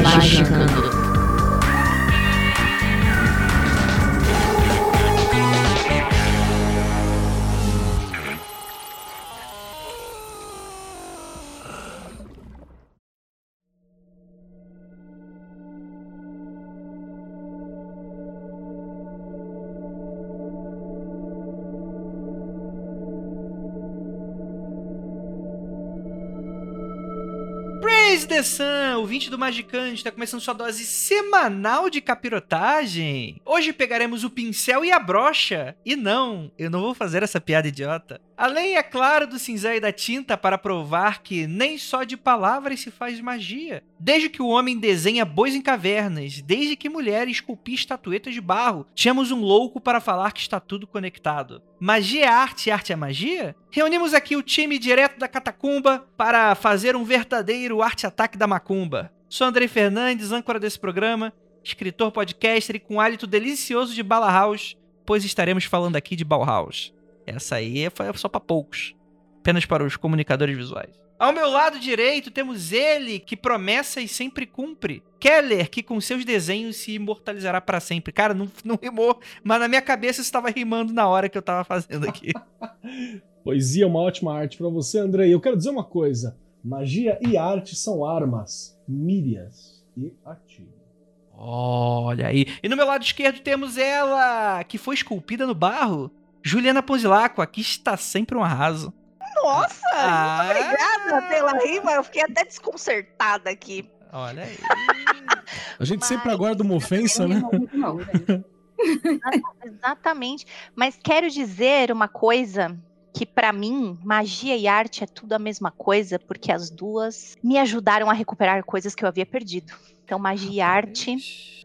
Magicando. Praise the Sun, ouvinte do Magicante, está começando sua dose semanal de capirotagem. Hoje pegaremos o pincel e a brocha. E não, eu não vou fazer essa piada idiota. Além, é claro, do cinzel e da tinta para provar que nem só de palavras se faz magia. Desde que o homem desenha bois em cavernas, desde que mulher esculpia estatuetas de barro, tínhamos um louco para falar que está tudo conectado. Magia é arte e arte é magia? Reunimos aqui o time direto da Catacumba para fazer um verdadeiro arte-ataque da macumba. Sou Andrei Fernandes, âncora desse programa, escritor podcaster e com hálito delicioso de Bala House, pois estaremos falando aqui de Bauhaus. Essa aí foi só para poucos, apenas para os comunicadores visuais. Ao meu lado direito temos ele, que promessa e sempre cumpre. Keller, que com seus desenhos se imortalizará para sempre. Cara, não, não rimou, mas na minha cabeça estava rimando na hora que eu tava fazendo aqui. Poesia é uma ótima arte para você, Andrei. Eu quero dizer uma coisa: magia e arte são armas, mírias e ativo. Olha aí. E no meu lado esquerdo temos ela, que foi esculpida no barro. Juliana Ponzilaco, aqui está sempre um arraso. Nossa, Ah. muito obrigada pela rima. Eu fiquei até desconcertada aqui. Olha aí. A gente sempre Mas- aguarda uma ofensa, né? Não, não. Exatamente. Mas quero dizer uma coisa que pra mim, magia e arte é tudo a mesma coisa, porque as duas me ajudaram a recuperar coisas que eu havia perdido. Então, magia e arte,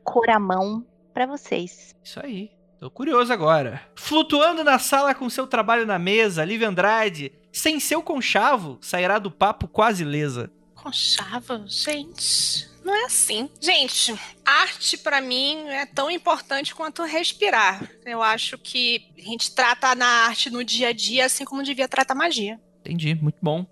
cor à mão pra vocês. Isso aí. Tô curioso agora. Flutuando na sala com seu trabalho na mesa, Lívia Andrade, sem seu conchavo, sairá do papo quase lesa. Conchava, gente. Não é assim. Gente, arte pra mim é tão importante quanto respirar. Eu acho que a gente trata na arte no dia a dia assim como devia tratar magia. Entendi, muito bom.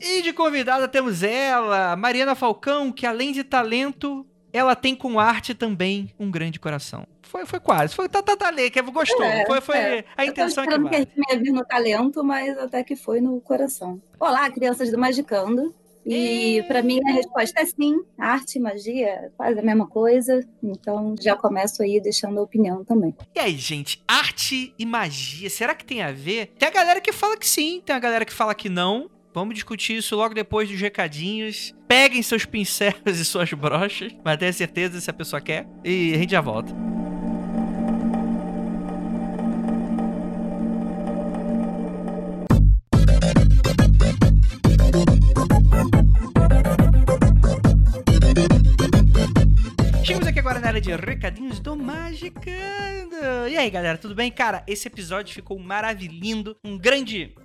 E de convidada temos ela, Mariana Falcão, que além de talento, ela tem com arte também um grande coração. Foi, foi quase. Foi tá, tá, tá, lê, que gostou. É, foi foi é. a intenção é que esperando que a gente ia vir no talento, mas até que foi no coração. Olá, crianças do Magicando. E pra mim a resposta é sim. Arte e magia é quase a mesma coisa. Então já começo aí deixando a opinião também. E aí, gente, arte e magia, será que tem a ver? Tem a galera que fala que sim, tem a galera que fala que não. Vamos discutir isso logo depois dos recadinhos. Peguem seus pincéis e suas brochas, mas tenha certeza se a pessoa quer. E a gente já volta. De recadinhos do Magicando. E aí, galera, tudo bem? Cara, esse episódio ficou maravilhindo. Um grande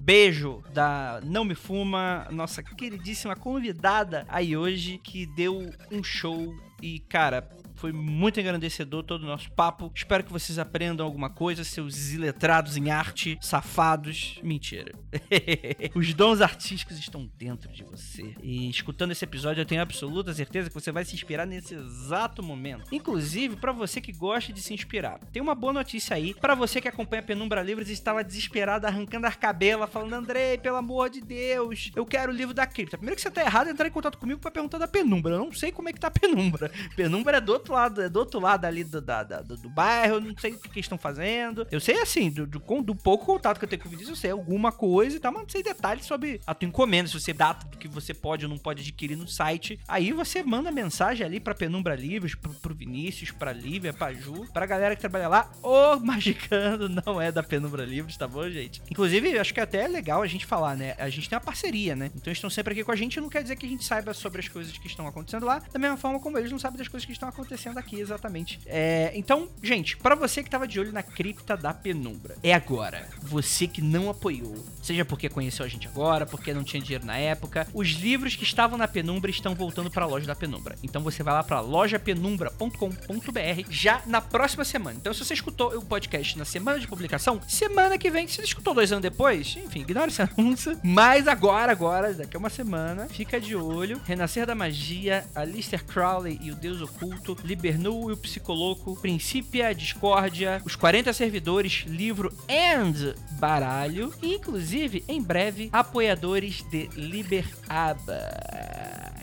beijo da Não Me Fuma, nossa queridíssima convidada aí hoje, que deu um show e, cara. Foi muito engrandecedor todo o nosso papo. Espero que vocês aprendam alguma coisa, seus iletrados em arte, safados. Mentira. Os dons artísticos estão dentro de você. E escutando esse episódio, eu tenho absoluta certeza que você vai se inspirar nesse exato momento. Inclusive, pra você que gosta de se inspirar, tem uma boa notícia aí. Pra você que acompanha Penumbra Livros e estava desesperado, arrancando a cabela, falando: Andrei, pelo amor de Deus, eu quero o livro da cripta. Primeiro que você tá errado, entrar em contato comigo pra perguntar da Penumbra. Eu não sei como é que tá a Penumbra. Penumbra é do outro outro lado, é do outro lado ali do, da, do, do bairro, eu não sei o que, eles estão fazendo. Eu sei, assim, do, do, do pouco contato que eu tenho com o Vinícius, eu sei alguma coisa e tal, mas não sei detalhes sobre a tua encomenda, se você data do que você pode ou não pode adquirir no site. Aí você manda mensagem ali pra Penumbra Livros, pro, pro Vinícius, pra Lívia, pra Ju, pra galera que trabalha lá. O Magicando não é da Penumbra Livros, tá bom, gente? Inclusive, acho que até é legal a gente falar, né? A gente tem uma parceria, né? Então eles estão sempre aqui com a gente, não quer dizer que a gente saiba sobre as coisas que estão acontecendo lá, da mesma forma como eles não sabem das coisas que estão acontecendo aqui, exatamente. É, então, gente, pra você que tava de olho na cripta da Penumbra, é agora. Você que não apoiou, seja porque conheceu a gente agora, porque não tinha dinheiro na época, os livros que estavam na Penumbra estão voltando pra loja da Penumbra. Então você vai lá pra lojapenumbra.com.br já na próxima semana. Então se você escutou o podcast na semana de publicação, semana que vem, se você escutou dois anos depois, enfim, ignora esse anúncio. Mas agora, agora, daqui a uma semana, fica de olho. Renascer da Magia, Alistair Crowley e o Deus Oculto, Libernu e o Psicoloco, Princípia, Discórdia, os 40 servidores, livro and baralho. E, inclusive, em breve, apoiadores de Liberaba.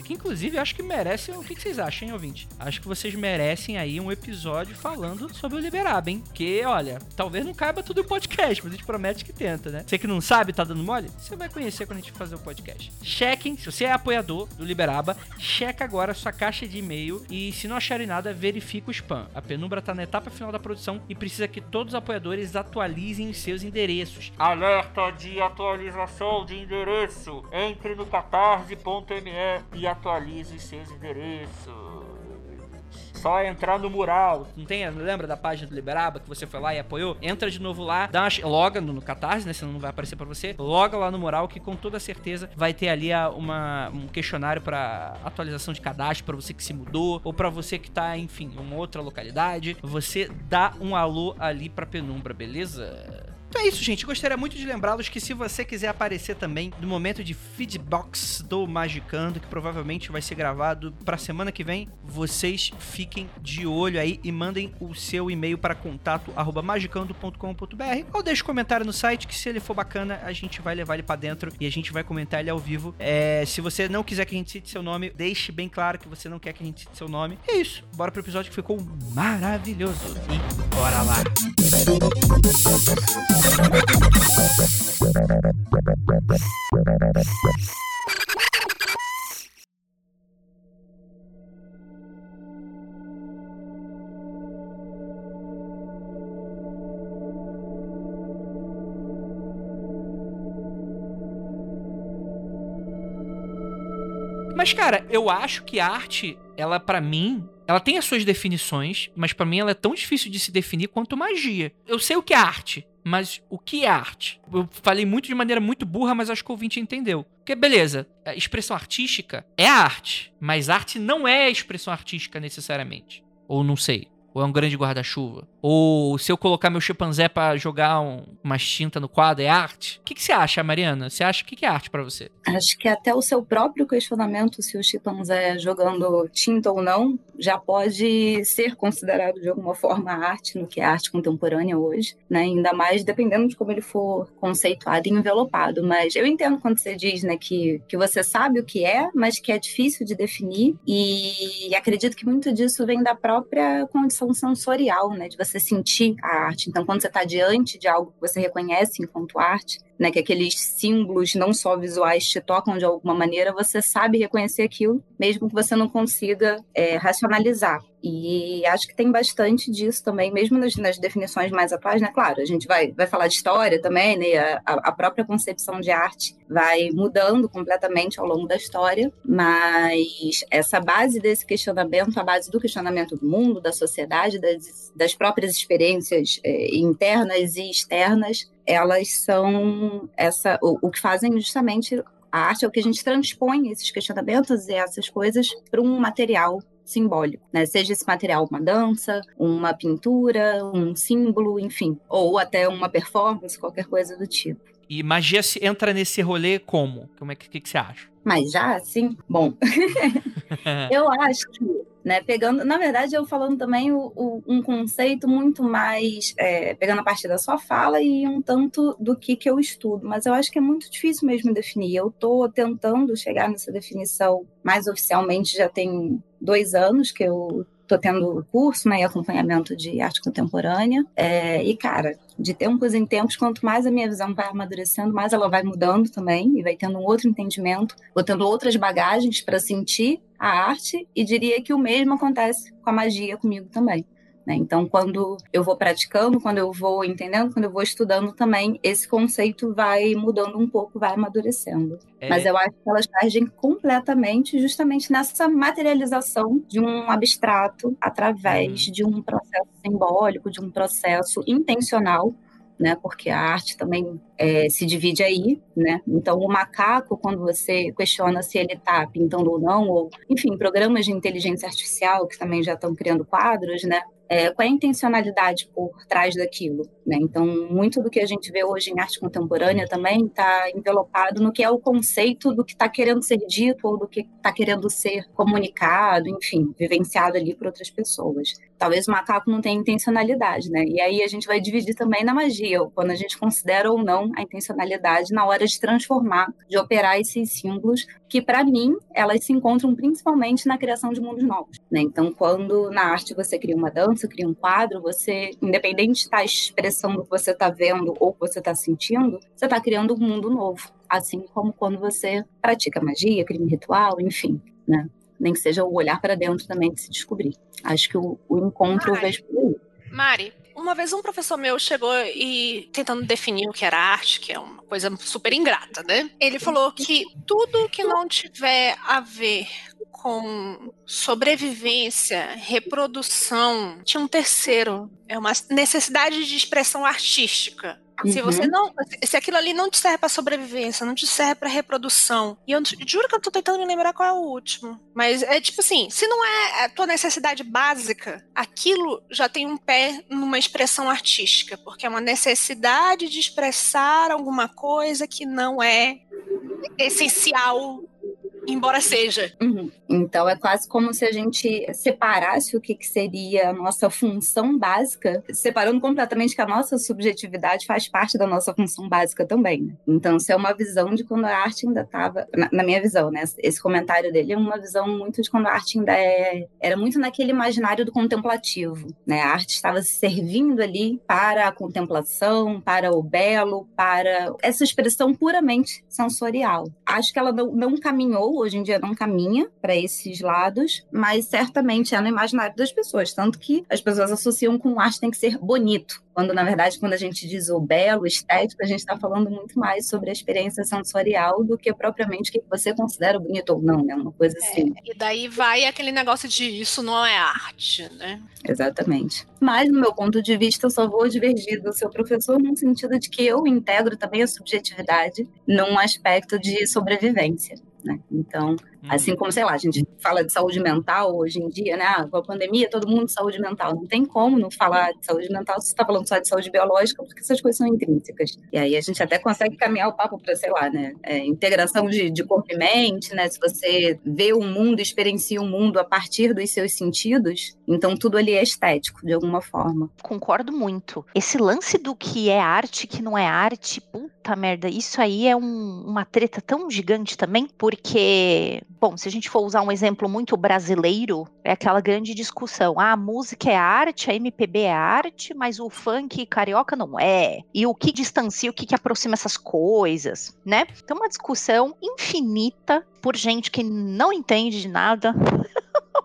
Que inclusive acho que merece. O que que vocês acham, hein, ouvinte? Acho que vocês merecem aí um episódio falando sobre o Liberaba, hein? Porque, olha, talvez não caiba tudo no podcast, mas a gente promete que tenta, né? Você que não sabe, tá dando mole? Você vai conhecer quando a gente fazer o podcast. Chequem, se você é apoiador do Liberaba, checa agora a sua caixa de e-mail e se não acharem nada, verifica o spam. A penumbra tá na etapa final da produção e precisa que todos os apoiadores atualizem os seus endereços. Alerta de atualização de endereço. Entre no catarse.me e atualize seus endereços. Só entrar no mural. Não tem, lembra da página do Liberaba que você foi lá e apoiou? Entra de novo lá, dá uma, loga no, no Catarse, né? Senão não vai aparecer pra você. Loga lá no mural que com toda certeza vai ter ali a- uma, um questionário pra atualização de cadastro pra você que se mudou ou pra você que tá, enfim, em uma outra localidade. Você dá um alô ali pra Penumbra, beleza? Então é isso, gente. Gostaria muito de lembrá-los que se você quiser aparecer também no momento de feedbox do Magicando, que provavelmente vai ser gravado pra semana que vem, vocês fiquem de olho aí e mandem o seu e-mail para contato arroba magicando.com.br ou deixe um comentário no site que se ele for bacana, a gente vai levar ele pra dentro e a gente vai comentar ele ao vivo. É, se você não quiser que a gente cite seu nome, deixe bem claro que você não quer que a gente cite seu nome. E é isso. Bora pro episódio que ficou maravilhoso. E bora lá. Mas, cara, eu acho que a arte, ela, pra mim, ela tem as suas definições, mas pra mim ela é tão difícil de se definir quanto magia. Eu sei o que é arte, mas o que é arte? Eu falei muito de maneira muito burra, mas acho que o ouvinte entendeu. Porque, beleza, a expressão artística é arte, mas arte não é expressão artística necessariamente. Ou não sei. Ou é um grande guarda-chuva. Ou se eu colocar meu chimpanzé pra jogar um, umas tinta no quadro, é arte? O que, que você acha, Mariana? Você acha o que, que é arte pra você? Acho que até o seu próprio questionamento se o chimpanzé jogando tinta ou não já pode ser considerado de alguma forma arte no que é arte contemporânea hoje, né? Ainda mais dependendo de como ele for conceituado e envelopado. Mas eu entendo quando você diz, né, que, que você sabe o que é, mas que é difícil de definir e acredito que muito disso vem da própria condição sensorial, né, de você sentir a arte. Então, quando você está diante de algo que você reconhece enquanto arte, né, que aqueles símbolos não só visuais te tocam de alguma maneira, você sabe reconhecer aquilo, mesmo que você não consiga é, racionalizar. E acho que tem bastante disso também, mesmo nas, nas, definições mais atuais, né? Claro, a gente vai, vai falar de história também, né? A, a, própria concepção de arte vai mudando completamente ao longo da história, mas essa base desse questionamento, a base do questionamento do mundo, da sociedade, das, das próprias experiências é, internas e externas, elas são essa o, o que fazem justamente a arte é o que a gente transpõe esses questionamentos e essas coisas para um material simbólico, né? Seja esse material uma dança, uma pintura, um símbolo, enfim, ou até uma performance, qualquer coisa do tipo. E magia se entra nesse rolê como? Como é que, que, que você acha? Mas já assim, bom, eu acho que né? Pegando, na verdade, eu falando também o, o, um conceito muito mais é, pegando a partir da sua fala e um tanto do que, que eu estudo, mas eu acho que é muito difícil mesmo definir. Eu estou tentando chegar nessa definição mais oficialmente, já tem dois anos que eu estou tendo curso né, e acompanhamento de arte contemporânea. É, e, cara, de tempos em tempos, quanto mais a minha visão vai amadurecendo, mais ela vai mudando também e vai tendo um outro entendimento, botando outras bagagens para sentir a arte. E diria que o mesmo acontece com a magia comigo também. Né? Então, quando eu vou praticando, quando eu vou entendendo, quando eu vou estudando também, esse conceito vai mudando um pouco, vai amadurecendo. É... Mas eu acho que elas perdem completamente justamente nessa materialização de um abstrato através uhum. de um processo simbólico, de um processo intencional né? Porque a arte também é, se divide aí, né? Então, o macaco, quando você questiona se ele está pintando ou não, ou, enfim, programas de inteligência artificial que também já estão criando quadros, né? É, qual é a intencionalidade por trás daquilo? Né? Então, muito do que a gente vê hoje em arte contemporânea também está envelopado no que é o conceito do que está querendo ser dito ou do que está querendo ser comunicado, enfim, vivenciado ali por outras pessoas. Talvez o macaco não tenha intencionalidade, né? E aí a gente vai dividir também na magia, quando a gente considera ou não a intencionalidade na hora de transformar, de operar esses símbolos, que para mim elas se encontram principalmente na criação de mundos novos. Né? Então, quando na arte você cria uma dança, cria um quadro, você, independente da expressão do que você está vendo ou que você está sentindo, você está criando um mundo novo. Assim como quando você pratica magia, cria um ritual, enfim, né? Nem que seja o olhar para dentro também de se descobrir. Acho que o, o encontro Mari, eu vejo por aí. Mari, uma vez um professor meu chegou e tentando definir o que era arte, que é uma coisa super ingrata, né? Ele falou que tudo que não tiver a ver com sobrevivência, reprodução, tinha um terceiro, é uma necessidade de expressão artística. Se você uhum. não. Se aquilo ali não te serve para sobrevivência, não te serve para reprodução. E eu juro que eu tô tentando me lembrar qual é o último. Mas é tipo assim: se não é a tua necessidade básica, aquilo já tem um pé numa expressão artística, porque é uma necessidade de expressar alguma coisa que não é essencial embora seja. Uhum. Então é quase como se a gente separasse o que, que seria a nossa função básica, separando completamente que a nossa subjetividade faz parte da nossa função básica também. Né? Então, isso é uma visão de quando a arte ainda estava, na, na, minha visão, né? Esse comentário dele é uma visão muito de quando a arte ainda é, era muito naquele imaginário do contemplativo, né? A arte estava se servindo ali para a contemplação, para o belo, para essa expressão puramente sensorial. Acho que ela não, não caminhou hoje em dia não caminha para esses lados, mas certamente é no imaginário das pessoas, tanto que as pessoas associam com arte tem que ser bonito, quando na verdade quando a gente diz o belo, o estético, a gente está falando muito mais sobre a experiência sensorial do que propriamente o que você considera bonito ou não, né? Uma coisa é, assim. E daí vai aquele negócio de isso não é arte, né? Exatamente. Mas, no meu ponto de vista, eu só vou divergir do seu professor no sentido de que eu integro também a subjetividade num aspecto de sobrevivência. Né? Então, Assim como, sei lá, a gente fala de saúde mental hoje em dia, né? Ah, com a pandemia, todo mundo de saúde mental. Não tem como não falar de saúde mental se você está falando só de saúde biológica, porque essas coisas são intrínsecas. E aí a gente até consegue caminhar o papo para, sei lá, né? É, integração de, de corpo e mente, né? Se você vê o mundo, experiencia o mundo a partir dos seus sentidos, então tudo ali é estético, de alguma forma. Concordo muito. Esse lance do que é arte, que não é arte, puta merda, isso aí é um, uma treta tão gigante também, porque Bom, se a gente for usar um exemplo muito brasileiro, é aquela grande discussão. Ah, a música é arte, a MPB é arte, mas o funk carioca não é. E o que distancia, o que, que aproxima essas coisas, né? Então, uma discussão infinita por gente que não entende de nada.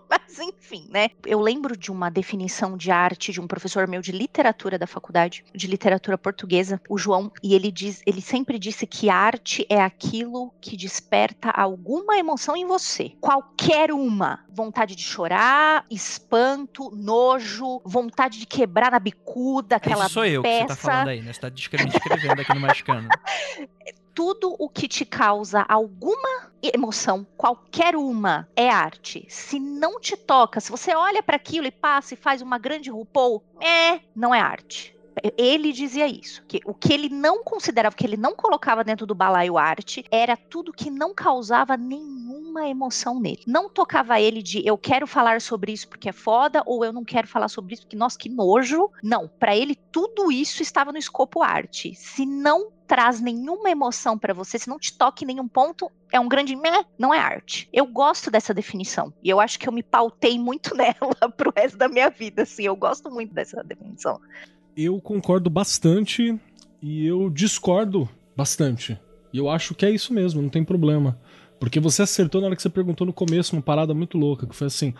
Mas enfim, né? Eu lembro de uma definição de arte de um professor meu de literatura da faculdade, de literatura portuguesa, o João, e ele diz, ele sempre disse que arte é aquilo que desperta alguma emoção em você, qualquer uma, vontade de chorar, espanto, nojo, vontade de quebrar na bicuda, aquela Isso sou eu peça. que você tá falando aí, né? Você tá descrevendo aqui no mexicano. tudo o que te causa alguma emoção, qualquer uma, é arte. Se não te toca, se você olha para aquilo e passa e faz uma grande RuPaul, é, não é arte. Ele dizia isso, que o que ele não considerava, o que ele não colocava dentro do balaio arte, era tudo que não causava nenhuma emoção nele. Não tocava ele de eu quero falar sobre isso porque é foda, ou eu não quero falar sobre isso porque, nossa, que nojo. Não, para ele tudo isso estava no escopo arte. Se não traz nenhuma emoção para você, se não te toca em nenhum ponto, é um grande meh, não é arte. Eu gosto dessa definição. E eu acho que eu me pautei muito nela pro resto da minha vida, assim. Eu gosto muito dessa definição. Eu concordo bastante e eu discordo bastante. E eu acho que é isso mesmo, não tem problema. Porque você acertou na hora que você perguntou no começo uma parada muito louca, que foi assim: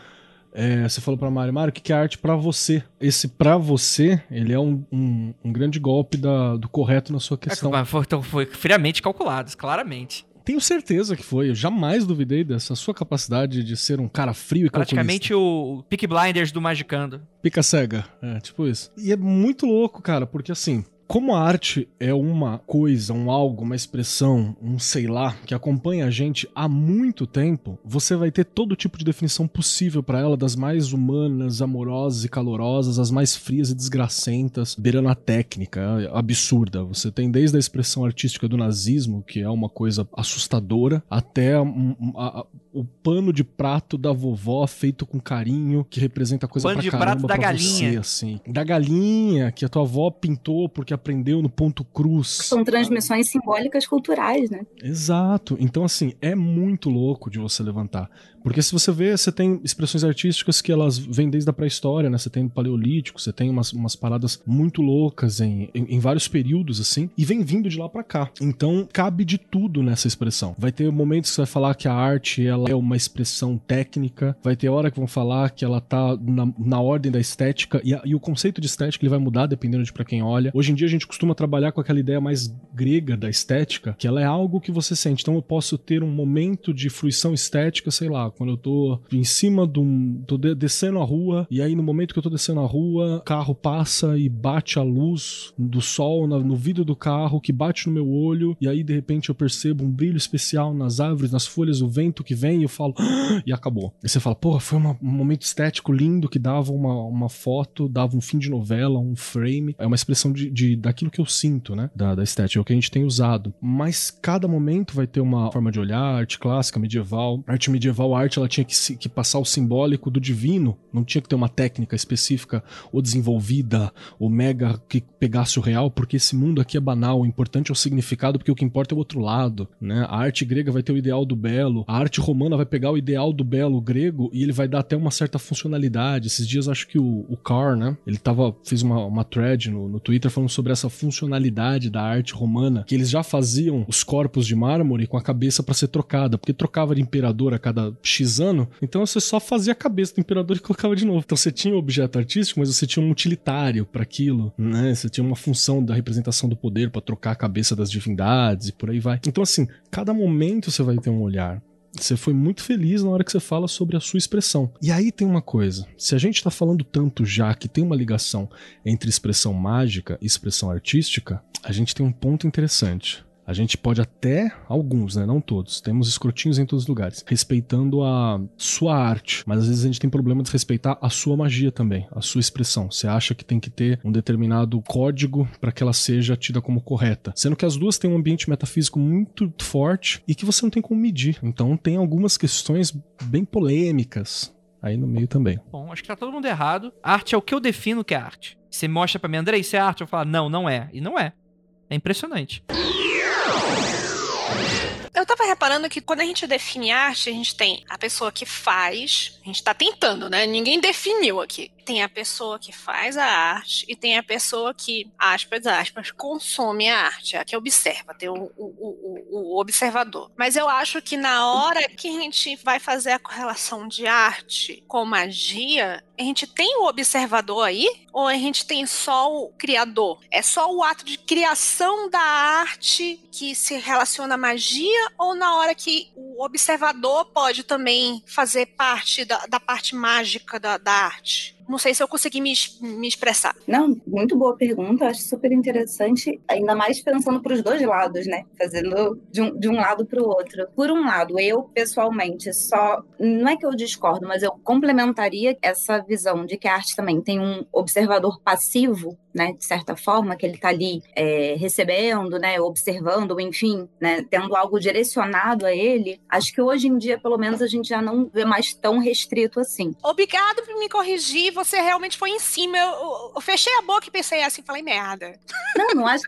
é, você falou pra Mário, Mário, o que é arte para você? Esse para você, ele é um, um, um grande golpe da, do correto na sua questão. É, foi, então foi friamente calculados, claramente. Tenho certeza que foi. Eu jamais duvidei dessa sua capacidade de ser um cara frio e Praticamente o Pick Blinders do Magicando. Pica cega, é, tipo isso. E é muito louco, cara, porque assim, como a arte é uma coisa, um algo, uma expressão, um sei lá, que acompanha a gente há muito tempo, você vai ter todo tipo de definição possível para ela, das mais humanas, amorosas e calorosas, as mais frias e desgracentas, beirando a técnica absurda. Você tem desde a expressão artística do nazismo, que é uma coisa assustadora, até a, a, a, o pano de prato da vovó feito com carinho, que representa coisa pano pra caramba prato da galinha. você, assim. Da galinha, que a tua avó pintou porque aprendeu no ponto cruz. São transmissões simbólicas culturais, né? Exato. Então, assim, é muito louco de você levantar. Porque se você vê, você tem expressões artísticas que elas vêm desde a pré-história, né? Você tem paleolítico, você tem umas, umas paradas muito loucas em, em, em vários períodos, assim, e vem vindo de lá para cá. Então, cabe de tudo nessa expressão. Vai ter momentos que você vai falar que a arte, ela é uma expressão técnica, vai ter hora que vão falar que ela tá na, na ordem da estética, e, a, e o conceito de estética ele vai mudar dependendo de para quem olha. Hoje em dia a gente costuma trabalhar com aquela ideia mais grega da estética, que ela é algo que você sente. Então eu posso ter um momento de fruição estética, sei lá, quando eu tô em cima de um. tô descendo a rua, e aí no momento que eu tô descendo a rua, carro passa e bate a luz do sol no vidro do carro, que bate no meu olho, e aí de repente eu percebo um brilho especial nas árvores, nas folhas, o vento que vem, e eu falo, ah! e acabou. E você fala, porra, foi uma, um momento estético lindo que dava uma, uma foto, dava um fim de novela, um frame. É uma expressão de, de daquilo que eu sinto, né? Da, da estética, é o que a gente tem usado. Mas cada momento vai ter uma forma de olhar, arte clássica, medieval. Arte medieval, a arte ela tinha que, que passar o simbólico do divino, não tinha que ter uma técnica específica ou desenvolvida, ou mega que pegasse o real, porque esse mundo aqui é banal, o importante é o significado, porque o que importa é o outro lado, né? A arte grega vai ter o ideal do belo, a arte romana vai pegar o ideal do belo grego e ele vai dar até uma certa funcionalidade. Esses dias acho que o, o Carr, né? Ele tava, fez uma, uma thread no, no Twitter falando sobre essa funcionalidade da arte romana, que eles já faziam os corpos de mármore com a cabeça para ser trocada, porque trocava de imperador a cada X anos, então você só fazia a cabeça do imperador e colocava de novo. Então você tinha um objeto artístico, mas você tinha um utilitário para aquilo, né? Você tinha uma função da representação do poder para trocar a cabeça das divindades e por aí vai. Então assim, cada momento você vai ter um olhar. Você foi muito feliz na hora que você fala sobre a sua expressão. E aí tem uma coisa: se a gente está falando tanto já que tem uma ligação entre expressão mágica e expressão artística, a gente tem um ponto interessante. A gente pode até, alguns, né? Não todos, temos escrotinhos em todos os lugares, respeitando a sua arte, mas às vezes a gente tem problema de respeitar a sua magia também, a sua expressão. Você acha que tem que ter um determinado código para que ela seja tida como correta, sendo que as duas têm um ambiente metafísico muito forte e que você não tem como medir. Então tem algumas questões bem polêmicas aí no meio também. Bom, acho que tá todo mundo errado. Arte é o que eu defino que é arte. Você mostra para mim, André, isso é arte? Eu falo, não, não é. E não é. É impressionante. Eu tava reparando que quando a gente define arte, a gente tem a pessoa que faz, a gente tá tentando, né? Ninguém definiu aqui. Tem a pessoa que faz a arte e tem a pessoa que, aspas, aspas, consome a arte, a que observa, tem o, o, o, o observador. Mas eu acho que na hora que a gente vai fazer a correlação de arte com magia, a gente tem o observador aí? Ou a gente tem só o criador? É só o ato de criação da arte que se relaciona à magia? Ou na hora que o observador pode também fazer parte da, da parte mágica da, da arte? Não sei se eu consegui me, me expressar. Não, muito boa pergunta, acho super interessante, ainda mais pensando para os dois lados, né? Fazendo de um, de um lado para o outro. Por um lado, eu pessoalmente só. Não é que eu discordo, mas eu complementaria essa visão de que a arte também tem um observador passivo né, de certa forma, que ele está ali é, recebendo, né, observando, enfim, né, tendo algo direcionado a ele, acho que hoje em dia, pelo menos, a gente já não vê mais tão restrito assim. Obrigado por me corrigir, você realmente foi em cima. Eu, eu, fechei a boca e pensei assim, falei merda. Não, não acho,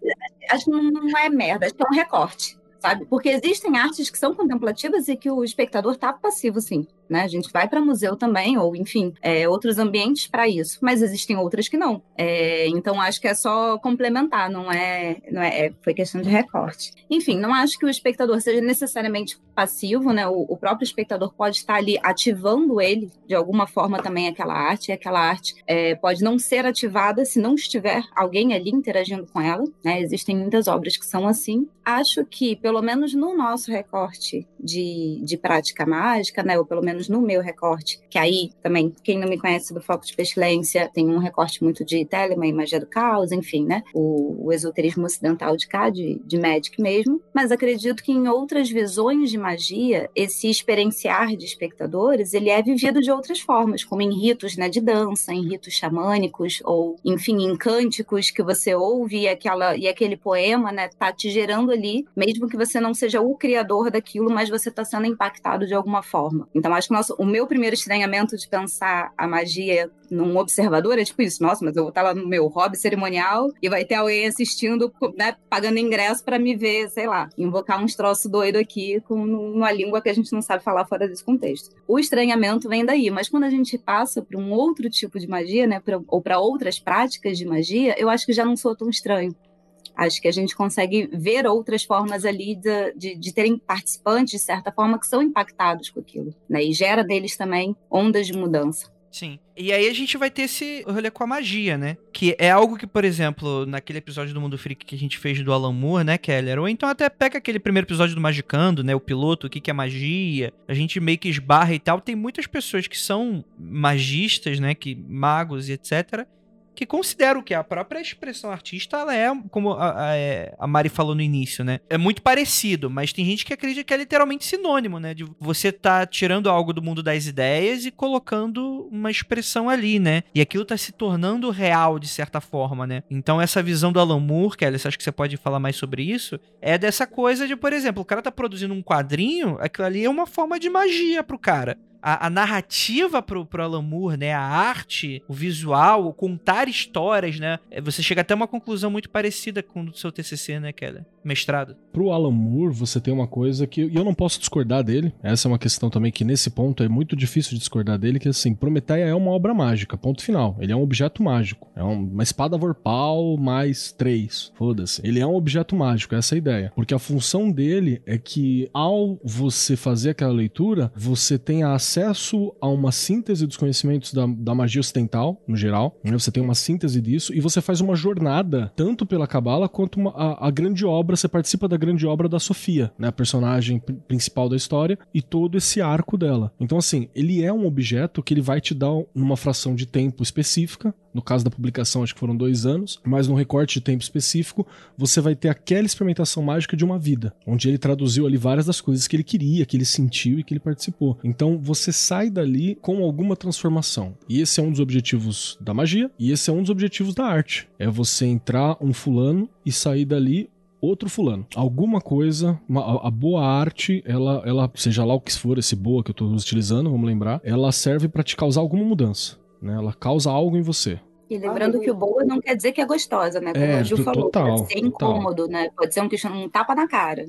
acho que não é merda, acho que é um recorte sabe? Porque existem artes que são contemplativas e que o espectador está passivo, sim. Né? A gente vai para museu também, ou enfim, é, outros ambientes para isso, mas existem outras que não. É, então acho que é só complementar, não é, não é, é, foi questão de recorte. Enfim, não acho que o espectador seja necessariamente passivo, né? O, o próprio espectador pode estar ali ativando ele de alguma forma também aquela arte, e aquela arte é, pode não ser ativada se não estiver alguém ali interagindo com ela. Né? Existem muitas obras que são assim. Acho que pelo menos no nosso recorte de, de prática mágica, né, ou pelo menos no meu recorte, que aí também, quem não me conhece do Foco de Pestilência, tem um recorte muito de Telema e Magia do Caos, enfim, né, o, o esoterismo ocidental de cá, de, de Magic mesmo, mas acredito que em outras visões de magia, esse experienciar de espectadores, ele é vivido de outras formas, como em ritos, né, de dança, em ritos xamânicos, ou, enfim, em cânticos que você ouve e, aquela, e aquele poema, né, tá te gerando ali, mesmo que você não seja o criador daquilo, mas você está sendo impactado de alguma forma. Então, acho que nosso, o meu primeiro estranhamento de pensar a magia num observador é tipo isso: nossa, mas eu vou estar lá no meu hobby cerimonial e vai ter alguém assistindo, né, pagando ingresso para me ver, sei lá, invocar uns troços doido aqui com uma língua que a gente não sabe falar fora desse contexto. O estranhamento vem daí, mas quando a gente passa para um outro tipo de magia, né, pra, ou para outras práticas de magia, eu acho que já não sou tão estranho. Acho que a gente consegue ver outras formas ali de, de, de, terem participantes, de certa forma, que são impactados com aquilo. Né? E gera deles também ondas de mudança. Sim. E aí a gente vai ter esse rolê com a magia, né? Que é algo que, por exemplo, naquele episódio do Mundo Freak que a gente fez do Alan Moore, né, Keller? Ou então até pega aquele primeiro episódio do Magicando, né? O piloto, o que, que é magia. A gente meio que esbarra e tal. Tem muitas pessoas que são magistas, né? Que magos e etc que considero que a própria expressão artista, ela é, como a, a, é, a, Mari falou no início, né? É muito parecido, mas tem gente que acredita que é literalmente sinônimo, né? De você tá tirando algo do mundo das ideias e colocando uma expressão ali, né? E aquilo tá se tornando real, de certa forma, né? Então, essa visão do Alan Moore, Kelly, você acha que você pode falar mais sobre isso? É dessa coisa de, por exemplo, o cara tá produzindo um quadrinho, aquilo ali é uma forma de magia pro cara a, a, narrativa pro, pro Alan Moore, né? A arte, o visual, o contar histórias, né? É, você chega até uma conclusão muito parecida com o seu TCC, né, Keller? Mestrado. Pro Alan Moore, você tem uma coisa que... Eu não posso discordar dele. Essa é uma questão também que, nesse ponto, é muito difícil de discordar dele, que, assim, Prometeia é uma obra mágica, ponto final. Ele é um objeto mágico. É uma espada vorpal mais três. Foda-se. Ele é um objeto mágico, essa é a ideia. Porque a função dele é que, ao você fazer aquela leitura, você tem a acesso a uma síntese dos conhecimentos da, da magia ocidental, no geral. Né? Você tem uma síntese disso e você faz uma jornada, tanto pela Cabala quanto uma, a, a, grande obra. Você participa da grande obra da Sofia, né? a personagem principal da história, e todo esse arco dela. Então, assim, ele é um objeto que ele vai te dar numa fração de tempo específica. No caso da publicação, acho que foram dois anos, mas num recorte de tempo específico, você vai ter aquela experimentação mágica de uma vida, onde ele traduziu ali várias das coisas que ele queria, que ele sentiu e que ele participou. Então, você sai dali com alguma transformação. E esse é um dos objetivos da magia, e esse é um dos objetivos da arte. É você entrar um fulano e sair dali outro fulano. Alguma coisa, uma, a, boa arte, ela, ela, seja lá o que for esse boa que eu estou utilizando, vamos lembrar, ela serve para te causar alguma mudança. Né? Ela causa algo em você. E lembrando que o boa não quer dizer que é gostosa, né? Como é, o Gil falou, total, pode ser incômodo, total. né? Pode ser um, um tapa na cara.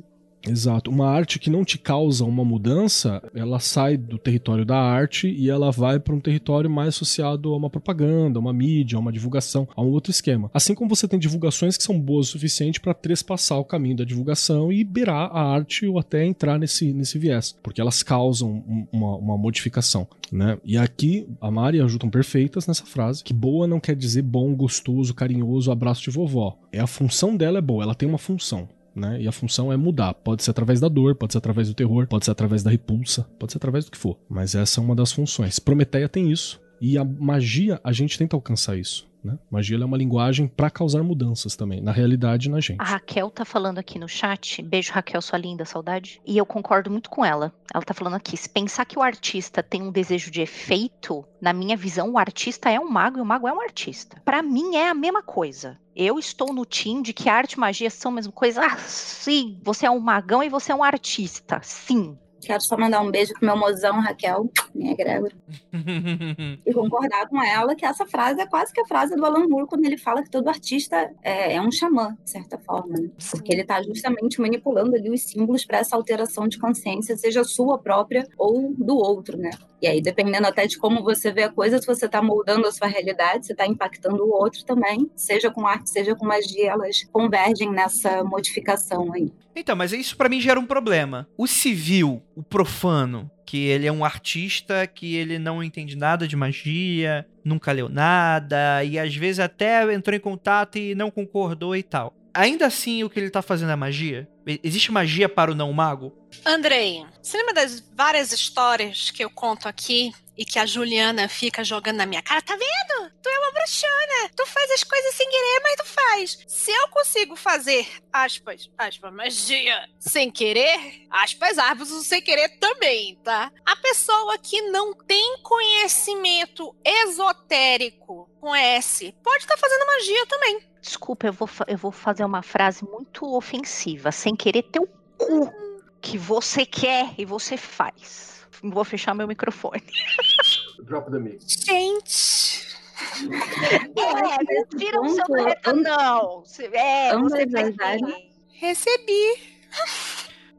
Exato. Uma arte que não te causa uma mudança, ela sai do território da arte e ela vai para um território mais associado a uma propaganda, a uma mídia, a uma divulgação, a um outro esquema. Assim como você tem divulgações que são boas o suficiente para trespassar o caminho da divulgação e beirar a arte ou até entrar nesse, nesse viés, porque elas causam uma, uma modificação. Né? E aqui a Mari e a Ju estão perfeitas nessa frase, que boa não quer dizer bom, gostoso, carinhoso, abraço de vovó. É a função dela é boa, ela tem uma função né? E a função é mudar. Pode ser através da dor, pode ser através do terror, pode ser através da repulsa, pode ser através do que for. Mas essa é uma das funções. Prometeia tem isso. E a magia, a gente tenta alcançar isso. Né? Magia é uma linguagem para causar mudanças também, na realidade na gente. A Raquel tá falando aqui no chat, beijo Raquel, sua linda, saudade. E eu concordo muito com ela. Ela tá falando aqui, se pensar que o artista tem um desejo de efeito, na minha visão, o artista é um mago e o mago é um artista. Para mim é a mesma coisa. Eu estou no time de que arte e magia são a mesma coisa. Ah, sim, você é um magão e você é um artista. Sim, Quero só mandar um beijo pro meu mozão, Raquel, minha egrégora. e concordar com ela que essa frase é quase que a frase do Alan Moore quando ele fala que todo artista é, é um xamã, de certa forma. Né? Porque ele está justamente manipulando ali os símbolos para essa alteração de consciência, seja sua própria ou do outro, né? E aí, dependendo até de como você vê a coisa, se você está moldando a sua realidade, você está impactando o outro também, seja com arte, seja com magia, elas convergem nessa modificação aí. Então, mas isso para mim gera um problema. O civil, o profano, que ele é um artista que ele não entende nada de magia, nunca leu nada e às vezes até entrou em contato e não concordou e tal. Ainda assim, o que ele tá fazendo é magia? Existe magia para o não mago? Andrei, você lembra das várias histórias que eu conto aqui e que a Juliana fica jogando na minha cara? Tá vendo? Tu é uma bruxona. Tu faz as coisas sem querer, mas tu faz. Se eu consigo fazer, aspas, aspas, magia sem querer, aspas, árvores sem querer também, tá? A pessoa que não tem conhecimento esotérico com S pode estar tá fazendo magia também. Desculpa, eu vou, eu vou fazer uma frase muito ofensiva. Sem querer teu cu que você quer e você faz. Vou fechar meu microfone. Drop the mic. Gente. É, tira o seu não. É, você Recebi.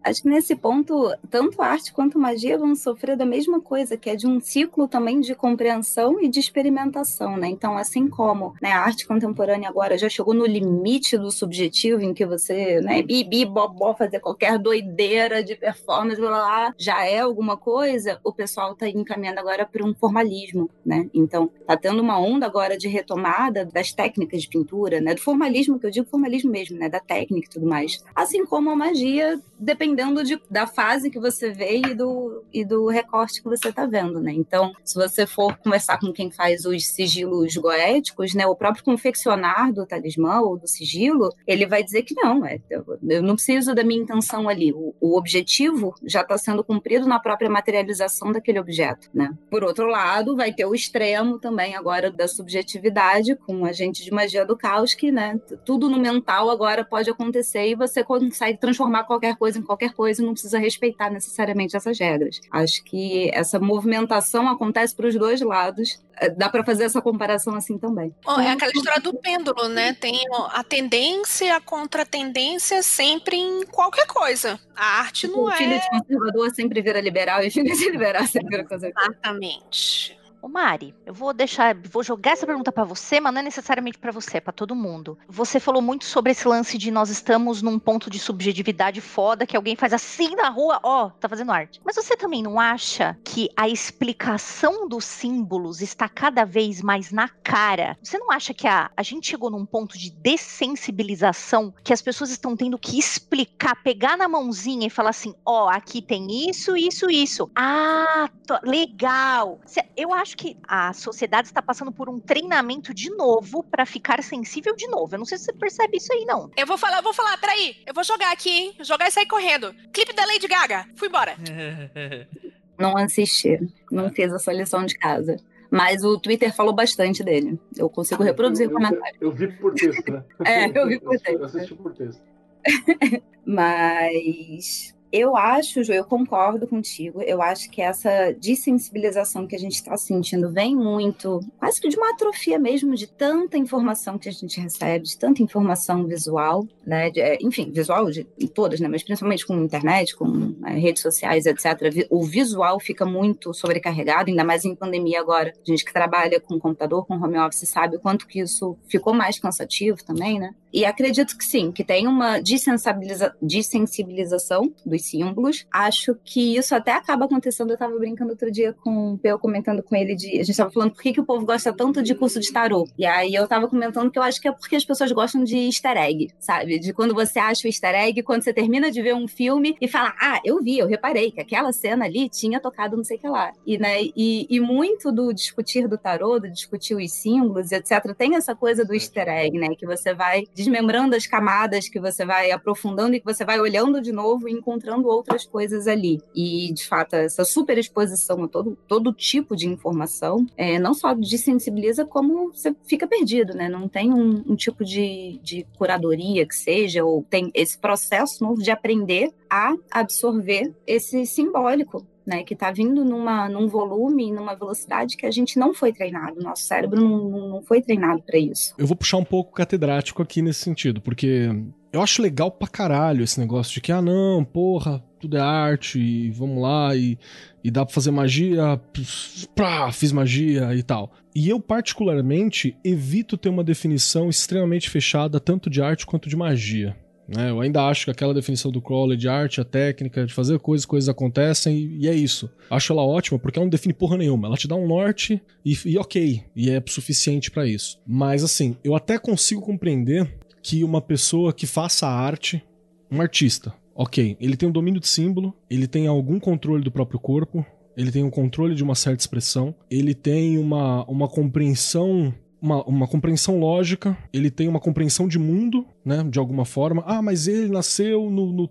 Acho que nesse ponto, tanto arte quanto magia vão sofrer da mesma coisa, que é de um ciclo também de compreensão e de experimentação, né? Então, assim como né, a arte contemporânea agora já chegou no limite do subjetivo, em que você, né, bibi, bobó, fazer qualquer doideira de performance, blá, blá, já é alguma coisa, o pessoal está encaminhando agora para um formalismo, né? Então, tá tendo uma onda agora de retomada das técnicas de pintura, né? Do formalismo, que eu digo formalismo mesmo, né? Da técnica e tudo mais. Assim como a magia, depende dependendo de, da fase que você vê e do, e do recorte que você está vendo, né? Então, se você for conversar com quem faz os sigilos goéticos, né, o próprio confeccionar do talismã ou do sigilo, ele vai dizer que não, é, eu não preciso da minha intenção ali. O, o objetivo já está sendo cumprido na própria materialização daquele objeto, né? Por outro lado, vai ter o extremo também agora da subjetividade com a gente de magia do caos, que, né, tudo no mental agora pode acontecer e você consegue transformar qualquer coisa em qualquer qualquer coisa não precisa respeitar necessariamente essas regras. Acho que essa movimentação acontece para os dois lados. É, dá para fazer essa comparação assim também. Oh, é aquela história do pêndulo, né? Tem a tendência, a contratendência sempre em qualquer coisa. A arte não o é. Filho de conservador sempre vira liberal e filho de liberal sempre vira conservador. Exatamente. Ô Mari, eu vou deixar, vou jogar essa pergunta para você, mas não é necessariamente para você, é para todo mundo. Você falou muito sobre esse lance de nós estamos num ponto de subjetividade foda que alguém faz assim na rua, ó, oh, tá fazendo arte. Mas você também não acha que a explicação dos símbolos está cada vez mais na cara? Você não acha que a, a gente chegou num ponto de dessensibilização que as pessoas estão tendo que explicar, pegar na mãozinha e falar assim, ó, oh, aqui tem isso, isso, isso. Ah, legal. Eu acho acho que a sociedade está passando por um treinamento de novo para ficar sensível de novo. Eu não sei se você percebe isso aí, não. Eu vou falar, eu vou falar, peraí. Eu vou jogar aqui, hein? Jogar e sair correndo. Clipe da Lady Gaga. Fui embora. não assisti. Não fiz essa lição de casa. Mas o Twitter falou bastante dele. Eu consigo reproduzir o comentário. Eu, eu, vi por texto, né? é, eu vi por texto. Eu assisti por texto. Mas eu acho, Ju, eu concordo contigo. Eu acho que essa desensibilização que a gente está sentindo vem muito, quase que de uma atrofia mesmo, de tanta informação que a gente recebe, de tanta informação visual, né? De, é, enfim, visual de todas, né? Mas principalmente com internet, com é, redes sociais, etc. O visual fica muito sobrecarregado, ainda mais em pandemia agora. A gente que trabalha com computador, com home office, sabe o quanto que isso ficou mais cansativo também, né? E acredito que sim, que tem uma desensibiliza desensibilização dos símbolos. Acho que isso até acaba acontecendo. Eu estava brincando outro dia com o Peu, comentando com ele de. A gente estava falando por que, que o povo gosta tanto de curso de tarô. E aí eu estava comentando que eu acho que é porque as pessoas gostam de easter egg, sabe? De quando você acha o easter egg, quando você termina de ver um filme e fala, ah, eu vi, eu reparei que aquela cena ali tinha tocado não sei o que lá. E, né, e, e muito do discutir do tarô, do discutir os símbolos, etc., tem essa coisa do easter egg, né? Que você vai desmembrando as camadas, que você vai aprofundando e que você vai olhando de novo e encontrando outras coisas ali. E, de fato, essa super exposição a todo, todo tipo de informação, é, não só desensibiliza, como você fica perdido, né? Não tem um, um tipo de, de curadoria que seja, ou tem esse processo novo de aprender a absorver esse simbólico né, que está vindo numa, num volume, numa velocidade que a gente não foi treinado. Nosso cérebro não, não foi treinado para isso. Eu vou puxar um pouco catedrático aqui nesse sentido, porque eu acho legal pra caralho esse negócio de que, ah, não, porra, tudo é arte, e vamos lá, e, e dá pra fazer magia, pá, fiz magia e tal. E eu, particularmente, evito ter uma definição extremamente fechada, tanto de arte quanto de magia. Né? Eu ainda acho que aquela definição do Crowley de arte, a técnica, de fazer coisas, coisas acontecem, e, e é isso. Acho ela ótima porque ela não define porra nenhuma. Ela te dá um norte e, e ok, e é suficiente para isso. Mas assim, eu até consigo compreender que uma pessoa que faça arte, um artista, ok, ele tem um domínio de símbolo, ele tem algum controle do próprio corpo, ele tem um controle de uma certa expressão, ele tem uma, uma compreensão uma, uma compreensão lógica, ele tem uma compreensão de mundo, né? De alguma forma. Ah, mas ele nasceu no, no,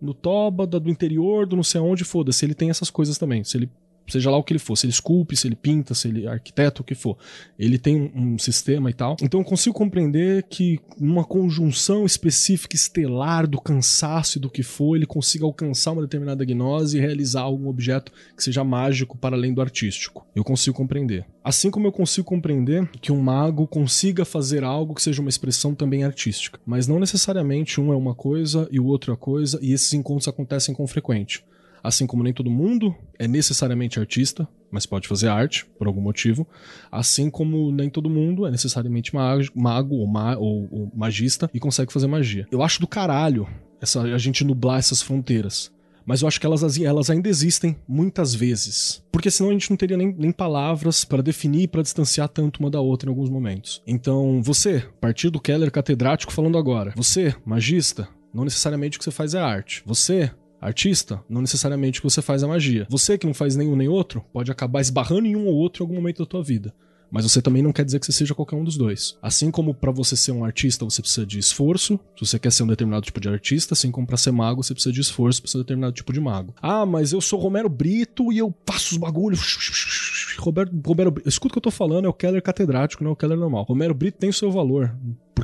no Toba, do interior, do não sei aonde, foda-se. Ele tem essas coisas também. Se ele seja lá o que ele for, se ele esculpe, se ele pinta, se ele é arquiteto, o que for. Ele tem um, um sistema e tal. Então eu consigo compreender que numa conjunção específica estelar do cansaço e do que for, ele consiga alcançar uma determinada gnose e realizar algum objeto que seja mágico para além do artístico. Eu consigo compreender. Assim como eu consigo compreender que um mago consiga fazer algo que seja uma expressão também artística. Mas não necessariamente um é uma coisa e o outro é coisa, e esses encontros acontecem com frequência. Assim como nem todo mundo é necessariamente artista, mas pode fazer arte por algum motivo. Assim como nem todo mundo é necessariamente mago ou, ma ou, ou magista e consegue fazer magia. Eu acho do caralho essa, a gente nublar essas fronteiras mas eu acho que elas, elas ainda existem muitas vezes. Porque senão a gente não teria nem, nem palavras para definir e para distanciar tanto uma da outra em alguns momentos. Então, você, a partir do Keller catedrático falando agora, você, magista, não necessariamente o que você faz é arte. Você, artista, não necessariamente que você faz a magia. Você que não faz nenhum nem outro, pode acabar esbarrando em um ou outro em algum momento da tua vida. Mas você também não quer dizer que você seja qualquer um dos dois. Assim como para você ser um artista você precisa de esforço, se você quer ser um determinado tipo de artista, assim como para ser mago você precisa de esforço para ser um determinado tipo de mago. Ah, mas eu sou Romero Brito e eu faço os bagulhos. Roberto, Romero, escuta o que eu tô falando, é o Keller catedrático, não é o Keller normal. Romero Brito tem o seu valor.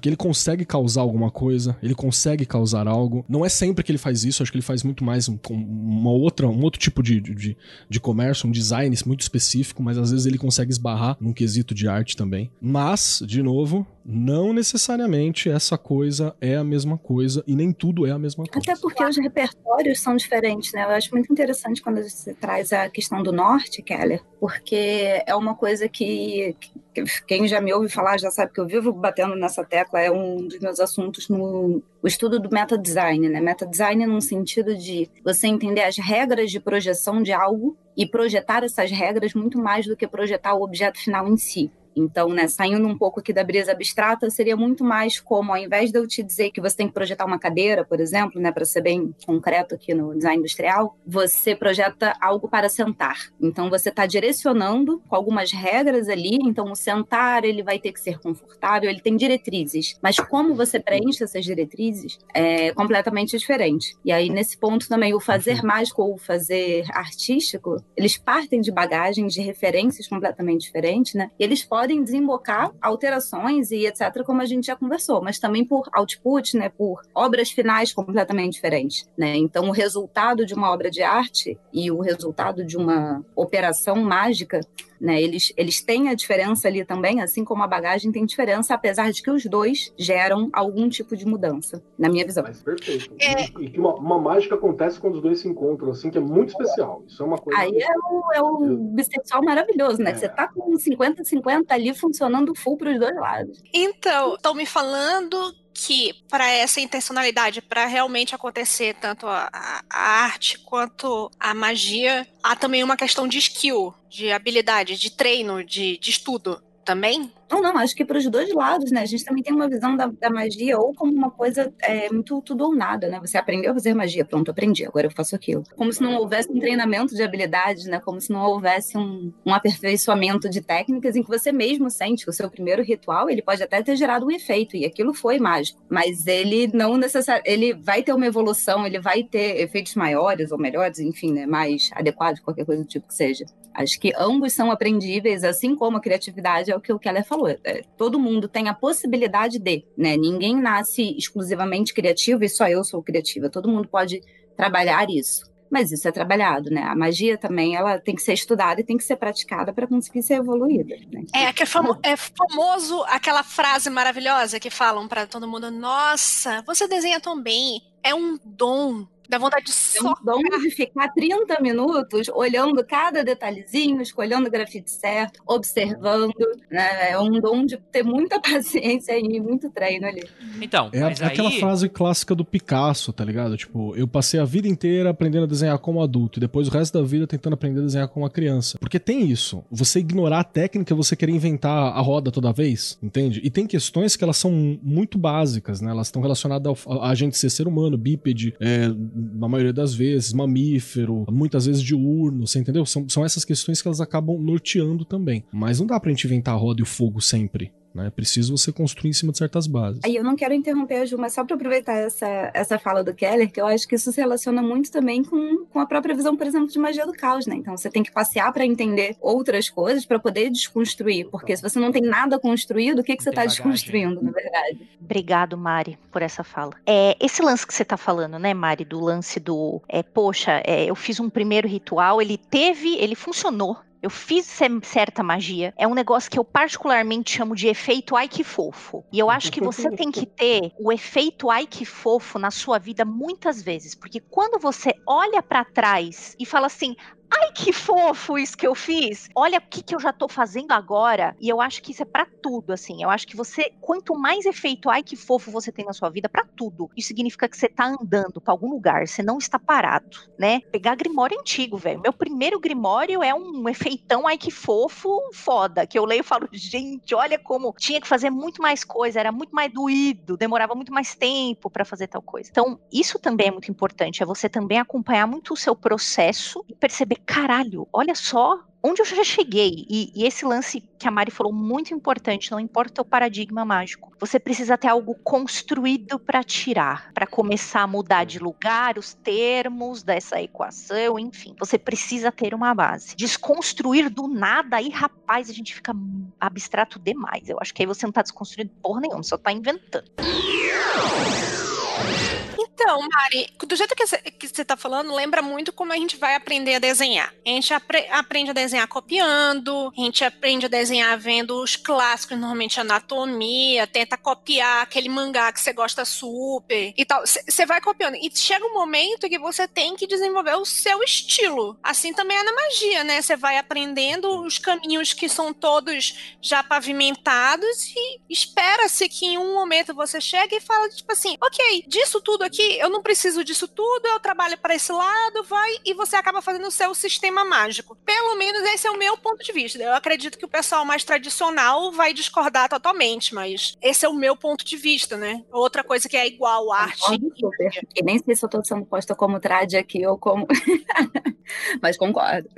Porque ele consegue causar alguma coisa, ele consegue causar algo. Não é sempre que ele faz isso, acho que ele faz muito mais um, uma outra, um outro tipo de, de, de comércio, um design muito específico, mas às vezes ele consegue esbarrar num quesito de arte também. Mas, de novo, não necessariamente essa coisa é a mesma coisa e nem tudo é a mesma coisa. Até porque os repertórios são diferentes, né? Eu acho muito interessante quando você traz a questão do norte, Keller, porque é uma coisa que, que quem já me ouve falar já sabe que eu vivo batendo nessa tecla tecla, é um dos meus assuntos no o estudo do meta design, né? Meta design num sentido de você entender as regras de projeção de algo e projetar essas regras muito mais do que projetar o objeto final em si. Então, né, saindo um pouco aqui da brisa abstrata, seria muito mais como, ao invés de eu te dizer que você tem que projetar uma cadeira, por exemplo, né, para ser bem concreto aqui no design industrial, você projeta algo para sentar. Então, você está direcionando com algumas regras ali. Então, o sentar ele vai ter que ser confortável, ele tem diretrizes. Mas como você preenche essas diretrizes é completamente diferente. E aí, nesse ponto também, o fazer mágico ou o fazer artístico, eles partem de bagagens, de referências completamente diferentes, né? E eles podem podem desembocar alterações e etc, como a gente já conversou, mas também por output, né, por obras finais completamente diferentes, né? Então o resultado de uma obra de arte e o resultado de uma operação mágica né? Eles, eles têm a diferença ali também, assim como a bagagem tem diferença, apesar de que os dois geram algum tipo de mudança, na minha visão. Mas perfeito. É... E, que uma, uma, mágica acontece quando os dois se encontram, assim, que é muito especial. Isso é uma coisa. Aí é o, é o bissexual maravilhoso, né? É. Você tá com 50-50 ali funcionando full para os dois lados. Então, estão me falando que para essa intencionalidade, para realmente acontecer tanto a, a, arte quanto a magia, há também uma questão de skill, de habilidade, de treino, de, de estudo também? Não, não, acho que para os dois lados, né? A gente também tem uma visão da, da magia ou como uma coisa é, muito tudo ou nada, né? Você aprendeu a fazer magia, pronto, aprendi, agora eu faço aquilo. Como se não houvesse um treinamento de habilidades, né? Como se não houvesse um, um aperfeiçoamento de técnicas em que você mesmo sente o seu primeiro ritual, ele pode até ter gerado um efeito, e aquilo foi mágico, mas ele não necessariamente, ele vai ter uma evolução, ele vai ter efeitos maiores ou melhores, enfim, né? Mais adequados, qualquer coisa do tipo que seja. Acho que ambos são aprendíveis, assim como a criatividade é o que o Keller falou. É, todo mundo tem a possibilidade de, né? Ninguém nasce exclusivamente criativo e só eu sou criativa. Todo mundo pode trabalhar isso. Mas isso é trabalhado, né? A magia também, ela tem que ser estudada e tem que ser praticada para conseguir ser evoluída. Né? É, que é, famo é famoso aquela frase maravilhosa que falam para todo mundo: Nossa, você desenha tão bem, é um dom. Dá vontade de é um dom de ficar 30 minutos olhando cada detalhezinho, escolhendo o grafite certo, observando. Né? É um dom de ter muita paciência e muito treino ali. Então, é, mas é aquela aí... frase clássica do Picasso, tá ligado? Tipo, eu passei a vida inteira aprendendo a desenhar como adulto e depois o resto da vida tentando aprender a desenhar como uma criança. Porque tem isso. Você ignorar a técnica, você querer inventar a roda toda vez, entende? E tem questões que elas são muito básicas, né? Elas estão relacionadas ao, a gente ser ser humano, bípede, é, na maioria das vezes, mamífero, muitas vezes diurno, você entendeu? São, são essas questões que elas acabam norteando também. Mas não dá pra gente inventar a roda e o fogo sempre. Né? É preciso você construir em cima de certas bases. Aí eu não quero interromper a Ju, mas só para aproveitar essa, essa fala do Keller, que eu acho que isso se relaciona muito também com, com a própria visão, por exemplo, de magia do caos, né? Então você tem que passear para entender outras coisas, para poder desconstruir, porque se você não tem nada construído, o que, que você está desconstruindo, na verdade? Obrigado, Mari, por essa fala. É, esse lance que você está falando, né, Mari, do lance do, é, poxa, é, eu fiz um primeiro ritual, ele teve, ele funcionou, eu fiz certa magia. É um negócio que eu particularmente chamo de efeito ai que fofo. E eu acho que você tem que ter o efeito ai que fofo na sua vida muitas vezes, porque quando você olha para trás e fala assim: Ai, que fofo isso que eu fiz. Olha o que, que eu já tô fazendo agora. E eu acho que isso é para tudo, assim. Eu acho que você, quanto mais efeito, ai, que fofo você tem na sua vida, para tudo. Isso significa que você tá andando para algum lugar, você não está parado, né? Pegar grimório antigo, velho. Meu primeiro grimório é um efeitão, ai, que fofo, foda. Que eu leio e falo, gente, olha como tinha que fazer muito mais coisa, era muito mais doído, demorava muito mais tempo para fazer tal coisa. Então, isso também é muito importante. É você também acompanhar muito o seu processo e perceber caralho, olha só onde eu já cheguei. E, e, esse lance que a Mari falou, muito importante, não importa o paradigma mágico. Você precisa ter algo construído para tirar, para começar a mudar de lugar, os termos dessa equação, enfim. Você precisa ter uma base. Desconstruir do nada, aí, rapaz, a gente fica abstrato demais. Eu acho que aí você não tá desconstruindo porra nenhuma, só tá inventando. Então, Mari, do jeito que você está falando, lembra muito como a gente vai aprender a desenhar. A gente apre aprende a desenhar copiando, a gente aprende a desenhar vendo os clássicos, normalmente anatomia, tenta copiar aquele mangá que você gosta super e tal. Você vai copiando. E chega um momento que você tem que desenvolver o seu estilo. Assim também é na magia, né? Você vai aprendendo os caminhos que são todos já pavimentados e espera-se que em um momento você chegue e fala, tipo assim, ok, disso tudo aqui eu não preciso disso tudo, eu trabalho para esse lado, vai, e você acaba fazendo o seu sistema mágico. Pelo menos esse é o meu ponto de vista. Eu acredito que o pessoal mais tradicional vai discordar totalmente, mas esse é o meu ponto de vista, né? Outra coisa que é igual arte. Super. E nem sei se eu tô sendo posta como trad aqui ou como. mas concordo.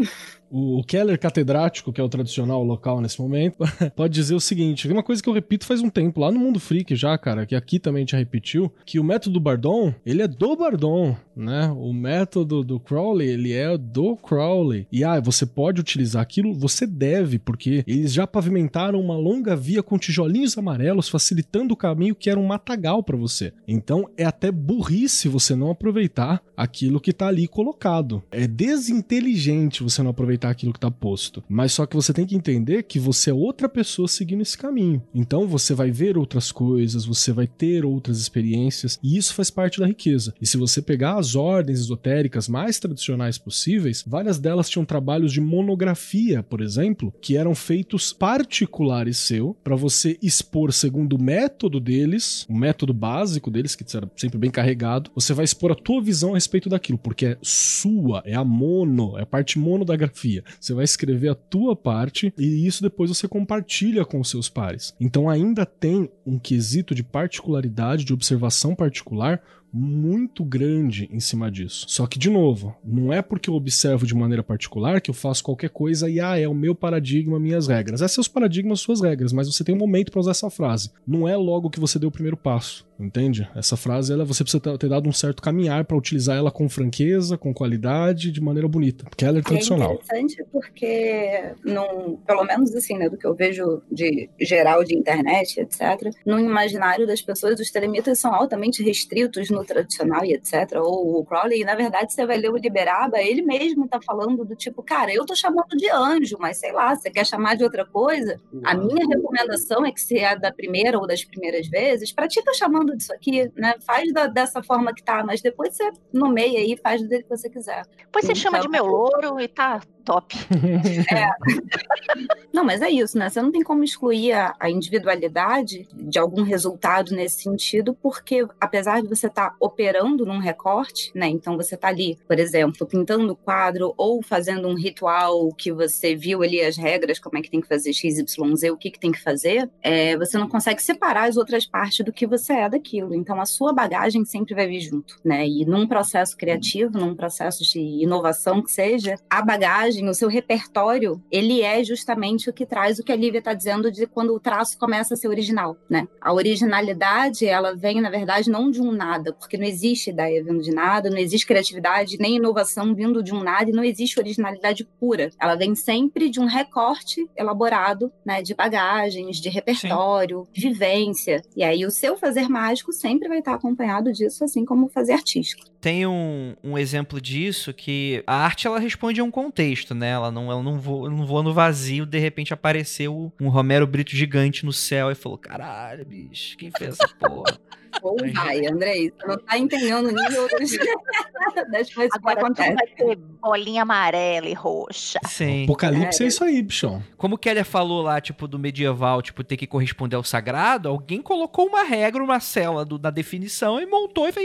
O Keller catedrático, que é o tradicional local nesse momento, pode dizer o seguinte: uma coisa que eu repito faz um tempo, lá no Mundo Freak já, cara, que aqui também já repetiu, que o método Bardon, ele é do Bardon, né? O método do Crowley, ele é do Crowley. E ah, você pode utilizar aquilo, você deve, porque eles já pavimentaram uma longa via com tijolinhos amarelos, facilitando o caminho que era um matagal para você. Então é até burrice você não aproveitar aquilo que tá ali colocado. É desinteligente você não aproveitar aquilo que tá posto. Mas só que você tem que entender que você é outra pessoa seguindo esse caminho. Então você vai ver outras coisas, você vai ter outras experiências, e isso faz parte da riqueza. E se você pegar as ordens esotéricas mais tradicionais possíveis, várias delas tinham trabalhos de monografia, por exemplo, que eram feitos particulares seu, para você expor segundo o método deles, o método básico deles, que era sempre bem carregado, você vai expor a tua visão a respeito daquilo, porque é sua, é a mono, é a parte mono da grafia. Você vai escrever a tua parte e isso depois você compartilha com os seus pares. Então ainda tem um quesito de particularidade, de observação particular muito grande em cima disso. Só que, de novo, não é porque eu observo de maneira particular que eu faço qualquer coisa e, ah, é o meu paradigma, minhas regras. São os paradigmas, suas regras, mas você tem um momento para usar essa frase. Não é logo que você deu o primeiro passo. Entende? Essa frase, ela, você precisa ter dado um certo caminhar para utilizar ela com franqueza, com qualidade, de maneira bonita. Porque ela é tradicional. É interessante porque, num, pelo menos assim, né, do que eu vejo de geral de internet, etc., no imaginário das pessoas, os telemitas são altamente restritos no tradicional e etc. Ou o Crowley, e na verdade, você vai ler o Liberaba, ele mesmo tá falando do tipo, cara, eu tô chamando de anjo, mas sei lá, você quer chamar de outra coisa? A minha recomendação é que se é da primeira ou das primeiras vezes, pratica chamando disso aqui, né? Faz da, dessa forma que tá, mas depois você nomeia aí, faz do jeito que você quiser. Depois você chama de meu louro e tá top. É. Não, mas é isso, né? Você não tem como excluir a, a individualidade de algum resultado nesse sentido, porque apesar de você estar operando num recorte, né? Então você tá ali, por exemplo, pintando o quadro ou fazendo um ritual que você viu ali as regras, como é que tem que fazer XYZ, o que, que tem que fazer, é, você não consegue separar as outras partes do que você é daquilo. Então a sua bagagem sempre vai vir junto, né? E num processo criativo, num processo de inovação que seja, a bagagem, o seu repertório, ele é justamente o que traz o que a Lívia está dizendo de quando o traço começa a ser original, né? A originalidade, ela vem, na verdade, não de um nada, porque não existe ideia vindo de nada, não existe criatividade nem inovação vindo de um nada e não existe originalidade pura. Ela vem sempre de um recorte elaborado, né, de bagagens, de repertório, de vivência. E aí o seu fazer mágico sempre vai estar acompanhado disso, assim como fazer artístico. Tem um, um exemplo disso que a arte ela responde a um contexto, né? Ela não, ela não, voa, não voa no vazio, de repente apareceu um Romero Brito gigante no céu e falou: caralho, bicho, quem fez essa porra? Ou vai, Andrei, você não tá entendendo o nível dos- das coisas que Agora acontecem. vai ter bolinha amarela e roxa. Sim. Apocalipse é isso aí, bichão. Como o Keller falou lá, tipo, do medieval, tipo, ter que corresponder ao sagrado, alguém colocou uma regra, uma célula do- da definição e montou e fez,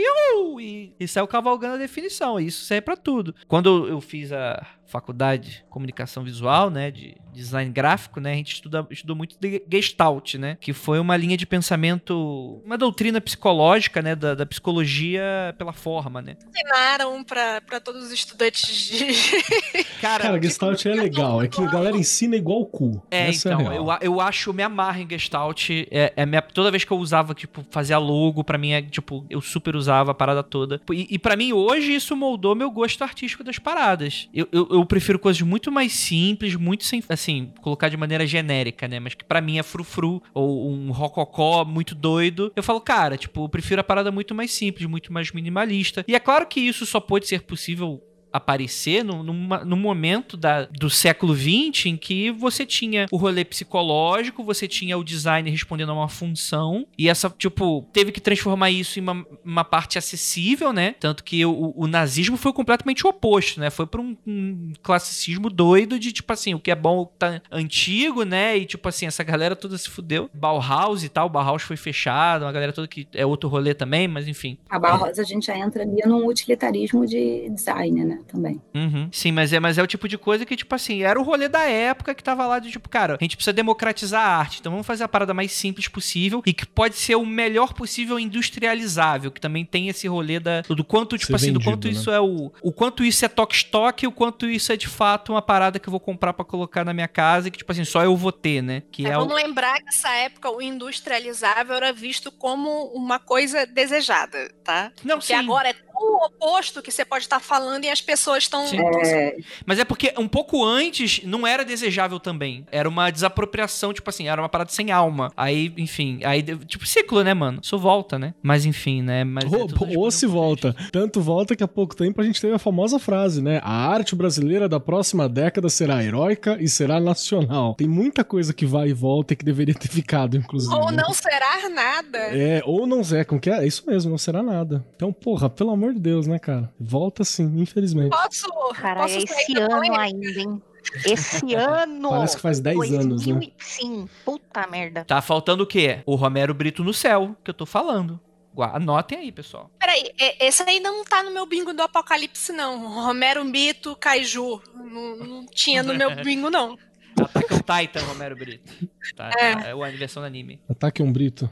e, e saiu cavalgando a definição. E isso serve pra tudo. Quando eu fiz a faculdade de comunicação visual, né, de design gráfico, né, a gente estuda, estudou muito de Gestalt, né, que foi uma linha de pensamento, uma doutrina psicológica, né, da, da psicologia pela forma, né. Ensinaram para todos os estudantes de. Cara, Cara, Gestalt é legal. É que a galera ensina igual o cu. É, Essa então, é a eu, eu acho, eu me amarro em Gestalt. É, é minha- toda vez que eu usava, tipo, fazia logo, pra mim é, tipo, eu super usava a parada toda. E, e para mim, hoje, isso moldou meu gosto artístico das paradas. Eu, eu, eu prefiro coisas muito mais simples, muito sem, assim, colocar de maneira genérica, né? Mas que pra mim é frufru, ou um rococó muito doido. Eu falo, cara, tipo, eu prefiro a parada muito mais simples, muito mais minimalista. E é claro que isso só pode ser possível aparecer no, no momento da, do século XX em que você tinha o rolê psicológico, você tinha o design respondendo a uma função, e essa, tipo, teve que transformar isso em uma, uma parte acessível, né? Tanto que o, o nazismo foi completamente o oposto, né? Foi pra um, um classicismo doido de, tipo assim, o que é bom tá antigo, né? E, tipo assim, essa galera toda se fudeu. Bauhaus e tal, Bauhaus foi fechado, uma galera toda que é outro rolê também, mas enfim. A Bauhaus a gente já entra ali num utilitarismo de design, né? Também. Uhum. Sim, mas é, mas é o tipo de coisa que, tipo assim, era o rolê da época que tava lá de tipo, cara, a gente precisa democratizar a arte, então vamos fazer a parada mais simples possível e que pode ser o melhor possível industrializável, que também tem esse rolê da, do quanto, tipo Ser assim, do vendido, quanto né? isso é o. O quanto isso é toque-estoque e o quanto isso é de fato uma parada que eu vou comprar pra colocar na minha casa e que, tipo assim, só eu vou ter, né? Que é, É, o. vamos lembrar que nessa época o industrializável era visto como uma coisa desejada, tá? Não, Porque sim. agora é tão o oposto que você pode estar falando e as pessoas estão. Sim. É, Mas é porque um pouco antes não era desejável também. Era uma desapropriação, tipo assim, era uma parada sem alma. Aí, enfim, aí, tipo, ciclo, né, mano? Isso volta, né? Mas enfim, né? Mas é Ou, tudo ou se volta. Tanto volta que há pouco tempo a gente teve a famosa frase, né? A arte brasileira da próxima década será heróica e será nacional. Tem muita coisa que vai e volta e que deveria ter ficado, inclusive. Ou não será nada. É, ou não é, como que é? É isso mesmo, não será nada. Então, porra, pelo amor amor de Deus, né, cara? Volta sim, infelizmente. Posso. Cara, posso é esse ano ainda, hein? Esse ano! Parece que faz 10 anos, né? 2000 e- Sim, puta merda. Tá faltando o quê? O Romero Brito no céu, que eu tô falando. Anotem aí, pessoal. Peraí, é- esse aí não tá no meu bingo do Apocalipse, não. Romero Mito, Kaiju. Não, não tinha no meu bingo, não. Attack on Titan, Romero Brito. Tá, É. tá, é o versão do anime. Ataque um brito.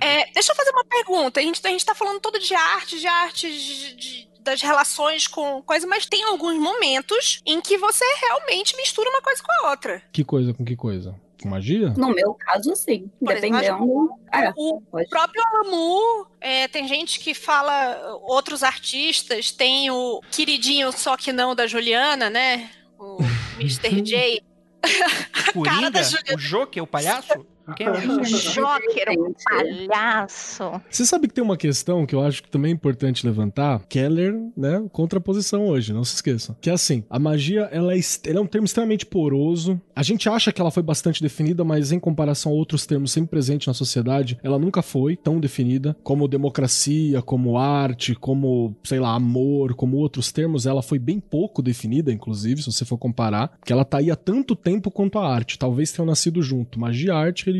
É, É, deixa eu fazer uma pergunta. A gente, a gente tá falando todo de arte, de arte, de- de- das relações com coisa, mas tem alguns momentos em que você realmente mistura uma coisa com a outra. Que coisa com que coisa? Com magia? No meu caso, sim. Por exemplo, Dependendo. É, O pode. próprio Alamu, é, tem gente que fala, outros artistas, tem o queridinho só que não da Juliana, né? O Mr. J. o Coringa? da Juliana. O Joker, o palhaço? Quem é o Joker? O palhaço. Você sabe que tem uma questão que eu acho que também é importante levantar? Keller, né? Contraposição hoje, não se esqueçam. Que é assim, a magia, ela é, ela é um termo extremamente poroso. A gente acha que ela foi bastante definida, mas em comparação a outros termos sempre presentes na sociedade, ela nunca foi tão definida. Como democracia, como arte, como, sei lá, amor, como outros termos, ela foi bem pouco definida, inclusive, se você for comparar. Porque ela tá aí há tanto tempo quanto a arte. Talvez tenham nascido junto. Magia, arte, religião.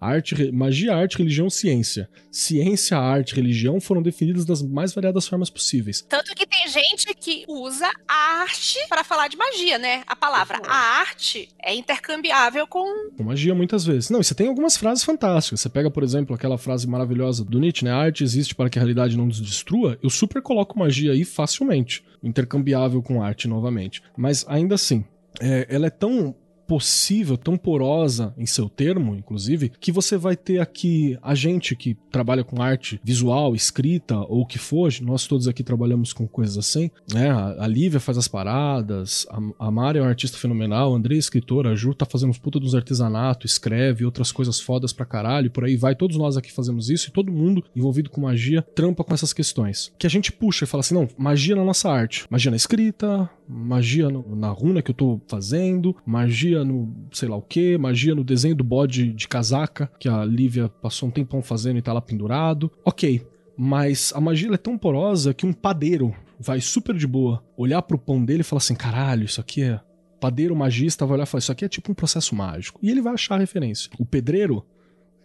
Arte, re- magia, arte, religião, ciência. Ciência, arte, religião foram definidas das mais variadas formas possíveis. Tanto que tem gente que usa a arte para falar de magia, né? A palavra a arte é intercambiável com. Com magia, muitas vezes. Não, e você tem algumas frases fantásticas. Você pega, por exemplo, aquela frase maravilhosa do Nietzsche, né? A arte existe para que a realidade não nos destrua. Eu super coloco magia aí facilmente. Intercambiável com arte novamente. Mas ainda assim, é, ela é tão possível, tão porosa em seu termo, inclusive, que você vai ter aqui a gente que trabalha com arte visual, escrita ou o que for, nós todos aqui trabalhamos com coisas assim, né? A, Lívia faz as paradas, a, Mari é uma artista fenomenal, a André é escritora, a Ju tá fazendo uns puta dos artesanato, escreve outras coisas fodas pra caralho, por aí vai, todos nós aqui fazemos isso e todo mundo envolvido com magia trampa com essas questões. Que a gente puxa e fala assim, não, magia na nossa arte, magia na escrita, magia no- na runa que eu tô fazendo, magia no sei lá o que, magia no desenho do bode de casaca que a Lívia passou um tempão fazendo e tá lá pendurado. Ok, mas a magia é tão porosa que um padeiro vai super de boa olhar pro pão dele e falar assim: caralho, isso aqui é. Padeiro magista vai olhar e falar: Isso aqui é tipo um processo mágico. E ele vai achar a referência. O pedreiro,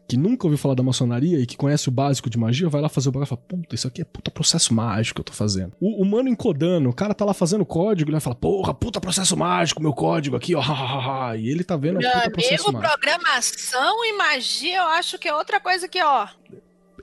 que nunca ouviu falar da maçonaria e que conhece o básico de magia, vai lá fazer o bagulho e fala: Puta, isso aqui é puta processo mágico que eu tô fazendo. O, o mano encodando, o cara tá lá fazendo código, ele vai falar: Porra, puta processo mágico, meu código aqui, ó. ha, ha, ha, ha." E ele tá vendo Meu puta processo amigo, mágico. programação e magia, eu acho que é outra coisa que, ó.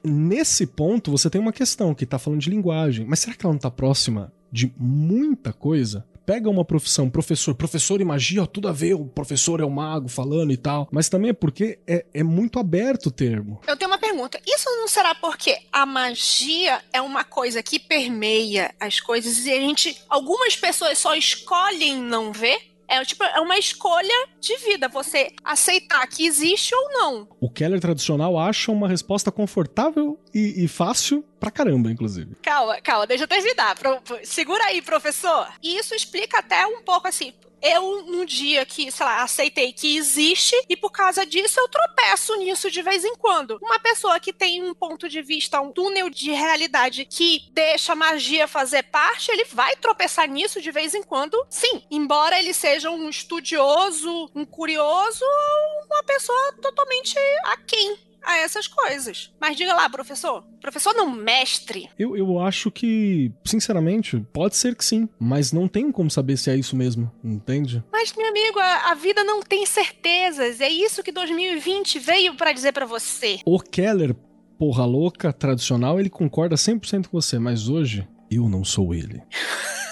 nesse ponto você tem uma questão que tá falando de linguagem, mas será que ela não tá próxima de muita coisa? Pega uma profissão, professor, professor e magia, ó, tudo a ver, o professor é o mago falando e tal, mas também é porque é, é muito aberto o termo. Eu tenho uma pergunta. Isso não será porque a magia é uma coisa que permeia as coisas e a gente. Algumas pessoas só escolhem não ver? É tipo, é uma escolha de vida, você aceitar que existe ou não. O Keller tradicional acha uma resposta confortável e, e fácil pra caramba, inclusive. Calma, calma, deixa eu terminar. Pro- pro- segura aí, professor. E isso explica até um pouco assim. Eu, no dia que, sei lá, aceitei que existe, e por causa disso eu tropeço nisso de vez em quando. Uma pessoa que tem um ponto de vista, um túnel de realidade que deixa a magia fazer parte, ele vai tropeçar nisso de vez em quando, sim. Embora ele seja um estudioso, um curioso, ou uma pessoa totalmente aquém a essas coisas. Mas diga lá, professor. Professor não, mestre. Eu, eu acho que, sinceramente, pode ser que sim, mas não tem como saber se é isso mesmo, entende? Mas, meu amigo, a, a vida não tem certezas. É isso que 2020 veio pra dizer pra você. O Keller, porra louca, tradicional, ele concorda 100% com você, mas hoje eu não sou ele.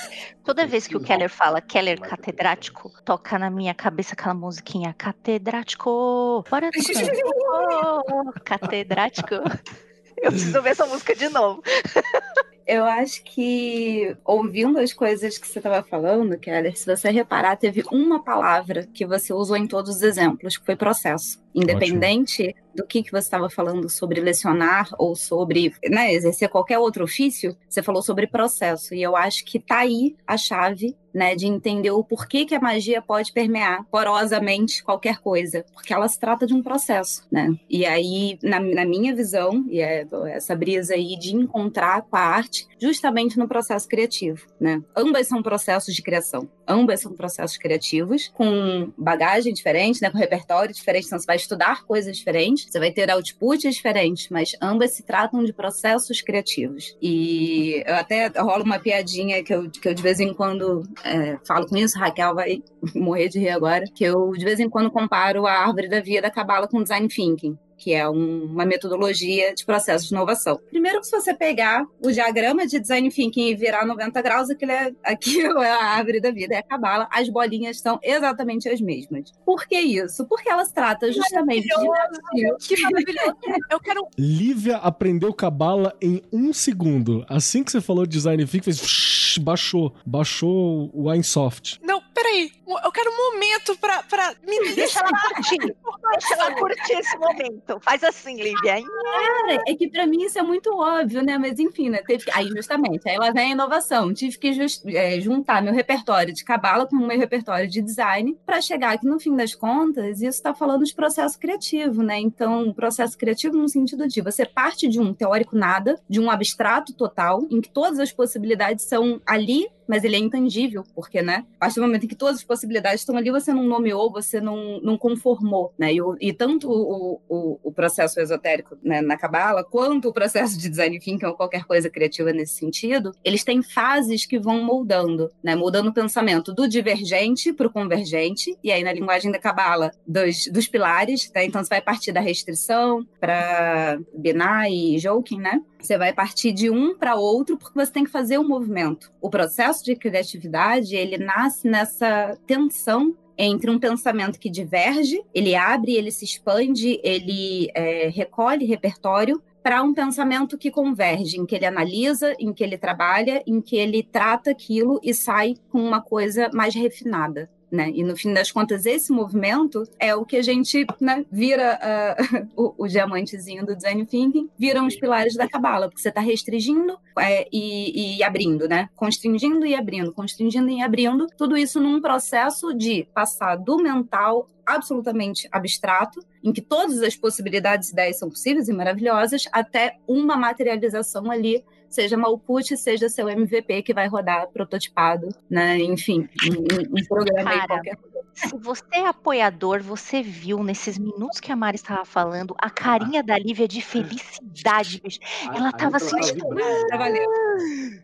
Toda vez que o Keller fala Keller catedrático, toca na minha cabeça aquela musiquinha catedrático. Bora oh, catedrático. Eu preciso ver essa música de novo. Eu acho que, ouvindo as coisas que você estava falando, Keller, se você reparar, teve uma palavra que você usou em todos os exemplos, que foi processo. Independente do que, que você estava falando sobre lecionar ou sobre né, exercer qualquer outro ofício, você falou sobre processo. E eu acho que tá aí a chave né, de entender o porquê que a magia pode permear porosamente qualquer coisa, porque ela se trata de um processo, né? E aí, na, na minha visão, e é essa brisa aí de encontrar com a arte justamente no processo criativo, né? Ambas são processos de criação, ambas são processos criativos com bagagem diferente, né, com repertório diferente, então você vai estudar coisas diferentes, você vai ter outputs diferentes, mas ambas se tratam de processos criativos. E eu até rolo uma piadinha que eu, que eu de vez em quando é, falo com isso, Raquel vai morrer de rir agora, que eu de vez em quando comparo a árvore da vida da cabala com design thinking que é um, uma metodologia de processo de inovação. Primeiro, se você pegar o diagrama de design thinking e virar 90 graus, aquilo é, aquilo é a árvore da vida, é a cabala, as bolinhas são exatamente as mesmas. Por que isso? Porque elas tratam justamente de... Que maravilhoso! Eu quero... Lívia aprendeu cabala em um segundo. Assim que você falou de design thinking, fez... baixou. Baixou o Winesoft. Não, peraí. Eu quero um momento pra, pra me deixa ela curtir. Deixa ela curtir esse momento. Faz assim, Lívia. Cara, é que pra mim isso é muito óbvio, né? Mas enfim, né? Teve... Aí justamente, aí lá vem a inovação. Tive que just... é, juntar meu repertório de cabala com o meu repertório de design para chegar aqui no fim das contas, isso está falando de processo criativo, né? Então, processo criativo no sentido de você parte de um teórico nada, de um abstrato total, em que todas as possibilidades são ali mas ele é intangível, porque, né? A partir do momento em que todas as possibilidades estão ali, você não nomeou, você não, não conformou, né? E, o, e tanto o, o, o, processo esotérico né, na Cabala, quanto o processo de design thinking ou qualquer coisa criativa nesse sentido, eles têm fases que vão moldando, né? Moldando o pensamento do divergente para o convergente, e aí na linguagem da Cabala, dos, dos pilares, tá? Então você vai partir da restrição para Binah e Joking, né? Você vai partir de um para outro porque você tem que fazer um movimento. O processo de criatividade, ele nasce nessa tensão entre um pensamento que diverge, ele abre, ele se expande, ele é, recolhe repertório, para um pensamento que converge, em que ele analisa, em que ele trabalha, em que ele trata aquilo e sai com uma coisa mais refinada. Né? E no fim das contas, esse movimento é o que a gente né, vira uh, o, o, diamantezinho do design thinking, viram os pilares da cabala, porque você está restringindo é, e, e, abrindo, né? Constringindo e abrindo, constringindo e abrindo, tudo isso num processo de passar do mental absolutamente abstrato, em que todas as possibilidades e ideias são possíveis e maravilhosas, até uma materialização ali seja Malput, seja seu MVP que vai rodar prototipado, né? Enfim, um, um programa Cara, aí qualquer se você é apoiador, você viu nesses minutos que a Mari estava falando a carinha da Lívia de felicidade, bicho. Ela tava assim.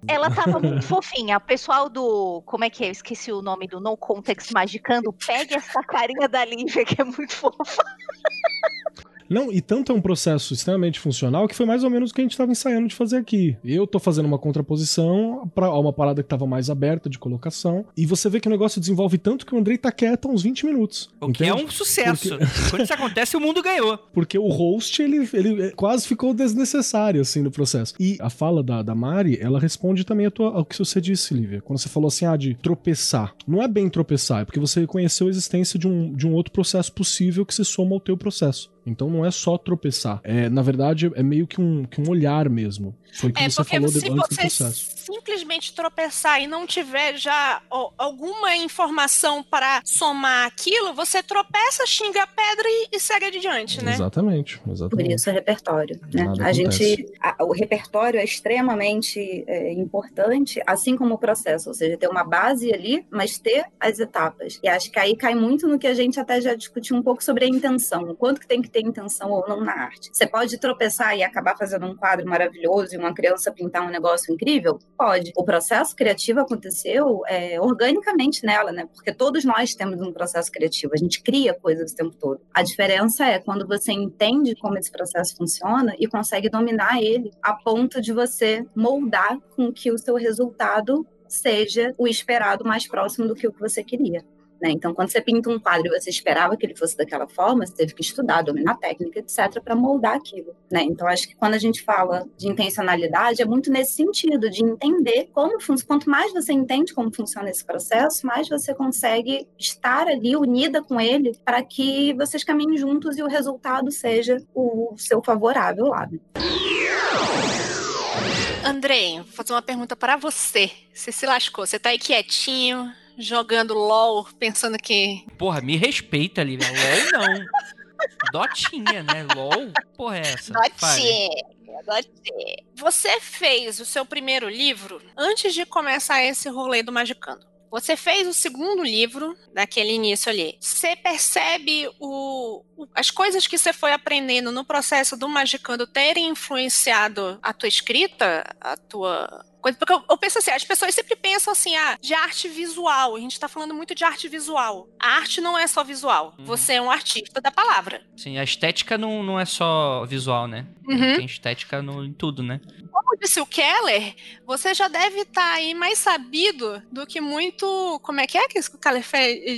Ela tava muito fofinha. O pessoal do. Como é que é? Eu esqueci o nome do No Context Magicando. Pegue essa carinha da Lívia, que é muito fofa. Não, e tanto é um processo extremamente funcional que foi mais ou menos o que a gente estava ensaiando de fazer aqui. Eu tô fazendo uma contraposição para uma parada que estava mais aberta de colocação, e você vê que o negócio desenvolve tanto que o Andrei tá quieto há uns 20 minutos. O entende? que é um sucesso. Porque... Quando isso acontece, o mundo ganhou. Porque o host, ele, ele quase ficou desnecessário, assim, no processo. E a fala da, da Mari, ela responde também tua, ao que você disse, Lívia. Quando você falou assim, ah, de tropeçar. Não é bem tropeçar, é porque você reconheceu a existência de um, de um outro processo possível que se soma ao teu processo. Então não é só tropeçar. É, na verdade, é meio que um, que um olhar mesmo. Foi o que é, você falou se antes do processo. simplesmente tropeçar e não tiver já ó, alguma informação para somar aquilo, você tropeça, xinga a pedra e, e segue adiante, né? Exatamente, exatamente. Por isso é repertório. Né? a gente, a, o repertório é extremamente é, importante, assim como o processo, ou seja, ter uma base ali, mas ter as etapas. E acho que aí cai muito no que a gente até já discutiu um pouco sobre a intenção, o quanto que tem que ter intenção ou não na arte. Você pode tropeçar e acabar fazendo um quadro maravilhoso e uma criança pintar um negócio incrível? Pode. O processo criativo aconteceu é, organicamente nela, né? Porque todos nós temos um processo criativo, a gente cria coisas o tempo todo. A diferença é quando você entende como esse processo funciona e consegue dominar ele a ponto de você moldar com que o seu resultado seja o esperado mais próximo do que o que você queria. Né? Então, quando você pinta um quadro e você esperava que ele fosse daquela forma, você teve que estudar, dominar a técnica, etc., para moldar aquilo. Né? Então, acho que quando a gente fala de intencionalidade, é muito nesse sentido, de entender como funciona. Quanto mais você entende como funciona esse processo, mais você consegue estar ali unida com ele para que vocês caminhem juntos e o resultado seja o seu favorável lá. Né? Andrei, vou fazer uma pergunta para você. Você se lascou, você tá aí quietinho, jogando LOL, pensando que. Porra, me respeita ali, né? LOL não. Dotinha, né? LOL? Porra, é essa? Dotinha. Dotinha. Você fez o seu primeiro livro antes de começar esse rolê do Magicando. Você fez o segundo livro, daquele início ali. Você percebe o, o, as coisas que você foi aprendendo no processo do Magicando terem influenciado a tua escrita, a tua coisa. Porque eu, eu, penso assim, as pessoas sempre pensam assim, ah, de arte visual. A gente tá falando muito de arte visual. A arte não é só visual. Uhum. Você é um artista da palavra. Sim, a estética não, não é só visual, né? Uhum. Tem estética no, em tudo, né? Como disse o Keller, você já deve estar tá aí mais sabido do que muito. Como é que é que o Keller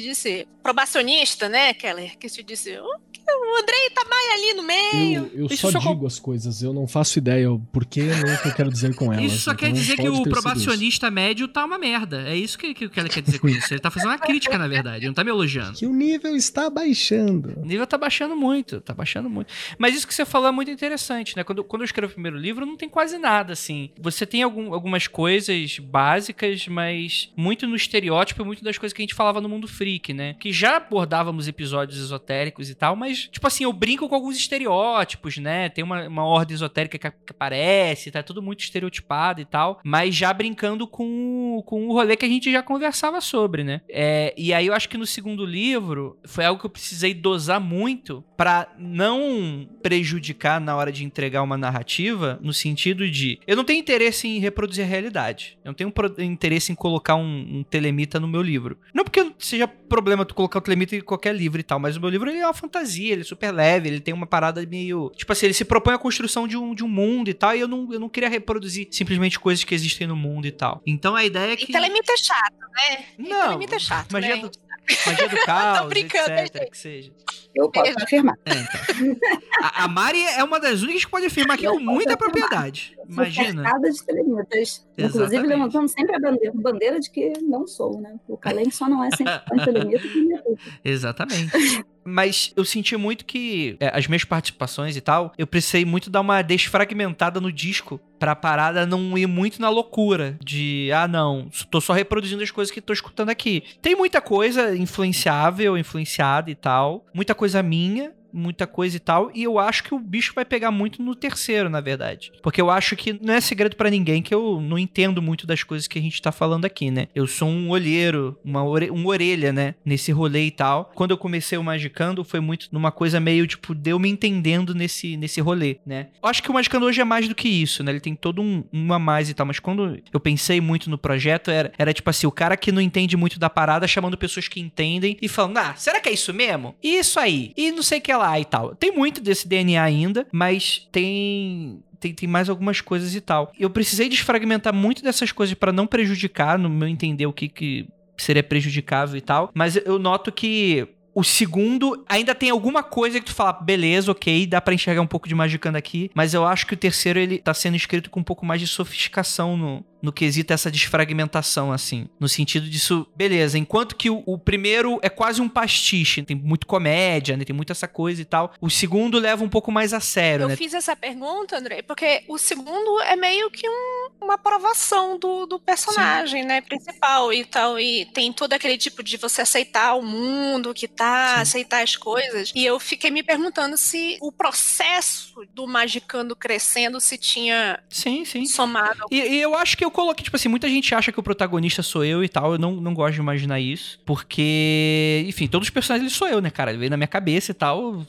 disse? Probacionista, né, Keller? Que te disse, oh, o Andrei tá mais ali no meio. Eu, eu só digo as coisas, eu não faço ideia o porquê nem o que eu quero dizer com elas. Isso só então quer dizer que o probacionista médio tá uma merda. É isso que, que o Keller quer dizer com isso. Ele tá fazendo uma crítica, na verdade, não tá me elogiando. Que o nível está baixando. O nível tá baixando muito, tá baixando muito. Mas isso que você falou é muito interessante, né? Quando, quando eu escrevo o primeiro livro, não tem quase nada, assim. Você tem algum, algumas coisas básicas, mas muito no estereótipo, muito das coisas que a gente falava no mundo freak, né? Que já abordávamos episódios esotéricos e tal, mas tipo assim, eu brinco com alguns estereótipos, né? Tem uma, uma ordem esotérica que, que aparece, tá tudo muito estereotipado e tal, mas já brincando com, com o rolê que a gente já conversava sobre, né? É, e aí eu acho que no segundo livro foi algo que eu precisei dosar muito para não prejudicar na hora de entregar uma narrativa, no sentido de eu não tenho interesse em reproduzir a realidade. Eu não tenho interesse em colocar um, um telemita no meu livro. Não porque seja problema tu colocar o telemita em qualquer livro e tal, mas o meu livro é uma fantasia ele é super leve, ele tem uma parada meio. Tipo assim, ele se propõe a construção de um, de um mundo e tal, e eu não, eu não queria reproduzir simplesmente coisas que existem no mundo e tal. Então a ideia é que. E telemita é chato, né? Não. E telemita é chato. Magia, né? do, magia do caos, etc. Que seja. Eu posso afirmar. É, então. a, a, Mari é uma das únicas que pode afirmar aqui eu com muita afirmar. propriedade. Imagina. de telemitas. Inclusive, levantando sempre a bandeira, bandeira, de que não sou, né? O Kaleng só não é sempre telemita Exatamente. Mas eu senti muito que é, as minhas participações e tal, eu precisei muito dar uma desfragmentada no disco pra parada não ir muito na loucura de, ah, não, tô só reproduzindo as coisas que tô escutando aqui. Tem muita coisa influenciável, influenciada e tal, muita coisa minha, muita coisa e tal. E eu acho que o bicho vai pegar muito no terceiro, na verdade. Porque eu acho que não é segredo para ninguém que eu não entendo muito das coisas que a gente tá falando aqui, né? Eu sou um olheiro, uma ore um orelha, né? Nesse rolê e tal. Quando eu comecei o Magicando, foi muito numa coisa meio, tipo, de eu me entendendo nesse, nesse rolê, né? Eu acho que o Magicando hoje é mais do que isso, né? Ele tem todo um, um a mais e tal. Mas quando eu pensei muito no projeto, era, era tipo assim, o cara que não entende muito da parada chamando pessoas que entendem e falando, ah, será que é isso mesmo? Isso aí. E não sei o que lá lá e tal. Tem muito desse DNA ainda, mas tem tem, tem, mais algumas coisas e tal. Eu precisei desfragmentar muito dessas coisas para não prejudicar, no meu entender, o que, que seria prejudicável e tal. Mas eu noto que o segundo ainda tem alguma coisa que tu fala, beleza, ok, dá para enxergar um pouco de Magicando aqui, mas eu acho que o terceiro ele tá sendo escrito com um pouco mais de sofisticação no, no quesito essa desfragmentação, assim. No sentido disso, beleza, enquanto que o, o primeiro é quase um pastiche, tem muito comédia, né, tem muito essa coisa e tal, o segundo leva um pouco mais a sério, Eu né? fiz essa pergunta, André, porque o segundo é meio que um, uma aprovação do, do personagem, Sim. né, principal e tal, e tem todo aquele tipo de você aceitar o mundo que tá Sim. aceitar as coisas. E eu fiquei me perguntando se o processo do Magicando crescendo se tinha sim, sim. somado. E, e, eu acho que eu coloquei, tipo assim, muita gente acha que o protagonista sou eu e tal. Eu não, não gosto de imaginar isso. Porque, enfim, todos os personagens sou eu, né, cara? Ele veio na minha cabeça e tal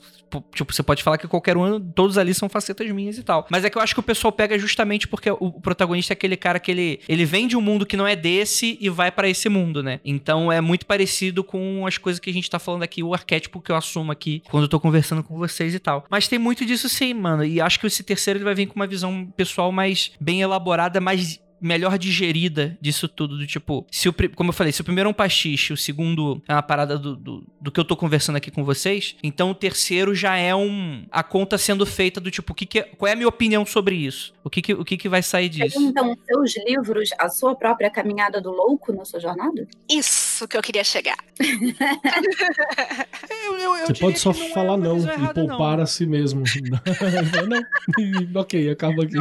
tipo, você pode falar que qualquer um, todos ali são facetas minhas e tal. Mas é que eu acho que o pessoal pega justamente porque o protagonista é aquele cara que ele, ele vem de um mundo que não é desse e vai para esse mundo, né? Então é muito parecido com as coisas que a gente tá falando aqui, o arquétipo que eu assumo aqui quando eu tô conversando com vocês e tal. Mas tem muito disso sim, mano. E acho que esse terceiro ele vai vir com uma visão pessoal mais bem elaborada, mais melhor digerida disso tudo. Do tipo, se o, como eu falei, se o primeiro é um pastiche, o segundo é uma parada do, do, do que eu tô conversando aqui com vocês, então o terceiro já é um. a conta sendo feita do tipo, que que é- qual é a minha opinião sobre isso? O que que, o que, que vai sair disso? Então, seus livros, a sua própria caminhada do louco na sua jornada? Isso que eu queria chegar. Eu- eu- eu Você pode só não é falar uma não e poupar não. a si mesmo. não. Ok, acaba aqui.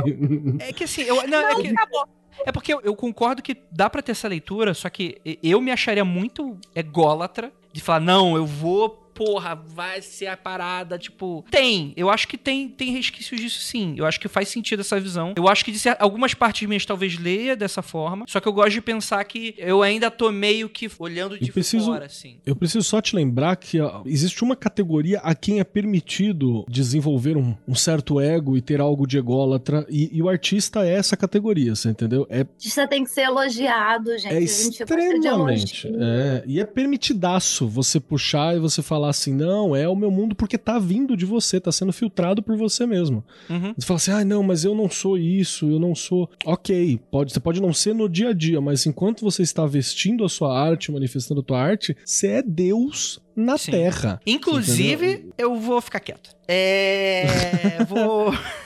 É que assim, eu, não, é Não, que- acabou. É porque eu, eu concordo que dá pra ter essa leitura, só que eu me acharia muito ególatra de falar, não, eu vou, porra, vai ser a parada, tipo. Tem, eu acho que tem, tem resquícios disso sim. Eu acho que faz sentido essa visão. Eu acho que de cer- algumas partes minhas talvez leia dessa forma, só que eu gosto de pensar que eu ainda tô meio que olhando de preciso- fora, assim. Eu preciso só te lembrar que ó, existe uma categoria a quem é permitido desenvolver um, um certo ego e ter algo de ególatra, e, e o artista é essa categoria, você entendeu? É, Você tem que ser elogiado, gente. é gente extremamente. É, e é permitidaço você puxar e você falar assim: não, é o meu mundo porque tá vindo de você, tá sendo filtrado por você mesmo. Uhum. Você fala assim, ah, não, mas eu não sou isso, eu não sou. Ok, pode, você pode não ser no dia a dia, mas enquanto você está vestindo a sua arte, manifestando a tua arte, você é Deus na Sim. Terra. Inclusive, eu vou ficar quieto. É. vou.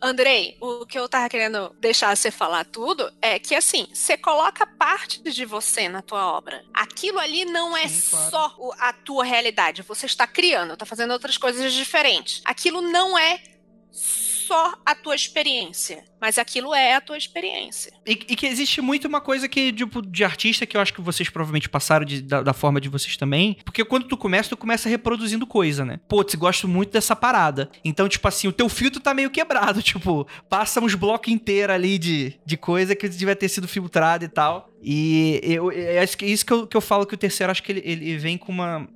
Andrei, o que eu tava querendo deixar você falar tudo é que assim, você coloca parte de você na tua obra. Aquilo ali não é Sim, claro. só a tua realidade. Você está criando, tá fazendo outras coisas diferentes. Aquilo não é só a tua experiência, mas aquilo é a tua experiência. E, e que existe muito uma coisa que, tipo, de artista que eu acho que vocês provavelmente passaram de- da, da forma de vocês também. Porque quando tu começa, tu começa reproduzindo coisa, né? Putz, gosto muito dessa parada. Então, tipo assim, o teu filtro tá meio quebrado. Tipo, passa uns blocos inteiros ali de, de coisa que devia ter sido filtrado e tal. E eu, é isso que eu, que eu falo que o terceiro, acho que ele, ele vem com uma.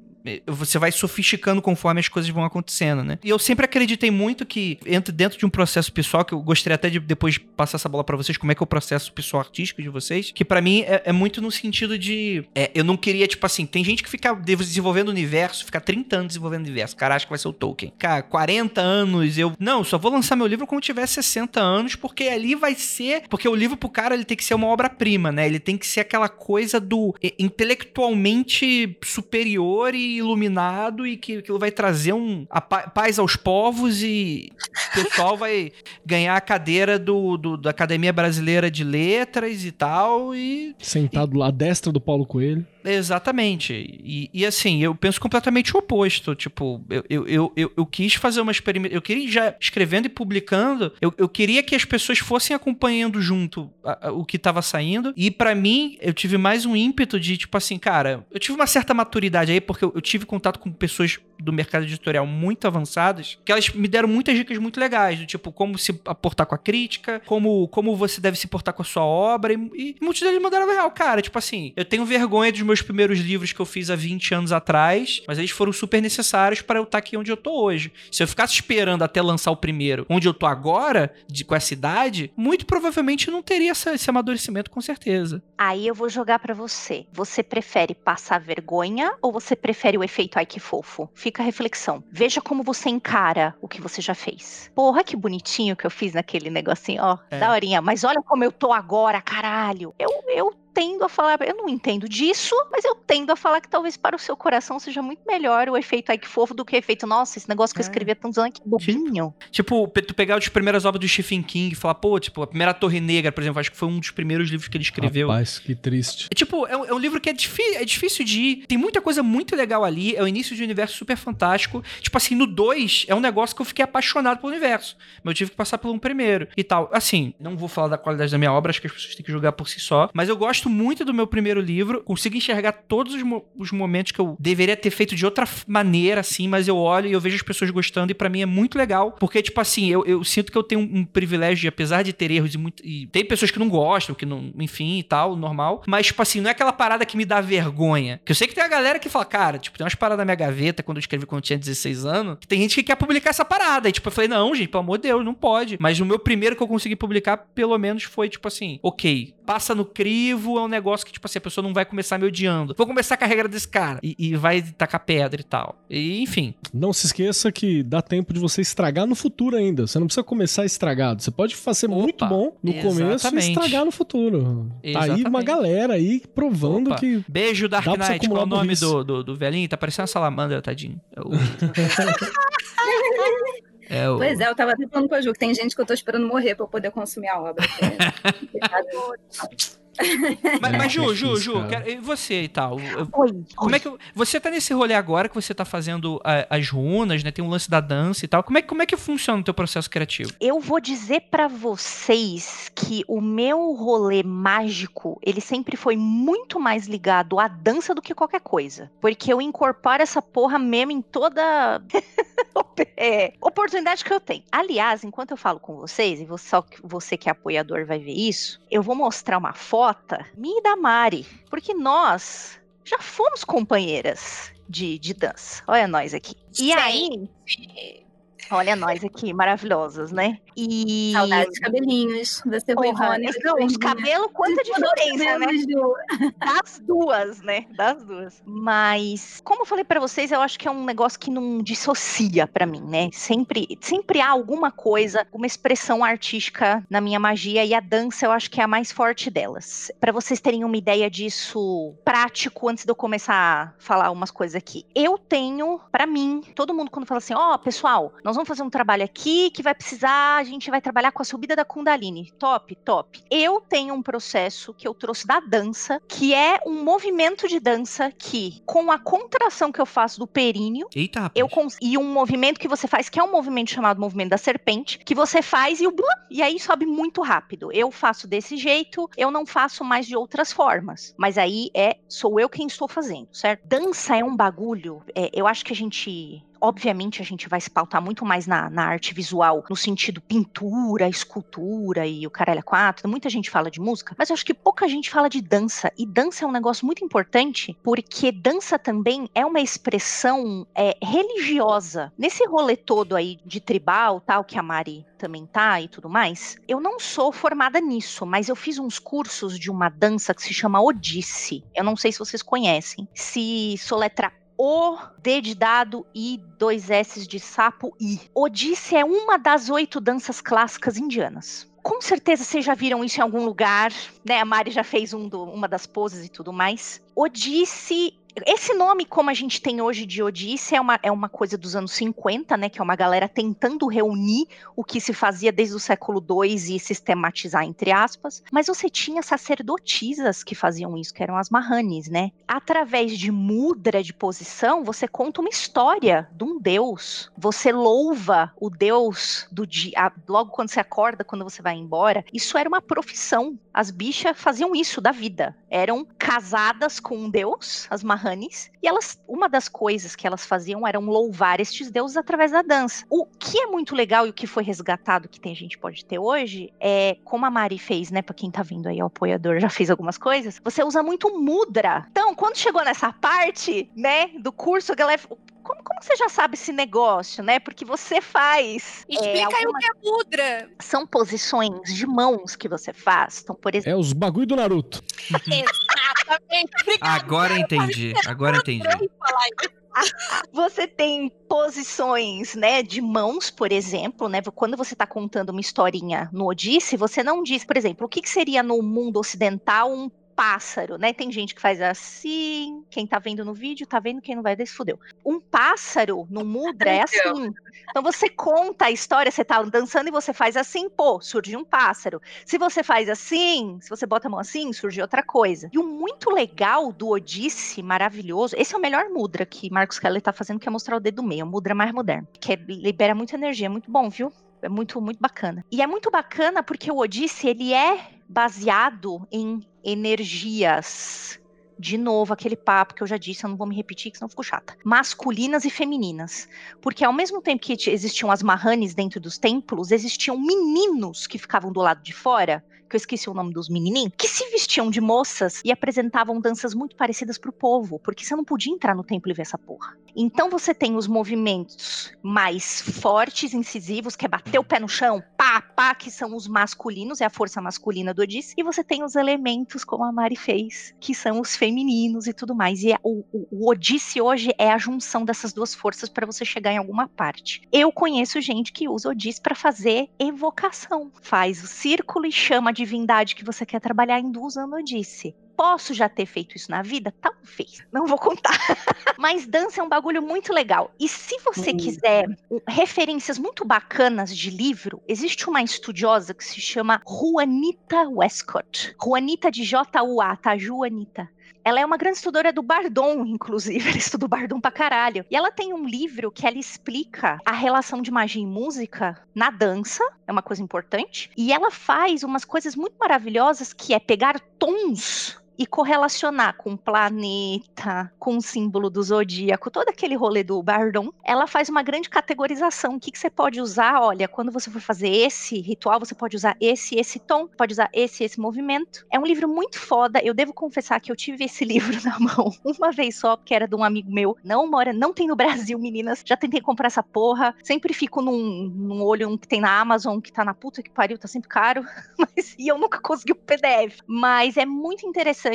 Você vai sofisticando conforme as coisas vão acontecendo, né? E eu sempre acreditei muito que, entre dentro de um processo pessoal, que eu gostaria até de depois passar essa bola pra vocês, como é que é o processo pessoal artístico de vocês, que pra mim é, é muito no sentido de. é, eu não queria, tipo assim, tem gente que fica desenvolvendo o universo, fica 30 anos desenvolvendo o universo. Cara, acho que vai ser o Tolkien. Cara, 40 anos, eu. Não, só vou lançar meu livro quando tiver 60 anos, porque ali vai ser. Porque o livro pro cara ele tem que ser uma obra-prima, né? Ele tem que ser aquela coisa do é, intelectualmente superior e iluminado e que aquilo vai trazer um a pa- paz aos povos e o pessoal vai ganhar a cadeira do, do- da Academia Brasileira de Letras e tal e Sentado lá à destra do Paulo Coelho. Exatamente. E, e, assim, eu penso completamente o oposto. Tipo, eu, eu, eu, eu, eu quis fazer uma experimentação. Eu queria já escrevendo e publicando. Eu, eu queria que as pessoas fossem acompanhando junto a- a- o que tava saindo. E pra mim, eu tive mais um ímpeto de, tipo assim, cara, eu tive uma certa maturidade aí, porque eu, eu tive contato com pessoas do mercado editorial muito avançadas, que elas me deram muitas dicas muito legais, do tipo, como se aportar com a crítica, como, como você deve se portar com a sua obra. E, e muitos deles mandaram real, cara. Tipo assim, eu tenho vergonha dos meus primeiros livros que eu fiz há 20 anos atrás, mas eles foram super necessários para eu estar aqui onde eu tô hoje. Se eu ficasse esperando até lançar o primeiro, onde eu tô agora, de, com essa idade, muito provavelmente não teria essa- esse amadurecimento, com certeza. Aí eu vou jogar pra você. Você prefere passar vergonha ou você prefere o efeito ai que fofo? Fica a reflexão. Veja como você encara o que você já fez. Porra, que bonitinho que eu fiz naquele negocinho, ó. É. Daorinha, mas olha como eu tô agora, caralho. Eu, eu tendo a falar, eu não entendo disso, mas eu tendo a falar que talvez para o seu coração seja muito melhor o efeito ai que fofo do que o efeito, nossa, esse negócio que eu É. escrevi há tantos anos, que bobinho. Tipo, pe- tu pegar as primeiras obras do Stephen King e falar, pô, tipo, a primeira Torre Negra, por exemplo, acho que foi um dos primeiros livros que ele escreveu. Rapaz, que triste. É tipo, é um, é um livro que é, é difícil de ir. Tem muita coisa muito legal ali. É o início de um universo super fantástico. Tipo assim, no 2 é um negócio que eu fiquei apaixonado pelo universo. Mas eu tive que passar pelo um primeiro e tal. Assim, não vou falar da qualidade da minha obra, acho que as pessoas têm que julgar por si só. Mas eu gosto muito do meu primeiro livro. Consigo enxergar todos os, mo- os momentos que eu deveria ter feito de outra maneira, assim. Mas eu olho e eu vejo as pessoas gostando. E pra mim é muito legal. Porque, tipo assim, eu, eu sinto que eu tenho um, privilégio, apesar de ter erros e, muito, e tem pessoas que não gostam, que não, enfim e tal, normal. Mas, tipo assim, não é aquela parada que me dá vergonha. Que eu sei que tem a galera que fala, cara, tipo, tem umas paradas na minha gaveta quando eu escrevi quando eu tinha 16 anos. Que tem gente que quer publicar essa parada. E, tipo, eu falei, não, gente, pelo amor de Deus, não pode. Mas o meu primeiro que eu consegui publicar, pelo menos, foi, tipo assim, ok, passa no crivo, é um negócio que, tipo assim, a pessoa não vai começar me odiando. Vou começar com a regra desse cara. E, e vai tacar pedra e tal. E, enfim. Não se esqueça que dá tempo de você estragar no futuro ainda. Você não precisa começar estragado. Você pode fazer Opa, muito bom no começo e exatamente. estragar no futuro. Tá aí uma Exatamente. galera aí provando Opa. que. Beijo, Dark Knight. Qual é o nome do, do, do velhinho? Tá parecendo uma salamandra, tadinho. É o. é o... Pois é, eu tava até falando com a Ju que tem gente que eu tô esperando morrer pra eu poder consumir a obra. É complicado. Mas, É, mas Ju, é Ju, Ju, quero- e você e tal? Eu- Oi. Como é que você tá nesse rolê agora que você tá fazendo a- as runas, né? Tem um lance da dança e tal. Como é, que- como é que funciona o teu processo criativo? Eu vou dizer pra vocês que o meu rolê mágico, ele sempre foi muito mais ligado à dança do que qualquer coisa. Porque eu incorporo essa porra mesmo em toda é, oportunidade que eu tenho. Aliás, enquanto eu falo com vocês, e você, só que você que é apoiador vai ver isso, eu vou mostrar uma foto minha e da Mari. Porque nós já fomos companheiras de, de dança. Olha nós aqui. E Sim. aí, olha nós aqui, maravilhosas, né? E. Saudades cabelinhos. Você foi Porra, Ivone. não, os cabelos, quanta diferença, né? Das duas, né? Das duas. Mas, como eu falei pra vocês, eu acho que é um negócio que não dissocia pra mim, né? Sempre, sempre há alguma coisa, uma expressão artística na minha magia e a dança eu acho que é a mais forte delas. Pra vocês terem uma ideia disso prático antes de eu começar a falar umas coisas aqui. Eu tenho, pra mim, todo mundo quando fala assim, ó, pessoal, nós vamos fazer um trabalho aqui que vai precisar, a gente vai trabalhar com a subida da Kundalini. Top, top. Eu tenho um processo que eu trouxe da dança, que é um movimento de dança que, com a contração que eu faço do períneo, Eita, rapaz. eu e um movimento que você faz, que é um movimento chamado movimento da serpente, que você faz e o blum, e aí sobe muito rápido. Eu faço desse jeito, eu não faço mais de outras formas. Mas aí é sou eu quem estou fazendo, certo? Dança é um bagulho. é, eu acho que a gente Obviamente, a gente vai se pautar muito mais na, na arte visual, no sentido pintura, escultura e o caralho a quatro. Muita gente fala de música, mas eu acho que pouca gente fala de dança. E dança é um negócio muito importante, porque dança também é uma expressão é, religiosa. Nesse rolê todo aí de tribal, tal, que a Mari também tá e tudo mais, eu não sou formada nisso, mas eu fiz uns cursos de uma dança que se chama Odisse. Eu não sei se vocês conhecem. Se soletra o D de dado I, dois S de sapo I. Odisse é uma das oito danças clássicas indianas. Com certeza vocês já viram isso em algum lugar, né? A Mari já fez um do- uma das poses e tudo mais. Odisse. Esse nome, como a gente tem hoje de Odisse, é uma, é uma coisa dos anos 50, né? Que é uma galera tentando reunir o que se fazia desde o século II e sistematizar, entre aspas. Mas você tinha sacerdotisas que faziam isso, que eram as Mahanis, né? Através de mudra de posição, você conta uma história de um deus. Você louva o deus do dia. Logo quando você acorda, quando você vai embora. Isso era uma profissão. As bichas faziam isso da vida. Eram casadas com um deus, as Mahanis, e elas, uma das coisas que elas faziam era louvar estes deuses através da dança. O que é muito legal e o que foi resgatado que tem gente pode ter hoje é como a Mari fez, né, Pra quem tá vindo aí, o apoiador já fez algumas coisas. Você usa muito mudra. Então, quando chegou nessa parte, né, do curso, a galera como, como você já sabe esse negócio, né? Porque você faz. é, Explica aí o que é mudra. São posições de mãos que você faz. Então, por exemplo. É os bagulho do Naruto. Exatamente. Obrigada. Agora entendi, agora entendi. Você tem posições, né, de mãos, por exemplo, né? Quando você está contando uma historinha no Odisse, você não diz, por exemplo, o que, que seria no mundo ocidental um pássaro, né? Tem gente que faz assim, quem tá vendo no vídeo tá vendo, quem não vai, desse fudeu. Um pássaro no mudra é assim. Então você conta a história, você tá dançando e você faz assim, pô, surge um pássaro. Se você faz assim, se você bota a mão assim, surge outra coisa. E o muito legal do Odisse, maravilhoso, esse é o melhor mudra que Marcos Keller tá fazendo, que é mostrar o dedo do meio, é o mudra mais moderno, que é- libera muita energia, é muito bom, viu? É muito, muito bacana. E é muito bacana porque o Odisse, ele é baseado em energias. De novo, aquele papo que eu já disse, eu não vou me repetir, que senão eu fico chata. Masculinas e femininas. Porque ao mesmo tempo que existiam as Mahanis dentro dos templos, existiam meninos que ficavam do lado de fora, que eu esqueci o nome dos menininhos, que se vestiam de moças e apresentavam danças muito parecidas pro povo, porque você não podia entrar no templo e ver essa porra. Então você tem os movimentos mais fortes, incisivos, que é bater o pé no chão, pá, Apa, que são os masculinos, é a força masculina do Odisse, e você tem os elementos, como a Mari fez, que são os femininos e tudo mais. E o, o, o Odisse hoje é a junção dessas duas forças para você chegar em alguma parte. Eu conheço gente que usa Odisse para fazer evocação. Faz o círculo e chama a divindade que você quer trabalhar indo usando Odisse. Posso já ter feito isso na vida? Talvez. Não vou contar. Mas dança é um bagulho muito legal. E se você Hum. quiser referências muito bacanas de livro, existe uma estudiosa que se chama Juanita Westcott. Juanita de J-U-A, tá? Juanita. Ela é uma grande estudadora do Bardon, inclusive. Ela estuda o Bardon pra caralho. E ela tem um livro que ela explica a relação de magia e música na dança. É uma coisa importante. E ela faz umas coisas muito maravilhosas que é pegar tons e correlacionar com planeta, com o símbolo do zodíaco, todo aquele rolê do Bardon, ela faz uma grande categorização. O que, que você pode usar? Olha, quando você for fazer esse ritual, você pode usar esse esse tom, pode usar esse esse movimento. É um livro muito foda. Eu devo confessar que eu tive esse livro na mão uma vez só, porque era de um amigo meu. Não mora, não tem no Brasil, meninas. Já tentei comprar essa porra. Sempre fico num, num olho um que tem na Amazon, que tá na puta que pariu, tá sempre caro. Mas, e eu nunca consegui o PDF. Mas é muito interessante.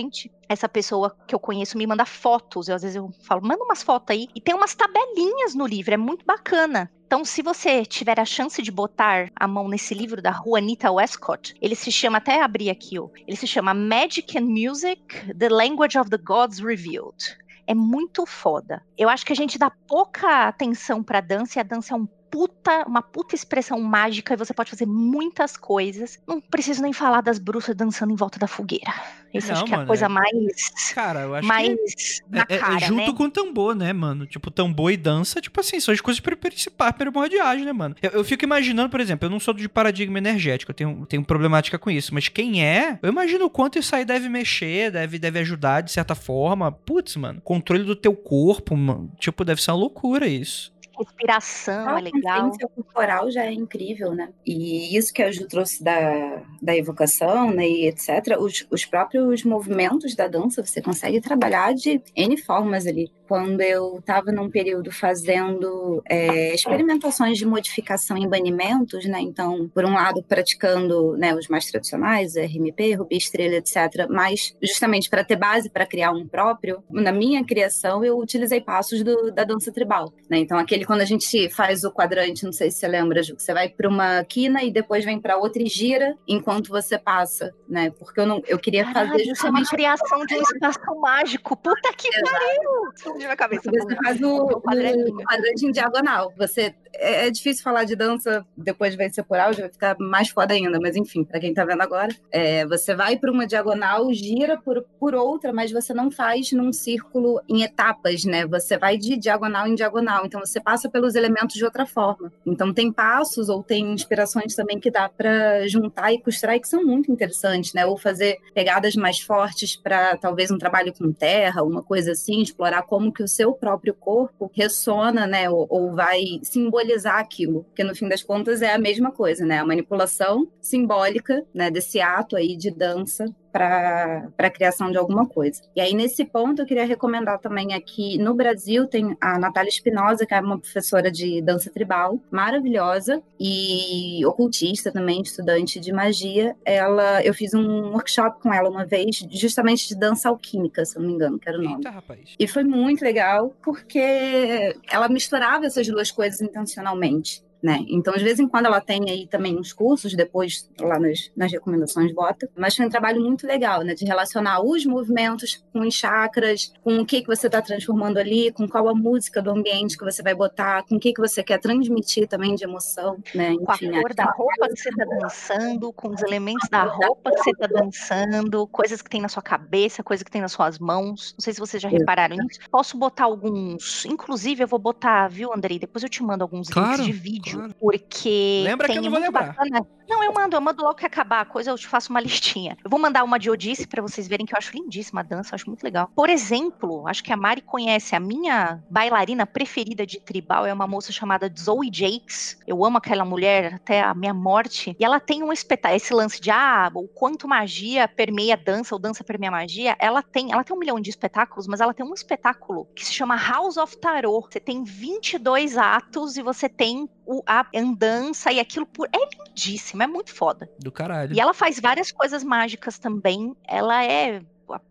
Essa pessoa que eu conheço me manda fotos. Eu, às vezes eu falo, manda umas fotos aí. E tem umas tabelinhas no livro, é muito bacana. Então, se você tiver a chance de botar a mão nesse livro da Juanita Westcott, ele se chama, até abrir aqui, ó, ele se chama Magic and Music, The Language of the Gods Revealed. É muito foda. Eu acho que a gente dá pouca atenção pra dança e a dança é um puta, uma puta expressão mágica e você pode fazer muitas coisas. Não preciso nem falar das bruxas dançando em volta da fogueira. Isso acho que é a mano, coisa é- mais Cara, eu acho mais que. na É, é- é cara, junto né? com o tambor, né, mano? Tipo, tambor e dança, tipo assim, são as coisas pri- principais, primordiais, né, mano? Eu, eu fico imaginando, por exemplo, eu não sou de paradigma energético, eu tenho, tenho problemática com isso, mas quem é, eu imagino o quanto isso aí deve mexer, deve, deve ajudar de certa forma. Putz, mano, controle do teu corpo, mano, tipo, deve ser uma loucura isso. Respiração, A é legal. consciência corporal já é incrível, né? E isso que a Ju trouxe da, da evocação, né, e etc., os, os próprios movimentos da dança, você consegue trabalhar de N formas ali. Quando eu estava num período fazendo é, experimentações de modificação em banimentos, né? Então, por um lado, praticando né, os mais tradicionais, RMP, Rubi, Estrela, etc., mas justamente para ter base para criar um próprio, na minha criação, eu utilizei passos do- da dança tribal, né? Então, aquele quando a gente faz o quadrante, não sei se você lembra, Ju, que você vai para uma quina e depois vem para outra e gira enquanto você passa, né? Porque eu não, eu queria Caralho, fazer isso é uma justamente criação de um espaço mágico. Puta que pariu! Explodiu cabeça. Você faz o quadrante em diagonal. Você é, é difícil falar de dança depois de vencer por áudio, vai ficar mais foda ainda, mas enfim, para quem tá vendo agora, é, você vai para uma diagonal, gira por, por outra, mas você não faz num círculo em etapas, né? Você vai de diagonal em diagonal, então você passa pelos elementos de outra forma. Então tem passos ou tem inspirações também que dá para juntar e costurar e que são muito interessantes, né? Ou fazer pegadas mais fortes para talvez um trabalho com terra, uma coisa assim, explorar como que o seu próprio corpo ressona, né? Ou, ou vai simbolizar aquilo, porque no fim das contas é a mesma coisa, né? A manipulação simbólica, né? Desse ato aí de dança para a criação de alguma coisa. E aí, nesse ponto, eu queria recomendar também aqui no Brasil, tem a Natália Espinosa, que é uma professora de dança tribal, maravilhosa, e ocultista também, estudante de magia. Ela, eu fiz um workshop com ela uma vez, justamente de dança alquímica, se eu não me engano, que era o nome. Eita, rapaz. E foi muito legal porque ela misturava essas duas coisas intencionalmente. Né? Então, de vez em quando, ela tem aí também uns cursos, depois lá nas, nas recomendações bota. Mas foi um trabalho muito legal, né? De relacionar os movimentos com os chakras, com o que, que você está transformando ali, com qual a música do ambiente que você vai botar, com o que, que você quer transmitir também de emoção, né? Com a Enfim, cor da roupa que você tá dançando, com os elementos da roupa que você tá dançando, coisas que tem na sua cabeça, coisas que tem nas suas mãos. Não sei se vocês já repararam nisso. Posso botar alguns. Inclusive, eu vou botar, viu, Andrei? Depois eu te mando alguns Claro, links de vídeo. Claro. Porque. Lembra que eu não vou lembrar. bacana. Não, eu mando, eu mando logo que acabar a coisa, eu te faço uma listinha. Eu vou mandar uma de Odisse pra vocês verem que eu acho lindíssima a dança, eu acho muito legal. Por exemplo, acho que a Mari conhece a minha bailarina preferida de tribal, é uma moça chamada Zoe Jakes. Eu amo aquela mulher até a minha morte. E ela tem um espetáculo, esse lance de ah, o quanto magia permeia dança ou dança permeia magia. Ela tem, ela tem um milhão de espetáculos, mas ela tem um espetáculo que se chama House of Tarot. Você tem 22 atos e você tem o- a andança e aquilo por. É lindíssimo, é muito foda. Do caralho. E ela faz várias coisas mágicas também. Ela é.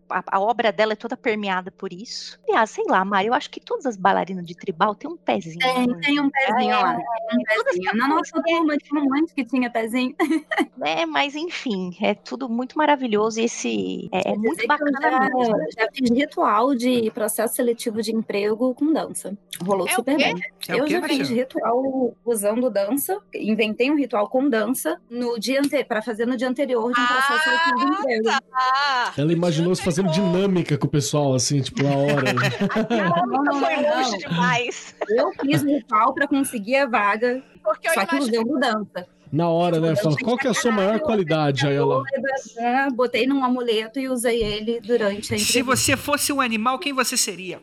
A, a- obra dela é toda permeada por isso. Aliás, sei lá, Mari, eu acho que todas as bailarinas de tribal têm um pezinho. Tem, né? tem um pezinho lá. Tem um pezinho. Na nossa turma tinha um monte que tinha pezinho. É, mas enfim, é tudo muito maravilhoso e esse é, é muito eu bacana mesmo. já, já fiz ritual de processo seletivo de emprego com dança. Rolou É super bem. É eu quê, já fiz ritual usando dança, inventei um ritual com dança no dia para fazer no dia anterior de um processo seletivo de emprego. Ah, Ela imaginou se fazendo dinâmica com o pessoal, assim, tipo, na hora. Não, não, Foi não, longe não. demais. Eu fiz o ritual para conseguir a vaga, porque eu só que imagino. usando dança. Na hora, né? Fala, qual que é a sua maior qualidade? Aí ela. É, Botei num amuleto e usei ele durante a Se entrevista. você fosse um animal, quem você seria?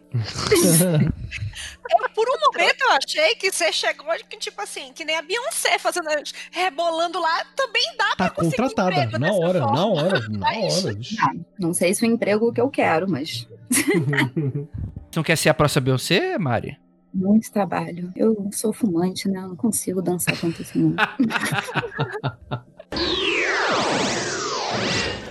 Por um momento eu achei que você chegou que, tipo assim, que nem a Beyoncé fazendo, rebolando lá, também dá Tá pra conseguir contratada. emprego Na hora, forma. na hora, na Mas- hora. Vixe. Não sei se o emprego que eu quero, mas Você não quer ser a próxima Beyoncé, Mari? Muito trabalho. Eu sou fumante, né? Eu não consigo dançar tanto assim.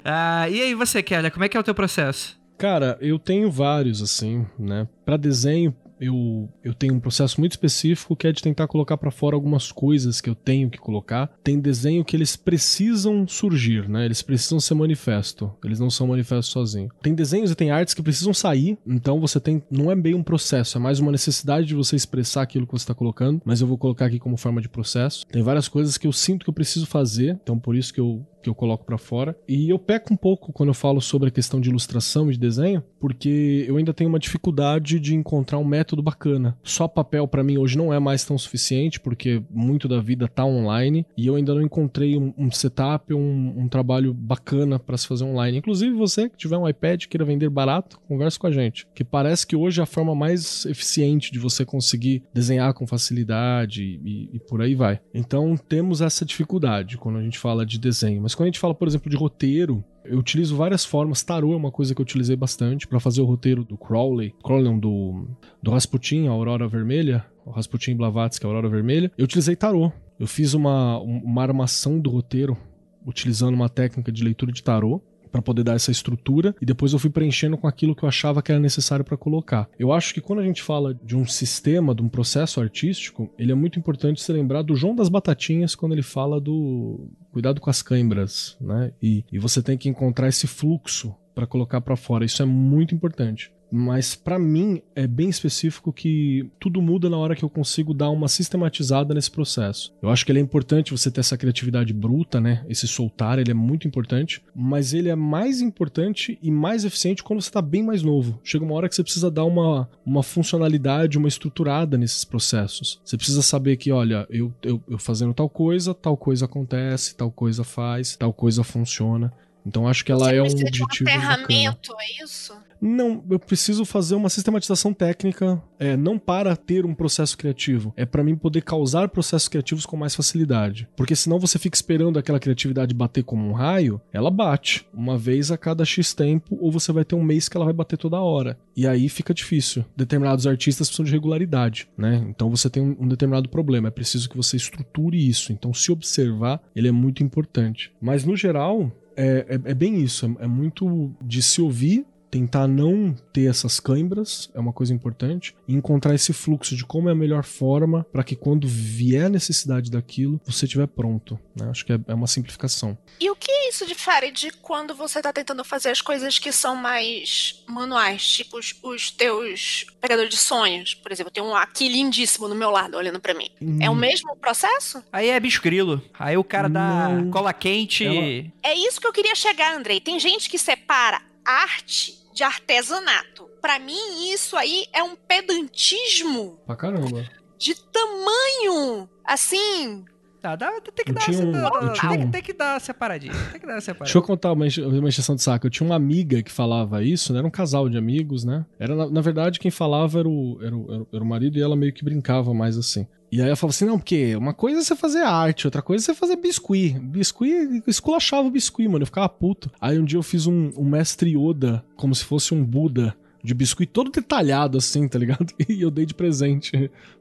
Ah, e aí você, Kelly, como é que é o teu processo? Cara, eu tenho vários, assim, né? Pra desenho, eu, eu tenho um processo muito específico que é de tentar colocar pra fora algumas coisas que eu tenho que colocar. Tem desenho que eles precisam surgir, né? Eles precisam ser manifesto. Eles não são manifesto sozinho. Tem desenhos e tem artes que precisam sair, então você tem. Não é bem um processo, é mais uma necessidade de você expressar aquilo que você tá colocando, mas eu vou colocar aqui como forma de processo. Tem várias coisas que eu sinto que eu preciso fazer, então por isso que eu que eu coloco pra fora. E eu peco um pouco quando eu falo sobre a questão de ilustração e de desenho, porque eu ainda tenho uma dificuldade de encontrar um método bacana. Só papel pra mim hoje não é mais tão suficiente, porque muito da vida tá online e eu ainda não encontrei um, um setup, um, um trabalho bacana pra se fazer online. Inclusive você que tiver um iPad queira vender barato, conversa com a gente, que parece que hoje é a forma mais eficiente de você conseguir desenhar com facilidade e, e por aí vai. Então temos essa dificuldade quando a gente fala de desenho, mas quando a gente fala, por exemplo, de roteiro, eu utilizo várias formas. Tarô é uma coisa que eu utilizei bastante pra fazer o roteiro do Crowley, Crowley não, do, do Rasputin, a Aurora Vermelha, o Rasputin Blavatsky, a Aurora Vermelha. Eu utilizei tarô. Eu fiz uma, um- uma armação do roteiro utilizando uma técnica de leitura de tarô pra poder dar essa estrutura e depois eu fui preenchendo com aquilo que eu achava que era necessário pra colocar. Eu acho que quando a gente fala de um sistema, de um processo artístico, ele é muito importante se lembrar do João das Batatinhas quando ele fala do cuidado com as câimbras, né? E, e você tem que encontrar esse fluxo pra colocar pra fora. Isso é muito importante. Mas pra mim é bem específico que tudo muda na hora que eu consigo dar uma sistematizada nesse processo. Eu acho que ele é importante você ter essa criatividade bruta, né? Esse soltar, ele é muito importante, mas ele é mais importante e mais eficiente quando você tá bem mais novo. Chega uma hora que você precisa dar uma, uma funcionalidade, uma estruturada nesses processos. Você precisa saber que, olha, eu, eu, eu fazendo tal coisa, tal coisa acontece, tal coisa faz, tal coisa funciona. Então acho que ela Você é um precisa de um objetivo bacana. aterramento, é isso? Não, eu preciso fazer uma sistematização técnica, é, não para ter um processo criativo, é para mim poder causar processos criativos com mais facilidade. Porque senão você fica esperando aquela criatividade bater como um raio, ela bate uma vez a cada X tempo, ou você vai ter um mês que ela vai bater toda hora. E aí fica difícil. Determinados artistas precisam de regularidade, né? Então você tem um, determinado problema, é preciso que você estruture isso. Então se observar, ele é muito importante. Mas no geral, é, é- é bem isso, é- é muito de se ouvir tentar não ter essas câimbras é uma coisa importante e encontrar esse fluxo de como é a melhor forma para que quando vier a necessidade daquilo você estiver pronto. né? Acho que é, é uma simplificação. E o que é isso difere de quando você tá tentando fazer as coisas que são mais manuais, tipo os, os teus pegadores de sonhos, por exemplo, tem um aqui lindíssimo no meu lado olhando pra mim. É o Hum, mesmo processo? Aí é bicho grilo. Aí o cara dá Não. cola quente. Ela- É isso que eu queria chegar, Andrei. Tem gente que separa arte de artesanato. Pra mim, isso aí é um pedantismo Pra caramba. de tamanho. Assim, Tá, dá, tem que dar, um- dá- dá- tem, um- tem que dar separadinho. Tem que dar Deixa eu contar uma, uma encheção de saco. Eu tinha uma amiga que falava isso, né? Era um casal de amigos, né? Era, na, na verdade, quem falava era o, era, o, era o- era o marido e ela meio que brincava mais assim. E aí ela falava assim, não, porque uma coisa é você fazer arte, outra coisa é você fazer biscuit. Biscuit, esculachava o biscuit, mano. Eu ficava puto. Aí um dia eu fiz um, um mestre Yoda, como se fosse um Buda, de biscuit todo detalhado, assim, tá ligado? E eu dei de presente.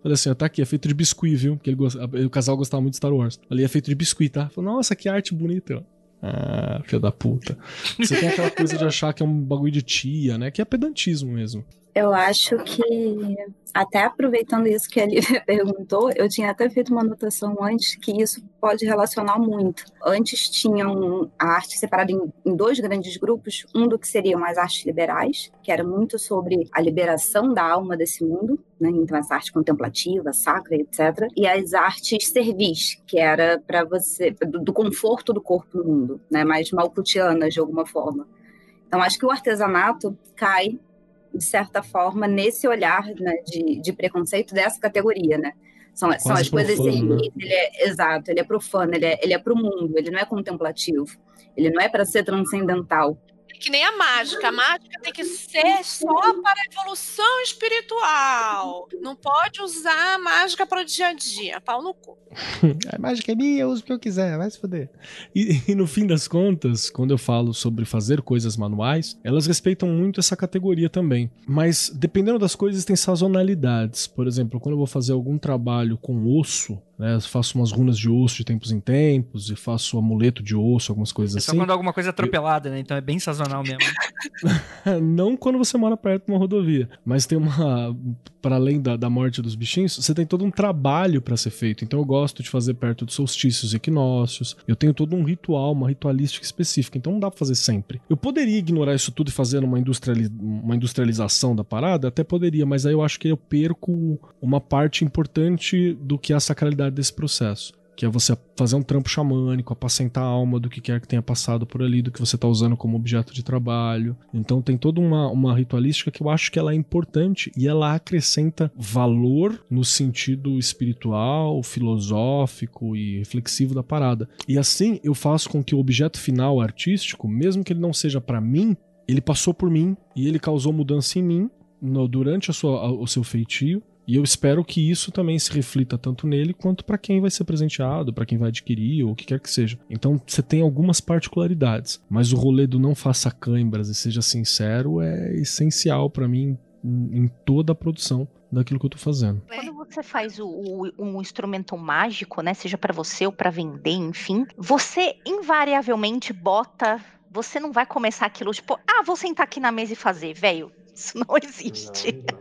Falei assim, ó, tá aqui, é feito de biscuit, viu? Porque ele, o casal gostava muito de Star Wars. Ali é feito de biscuit, tá? Falei, nossa, que arte bonita. Ah, filho da puta. Você tem aquela coisa de achar que é um bagulho de tia, né? Que é pedantismo mesmo. Eu acho que, até aproveitando isso que a Lívia perguntou, eu tinha até feito uma anotação antes que isso pode relacionar muito. Antes tinham a arte separada em, em dois grandes grupos, um do que seriam as artes liberais, que era muito sobre a liberação da alma desse mundo, né? então essa arte contemplativa, sacra, etc. E as artes servis, que era para você, do, do conforto do corpo no mundo, né? mais malcutianas de alguma forma. Então acho que o artesanato cai de certa forma, nesse olhar né, de, de preconceito dessa categoria, né? São, são as coisas profano, né? ele é exato, ele é profano, ele é, ele é para o mundo, ele não é contemplativo, ele não é para ser transcendental. Que nem a mágica. A mágica tem que ser só para a evolução espiritual. Não pode usar a mágica para o dia a dia. Pau no cu. A mágica é minha, eu uso o que eu quiser, vai se foder. E, e no fim das contas, quando eu falo sobre fazer coisas manuais, elas respeitam muito essa categoria também. Mas dependendo das coisas, tem sazonalidades. Por exemplo, quando eu vou fazer algum trabalho com osso, né? Eu faço umas runas de osso de tempos em tempos, e faço amuleto de osso, algumas coisas É só assim. quando alguma coisa é atropelada, né? Então é bem sazonal mesmo. Não quando você mora perto de uma rodovia, mas tem uma. Para além da, da morte dos bichinhos, você tem todo um trabalho para ser feito. Então eu gosto de fazer perto de solstícios e equinócios. Eu tenho todo um ritual, uma ritualística específica. Então não dá pra fazer sempre. Eu poderia ignorar isso tudo e fazer uma, industriali uma industrialização da parada? Até poderia, mas aí eu acho que eu perco uma parte importante do que é a sacralidade desse processo. Que é você fazer um trampo xamânico, apacentar a alma do que quer que tenha passado por ali, do que você está usando como objeto de trabalho. Então tem toda uma, uma ritualística que eu acho que ela é importante e ela acrescenta valor no sentido espiritual, filosófico e reflexivo da parada. E assim eu faço com que o objeto final artístico, mesmo que ele não seja para mim, ele passou por mim e ele causou mudança em mim no- durante sua, o seu feitio. E eu espero que isso também se reflita tanto nele quanto para quem vai ser presenteado, para quem vai adquirir ou o que quer que seja. Então você tem algumas particularidades, mas o rolê do não faça cãibras e seja sincero é essencial para mim em toda a produção daquilo que eu tô fazendo. Quando você faz o, o- um instrumento mágico, né, seja pra você ou pra vender, enfim, você invariavelmente bota. Você não vai começar aquilo tipo, ah, vou sentar aqui na mesa e fazer, velho. Isso não existe. Não, não.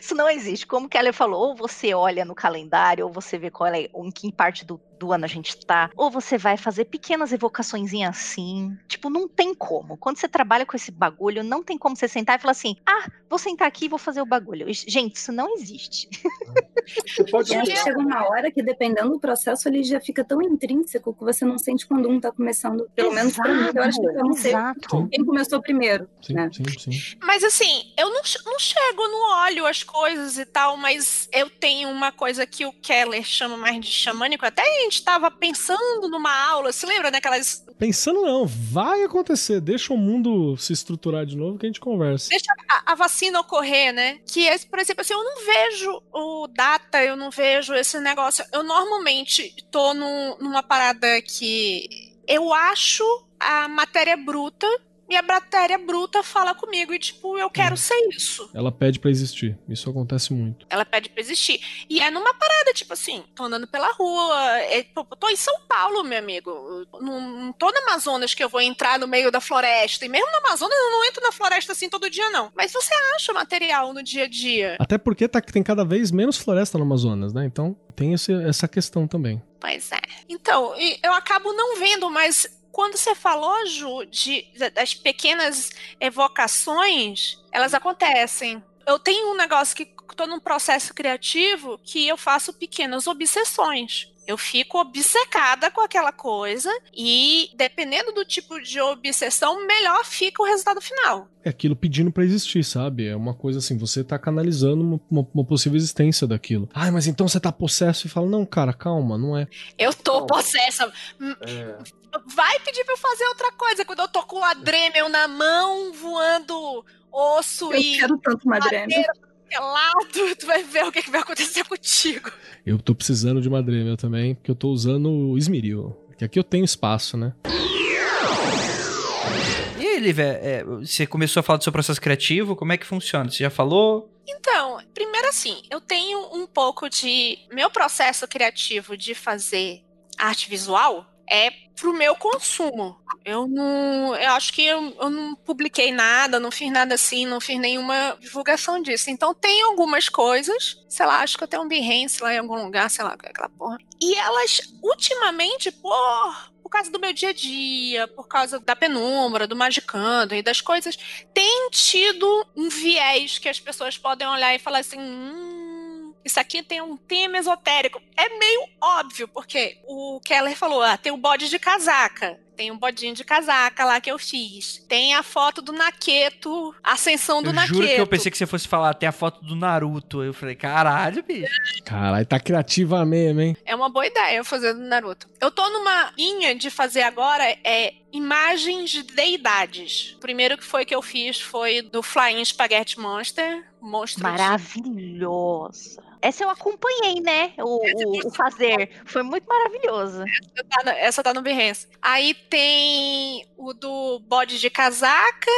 Isso não existe. Como que ela falou, ou você olha no calendário, ou você vê qual é, em que parte do, do ano a gente tá, ou você vai fazer pequenas evocações assim. Tipo, não tem como. Quando você trabalha com esse bagulho, não tem como você sentar e falar assim: ah, vou sentar aqui e vou fazer o bagulho. Gente, isso não existe. Você pode acho que chega uma hora que, dependendo do processo, ele já fica tão intrínseco que você não sente quando um tá começando. Pelo menos pra mim, eu acho que eu não sei Exato. quem começou primeiro. Sim, né? sim, sim. Mas assim, eu não, não chego no óleo as coisas e tal, mas eu tenho uma coisa que o Keller chama mais de xamânico. Até a gente tava pensando numa aula, se lembra daquelas. Pensando não, vai acontecer. Deixa o mundo se estruturar de novo que a gente conversa. Deixa a, a vacina ocorrer, né? Que, é, por exemplo, assim, eu não vejo o data, eu não vejo esse negócio. Eu normalmente tô num- numa parada que eu acho a matéria bruta. E a matéria bruta fala comigo e, tipo, eu quero ser isso. Ela pede pra existir. Isso acontece muito. Ela pede pra existir. E é numa parada, tipo assim, tô andando pela rua, é, tô em São Paulo, meu amigo. Não, não tô no Amazonas que eu vou entrar no meio da floresta. E mesmo no Amazonas eu não entro na floresta assim todo dia, não. Mas você acha material no dia a dia. Até porque tá, tem cada vez menos floresta no Amazonas, né? Então tem esse- essa questão também. Pois é. Então, eu acabo não vendo, mas quando você falou, Ju, de, das pequenas evocações, elas acontecem. Eu tenho um negócio que tô num processo criativo que eu faço pequenas obsessões. Eu fico obcecada com aquela coisa e, dependendo do tipo de obsessão, melhor fica o resultado final. É aquilo pedindo pra existir, sabe? É uma coisa assim, você tá canalizando uma, uma- uma possível existência daquilo. Ai, mas então você tá possesso e fala, não, cara, calma, não é. Eu tô Calma. possessa. É, Vai pedir pra eu fazer outra coisa quando eu tô com a Dremel na mão, voando osso Eu e quero tanto uma. Pelado, tu vai ver o que, que vai acontecer contigo. Eu tô precisando de uma Dremel também, porque eu tô usando o Esmeril. Que aqui eu tenho espaço, né? E aí, Lívia, é, você começou a falar do seu processo criativo, como é que funciona? Você já falou? Então, primeiro assim, eu tenho um pouco de. Meu processo criativo de fazer arte visual é pro meu consumo. Eu não. Eu acho que eu, eu, não publiquei nada, não fiz nada assim, não fiz nenhuma divulgação disso. Então tem algumas coisas, sei lá, acho que eu tenho um Behance lá em algum lugar, sei lá, aquela porra. E elas, ultimamente, por por causa do meu dia a dia, por causa da penumbra, do magicando e das coisas, tem tido um viés que as pessoas podem olhar e falar assim: hum, isso aqui tem um tema esotérico. É meio óbvio, porque o Keller falou: ah, tem o bode de casaca. Tem um bodinho de casaca lá que eu fiz. Tem a foto do Naqueto, a ascensão do eu Naqueto. Juro que eu pensei que você fosse falar, tem a foto do Naruto. Eu falei, caralho, bicho. Caralho, tá criativa mesmo, hein? É uma boa ideia eu fazer do Naruto. Eu tô numa linha de fazer agora é imagens de deidades. O primeiro que foi que eu fiz foi do Flying Spaghetti Monster. Monstro Maravilhosa. Essa eu acompanhei, né? O, o, o fazer. Foi muito maravilhoso. Essa tá, no, essa tá no Behance. Aí tem o do bode de casaca,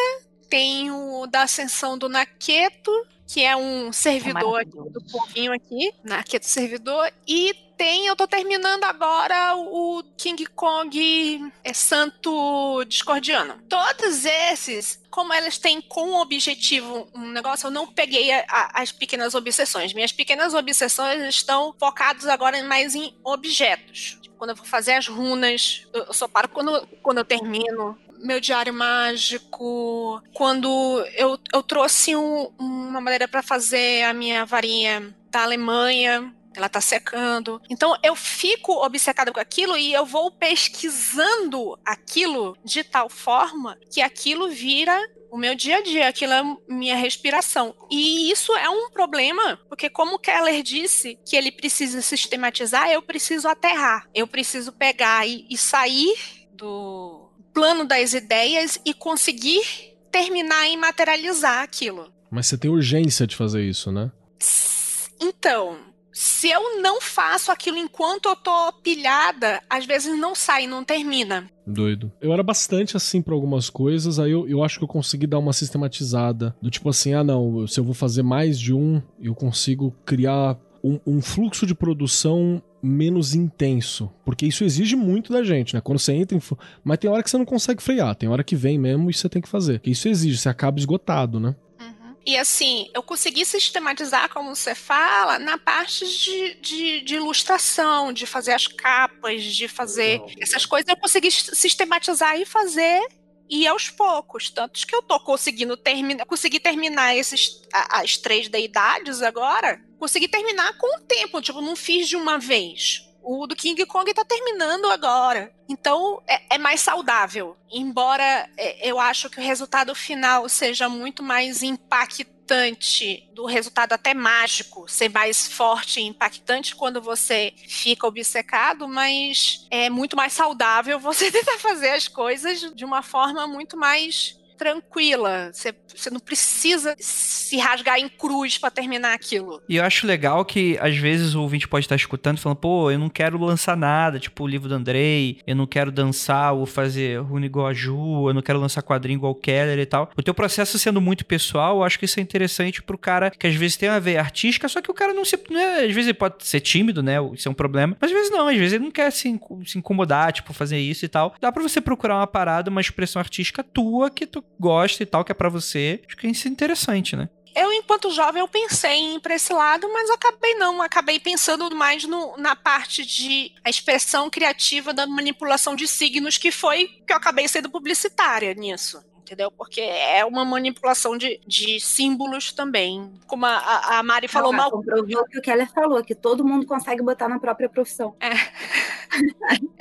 tem o da ascensão do Naqueto, que é um servidor é do povinho aqui, Naqueto servidor, e tem, eu tô terminando agora o King Kong é santo discordiano. Todos esses, como elas têm como objetivo um negócio, eu não peguei a, a, as pequenas obsessões. Minhas pequenas obsessões estão focadas agora mais em objetos. Tipo, quando eu vou fazer as runas, eu só paro quando, quando eu termino meu diário mágico, quando eu, eu trouxe um, uma maneira para fazer a minha varinha da Alemanha, ela tá secando. Então eu fico obcecada com aquilo e eu vou pesquisando aquilo de tal forma que aquilo vira o meu dia a dia, aquilo é minha respiração. E isso é um problema, porque como Keller disse que ele precisa sistematizar, eu preciso aterrar. Eu preciso pegar e, e sair do plano das ideias e conseguir terminar e materializar aquilo. Mas você tem urgência de fazer isso, né? Então, se eu não faço aquilo enquanto eu tô pilhada, às vezes não sai, não termina. Doido. Eu era bastante assim para algumas coisas, aí eu, eu acho que eu consegui dar uma sistematizada. Do tipo assim, ah não, se eu vou fazer mais de um, eu consigo criar um, um fluxo de produção menos intenso. Porque isso exige muito da gente, né? Quando você entra em. Mas tem hora que você não consegue frear, tem hora que vem mesmo e você tem que fazer. Isso exige, você acaba esgotado, né? E assim, eu consegui sistematizar, como você fala, na parte de, de, de ilustração, de fazer as capas, de fazer Legal. essas coisas. Eu consegui sistematizar e fazer e aos poucos. Tanto que eu tô conseguindo terminar, consegui terminar esses, as três deidades agora, consegui terminar com o tempo, tipo, não fiz de uma vez. O do King Kong tá terminando agora. Então é, é mais saudável. Embora é, eu acho que o resultado final seja muito mais impactante, do resultado até mágico, ser mais forte e impactante quando você fica obcecado, mas é muito mais saudável você tentar fazer as coisas de uma forma muito mais tranquila. Você, você não precisa se rasgar em cruz para terminar aquilo. E eu acho legal que às vezes o ouvinte pode estar escutando falando, pô, eu não quero lançar nada, tipo o livro do Andrei, eu não quero dançar ou fazer rune igual a Ju, eu não quero lançar quadrinho igual o Keller e tal. O teu processo sendo muito pessoal, eu acho que isso é interessante pro cara que às vezes tem a ver artística, só que o cara não se. Não é, às vezes ele pode ser tímido, né? Isso é um problema. Mas às vezes não, às vezes ele não quer se, se incomodar, tipo, fazer isso e tal. Dá pra você procurar uma parada, uma expressão artística tua que tu gosta e tal, que é para você. Acho que isso é interessante, né? Eu, enquanto jovem, eu pensei em ir para esse lado, mas acabei não. Acabei pensando mais no, na parte de a expressão criativa da manipulação de signos, que foi que eu acabei sendo publicitária nisso entendeu? Porque é uma manipulação de, de símbolos também. Como a, a Mari falou Não, mal. Comprovou o que o Keller falou, que todo mundo consegue botar na própria profissão. É.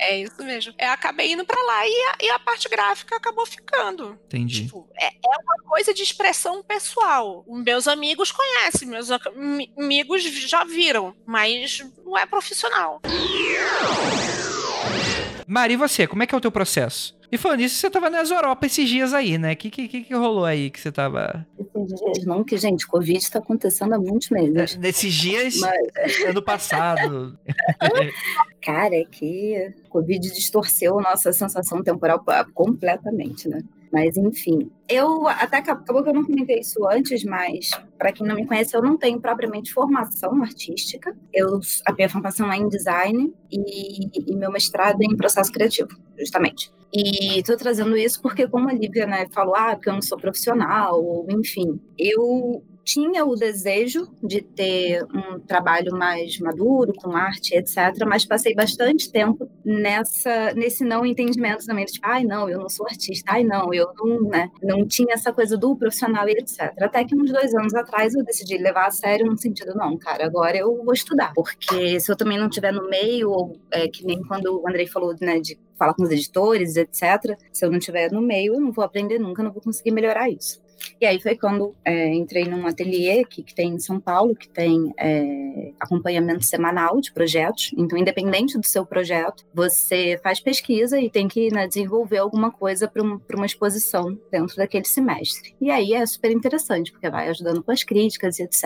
é isso mesmo. Eu acabei indo para lá e a, e a, parte gráfica acabou ficando. Entendi. Tipo, é, é, uma coisa de expressão pessoal. Meus amigos conhecem, meus amigos já viram, mas não é profissional. Mari, e você? Como é que é o teu processo? E falando nisso, você tava nas Europa esses dias aí, né? O que, que, que rolou aí que você tava. Esses dias, não, que, gente, Covid tá acontecendo há muitos meses. É, nesses dias, Mas... ano passado. Cara, é que Covid distorceu nossa sensação temporal completamente, né? Mas enfim, eu até acabou que eu não comentei isso antes, mas para quem não me conhece, eu não tenho propriamente formação artística. Eu a minha formação é em design e, e meu mestrado é em processo criativo, justamente. E estou trazendo isso porque, como a Lívia né, falou, ah, porque eu não sou profissional, ou enfim, eu tinha o desejo de ter um trabalho mais maduro, com arte, etc., mas passei bastante tempo nessa, nesse não entendimento também, tipo, ai, não, eu não sou artista, ai, não, eu não, né, não tinha essa coisa do profissional e etc. Até que uns dois anos atrás eu decidi levar a sério no sentido, não, cara, agora eu vou estudar, porque se eu também não estiver no meio, ou é, que nem quando o Andrei falou, né, de falar com os editores, etc., se eu não estiver no meio, eu não vou aprender nunca, não vou conseguir melhorar isso. E aí foi quando é, entrei num ateliê aqui, que tem em São Paulo, que tem é, acompanhamento semanal de projetos. Então, independente do seu projeto, você faz pesquisa e tem que né, desenvolver alguma coisa para um, uma exposição dentro daquele semestre. E aí é super interessante, porque vai ajudando com as críticas e etc.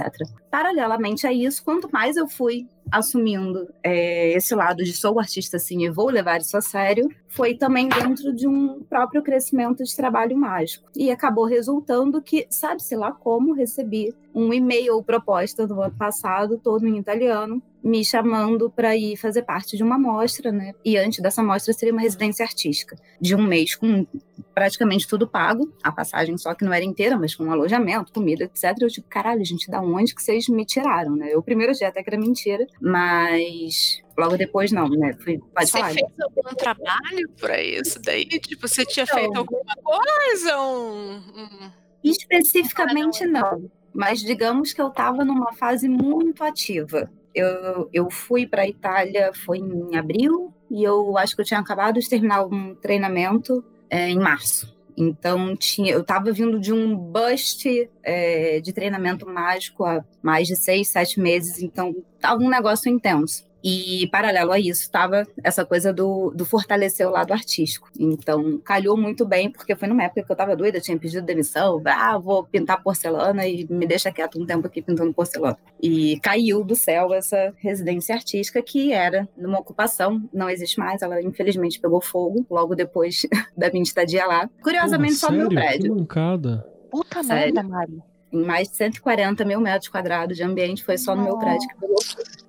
Paralelamente a isso, quanto mais eu fui assumindo é, esse lado de sou artista sim e vou levar isso a sério, foi também dentro de um próprio crescimento de trabalho mágico. E acabou resultando que, sabe-se lá como, recebi um e-mail proposta no ano passado, todo em italiano, me chamando para ir fazer parte de uma mostra, né? E antes dessa mostra seria uma residência artística de um mês com praticamente tudo pago, a passagem só que não era inteira, mas com alojamento, comida, etc. Eu tipo, caralho, gente, da onde que vocês me tiraram, né? Eu primeiro achei até que era mentira, mas logo depois não, né? Fui, pode você falar. fez algum trabalho para isso daí? Tipo, você tinha então, feito alguma coisa? Um, um... Especificamente não, mas digamos que eu estava numa fase muito ativa eu, eu fui para a Itália, foi em abril, e eu acho que eu tinha acabado de terminar um treinamento é, em março. Então, tinha, eu estava vindo de um bust é, de treinamento mágico há mais de seis, sete meses, então estava um negócio intenso. E, paralelo a isso, estava essa coisa do, do fortalecer o lado artístico. Então, calhou muito bem, porque foi numa época que eu estava doida, tinha pedido demissão, ah, vou pintar porcelana e me deixa quieto um tempo aqui pintando porcelana. E caiu do céu essa residência artística que era numa ocupação, não existe mais, ela infelizmente pegou fogo logo depois da minha estadia lá. Curiosamente, Porra, só no meu prédio. Que mancada. Puta merda, Mari em mais de 140 mil metros quadrados de ambiente, foi só no meu prédio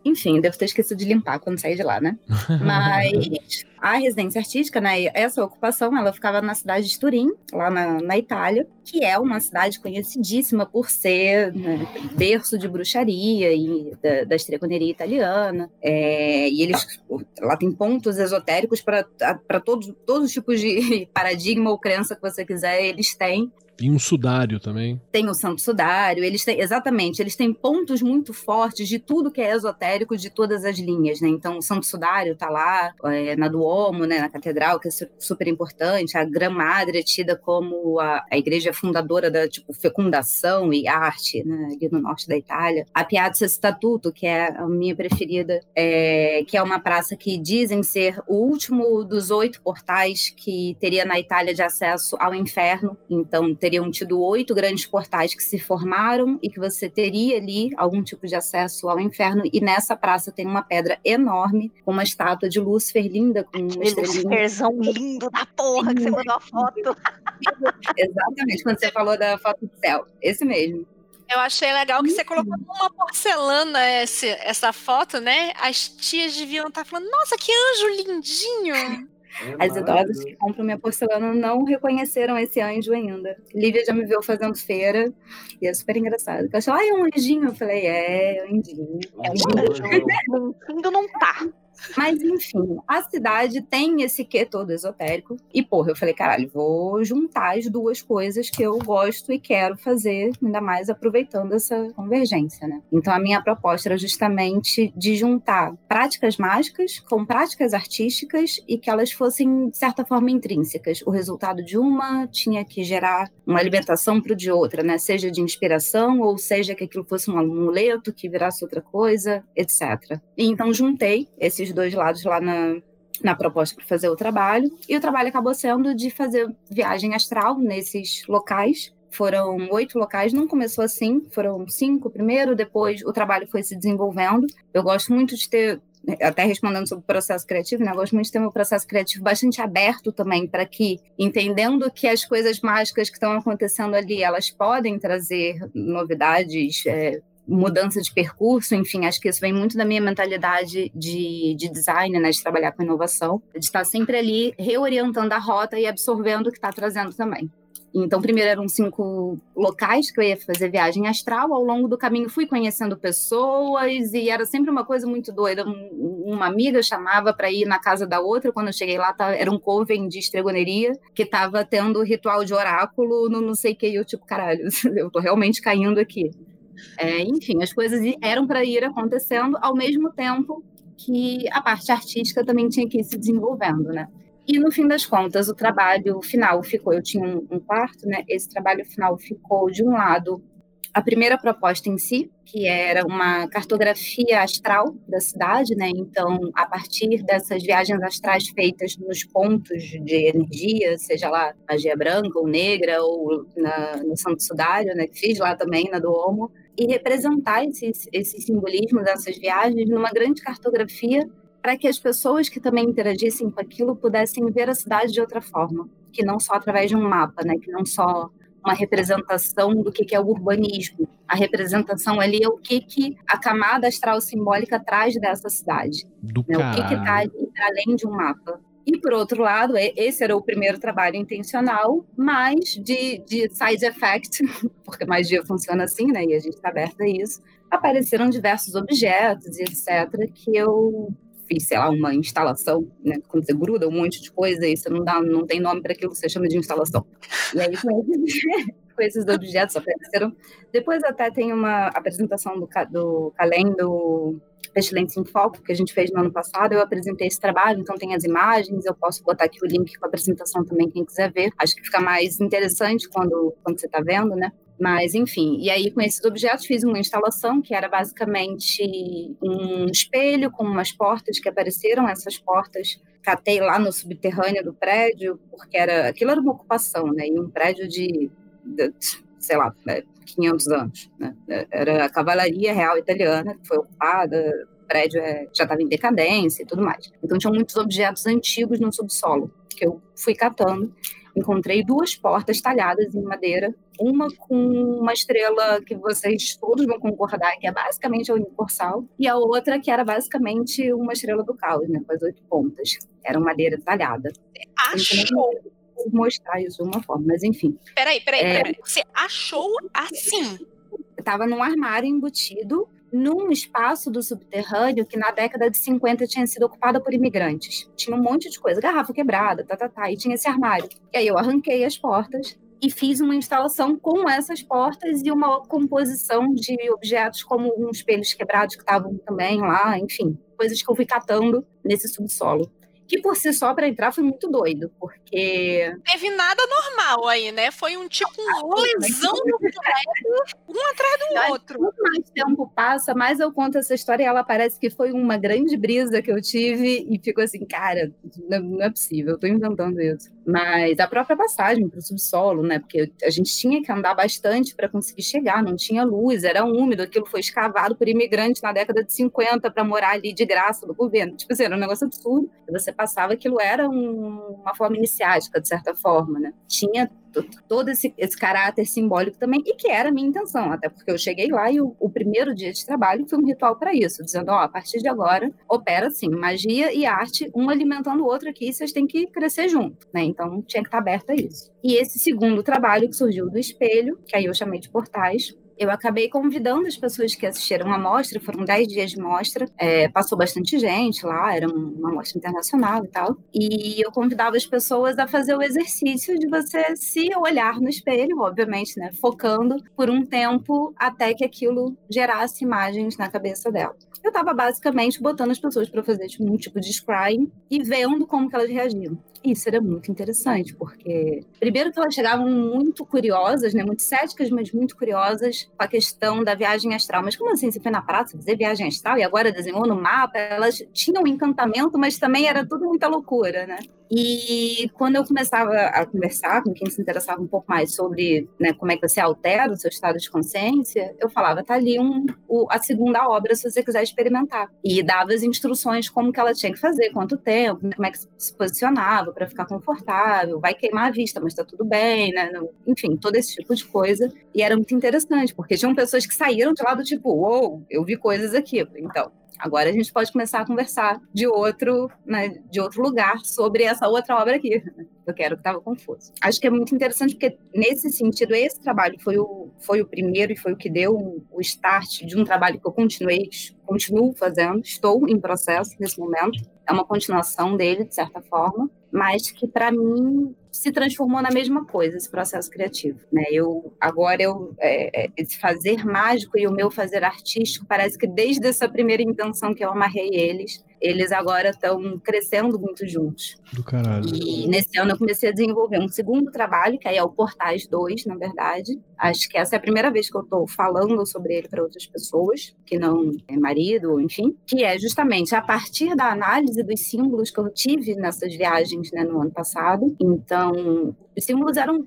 enfim, devo ter esquecido de limpar quando saí de lá, né? Mas a residência artística, né, essa ocupação, ela ficava na cidade de Turim, lá na, na Itália, que é uma cidade conhecidíssima por ser né, berço de bruxaria e da, da estregoneria italiana. É, e eles lá tem pontos esotéricos para todos, todos os tipos de paradigma ou crença que você quiser, eles têm. E um sudário também. Tem o santo sudário, eles têm, exatamente, eles têm pontos muito fortes de tudo que é esotérico de todas as linhas, né? Então, o santo sudário tá lá, é, na Duomo, né, na catedral, que é super importante, a Gran Madre é tida como a, a igreja fundadora da, tipo, fecundação e arte, né, ali no norte da Itália. A Piazza Statuto, que é a minha preferida, é, que é uma praça que dizem ser o último dos oito portais que teria na Itália de acesso ao inferno, então teriam tido oito grandes portais que se formaram e que você teria ali algum tipo de acesso ao inferno. E nessa praça tem uma pedra enorme com uma estátua de Lúcifer linda, com uma Luciferzão lindo da porra que você mandou a foto. Exatamente, quando você falou da foto do céu. Esse mesmo. Eu achei legal que você colocou numa porcelana esse, essa foto, né? As tias deviam estar falando, nossa, que anjo lindinho! É As idosas que compram minha porcelana não reconheceram esse anjo ainda. Lívia já me viu fazendo feira e é super engraçado. Eu achei, ah, é um anjinho. Eu falei, é, é um anjinho. É um anjinho. Ainda não tá. Mas, enfim, a cidade tem esse quê todo esotérico. E, porra, eu falei, caralho, vou juntar as duas coisas que eu gosto e quero fazer, ainda mais aproveitando essa convergência, né? Então, a minha proposta era justamente de juntar práticas mágicas com práticas artísticas e que elas fossem, de certa forma, intrínsecas. O resultado de uma tinha que gerar uma alimentação para o de outra, né? Seja de inspiração ou seja que aquilo fosse um amuleto que virasse outra coisa, etc. E então, juntei esses os dois lados lá na, na proposta para fazer o trabalho. E o trabalho acabou sendo de fazer viagem astral nesses locais. Foram oito locais, não começou assim, foram cinco primeiro, depois o trabalho foi se desenvolvendo. Eu gosto muito de ter até respondendo sobre o processo criativo, né? Eu gosto muito de ter um processo criativo bastante aberto também, para que, entendendo que as coisas mágicas que estão acontecendo ali, elas podem trazer novidades, é, mudança de percurso, enfim, acho que isso vem muito da minha mentalidade de, de design, né, de trabalhar com inovação, de estar sempre ali reorientando a rota e absorvendo o que está trazendo também. Então, primeiro eram cinco locais que eu ia fazer viagem astral. Ao longo do caminho, fui conhecendo pessoas e era sempre uma coisa muito doida. uma amiga chamava para ir na casa da outra. Quando eu cheguei lá, era um coven de estregoneria que estava tendo ritual de oráculo no não sei o que. E eu, tipo, caralho, eu tô realmente caindo aqui. É, enfim, as coisas eram para ir acontecendo ao mesmo tempo que a parte artística também tinha que ir se desenvolvendo, né? E no fim das contas, o trabalho final ficou, eu tinha um, um quarto, né? Esse trabalho final ficou de um lado a primeira proposta em si, que era uma cartografia astral da cidade, né? Então, a partir dessas viagens astrais feitas nos pontos de energia, seja lá magia branca ou negra, ou na, no Santo Sudário, né? Que fiz lá também na Duomo, e representar esses, esses simbolismos dessas viagens numa grande cartografia para que as pessoas que também interagissem com aquilo pudessem ver a cidade de outra forma, que não só através de um mapa, né? Que não só uma representação do que é o urbanismo. A representação ali é o que, que a camada astral simbólica traz dessa cidade. Do né? O que está além de um mapa. E, por outro lado, esse era o primeiro trabalho intencional, mas de, de side effect, porque magia funciona assim, né? E a gente está aberto a isso. Apareceram diversos objetos e etc., que eu fiz, sei lá, uma instalação, né? Quando você gruda um monte de coisa e você não dá, não tem nome para aquilo que você chama de instalação. E aí com esses objetos apareceram. Depois até tem uma apresentação do, do Calem, do Pestilência em Foco, que a gente fez no ano passado. Eu apresentei esse trabalho, então tem as imagens. Eu posso botar aqui o link com a apresentação também, quem quiser ver. Acho que fica mais interessante quando, quando você está vendo, né? Mas, enfim, e aí com esses objetos fiz uma instalação que era basicamente um espelho com umas portas que apareceram. Essas portas catei lá no subterrâneo do prédio, porque era aquilo era uma ocupação, né? E um prédio de, de sei lá, 500 né, anos, né? Era a cavalaria real italiana que foi ocupada, o prédio é, já estava em decadência e tudo mais. Então tinham muitos objetos antigos no subsolo que eu fui catando encontrei duas portas talhadas em madeira, uma com uma estrela que vocês todos vão concordar que é basicamente o universal, e a outra que era basicamente uma estrela do caos, né, com as oito pontas. Era madeira talhada. Achou? Vou mostrar isso de uma forma, mas enfim. Peraí, peraí, é... peraí. Você achou assim? Estava num armário embutido num espaço do subterrâneo que na década de 50 tinha sido ocupada por imigrantes. Tinha um monte de coisa, garrafa quebrada, tá, tá, tá, e tinha esse armário. E aí eu arranquei as portas e fiz uma instalação com essas portas e uma composição de objetos como uns espelhos quebrados que estavam também lá, enfim, coisas que eu fui catando nesse subsolo que por si só para entrar foi muito doido, porque teve nada normal aí, né? Foi um tipo um lesão do prédio, um atrás do outro. Quanto mais tempo passa, mais eu conto essa história e ela parece que foi uma grande brisa que eu tive e ficou assim, cara, não é possível, eu tô inventando isso. Mas a própria passagem para o subsolo, né? Porque a gente tinha que andar bastante para conseguir chegar, não tinha luz, era úmido, aquilo foi escavado por imigrantes na década de 50 para morar ali de graça do governo. Tipo assim, era um negócio absurdo. Você passava aquilo era um, uma forma iniciática, de certa forma, né? Tinha todo esse, esse caráter simbólico também, e que era a minha intenção, até porque eu cheguei lá e o, o primeiro dia de trabalho foi um ritual para isso, dizendo: ó, a partir de agora, opera assim, magia e arte, um alimentando o outro aqui, vocês têm que crescer junto, né? Então tinha que estar aberto a isso. E esse segundo trabalho que surgiu do espelho, que aí eu chamei de portais, eu acabei convidando as pessoas que assistiram a mostra, foram 10 dias de mostra, é, passou bastante gente lá, era uma mostra internacional e tal, e eu convidava as pessoas a fazer o exercício de você se olhar no espelho, obviamente, né, focando por um tempo até que aquilo gerasse imagens na cabeça dela eu estava basicamente botando as pessoas para fazer tipo, um tipo de scrying e vendo como que elas reagiam. Isso era muito interessante, porque primeiro que elas chegavam muito curiosas, né, muito céticas, mas muito curiosas com a questão da viagem astral. Mas como assim? Você foi na praça fazer viagem astral e agora desenhou no mapa? Elas tinham um encantamento, mas também era tudo muita loucura, né? E quando eu começava a conversar com quem se interessava um pouco mais sobre né, como é que você altera o seu estado de consciência, eu falava, tá ali um, o, a segunda obra se você quiser experimentar. E dava as instruções como que ela tinha que fazer, quanto tempo, como é que se posicionava para ficar confortável, vai queimar a vista, mas tá tudo bem, né? Enfim, todo esse tipo de coisa. E era muito interessante, porque tinham pessoas que saíram de lá do tipo, uou, wow, eu vi coisas aqui. Então, Agora a gente pode começar a conversar de outro, né, de outro lugar sobre essa outra obra aqui. Eu quero que estava confuso. Acho que é muito interessante porque nesse sentido esse trabalho foi o, foi o primeiro e foi o que deu o start de um trabalho que eu continuei, continuo fazendo, estou em processo nesse momento. É uma continuação dele de certa forma, mas que para mim se transformou na mesma coisa esse processo criativo, né? Eu agora eu é, é, esse fazer mágico e o meu fazer artístico parece que desde essa primeira intenção que eu amarrei eles, eles agora estão crescendo muito juntos. Do caralho. E nesse ano eu comecei a desenvolver um segundo trabalho, que aí é o Portais 2, na verdade. Acho que essa é a primeira vez que eu estou falando sobre ele para outras pessoas, que não é marido, enfim, que é justamente a partir da análise dos símbolos que eu tive nessas viagens né, no ano passado. Então, os símbolos eram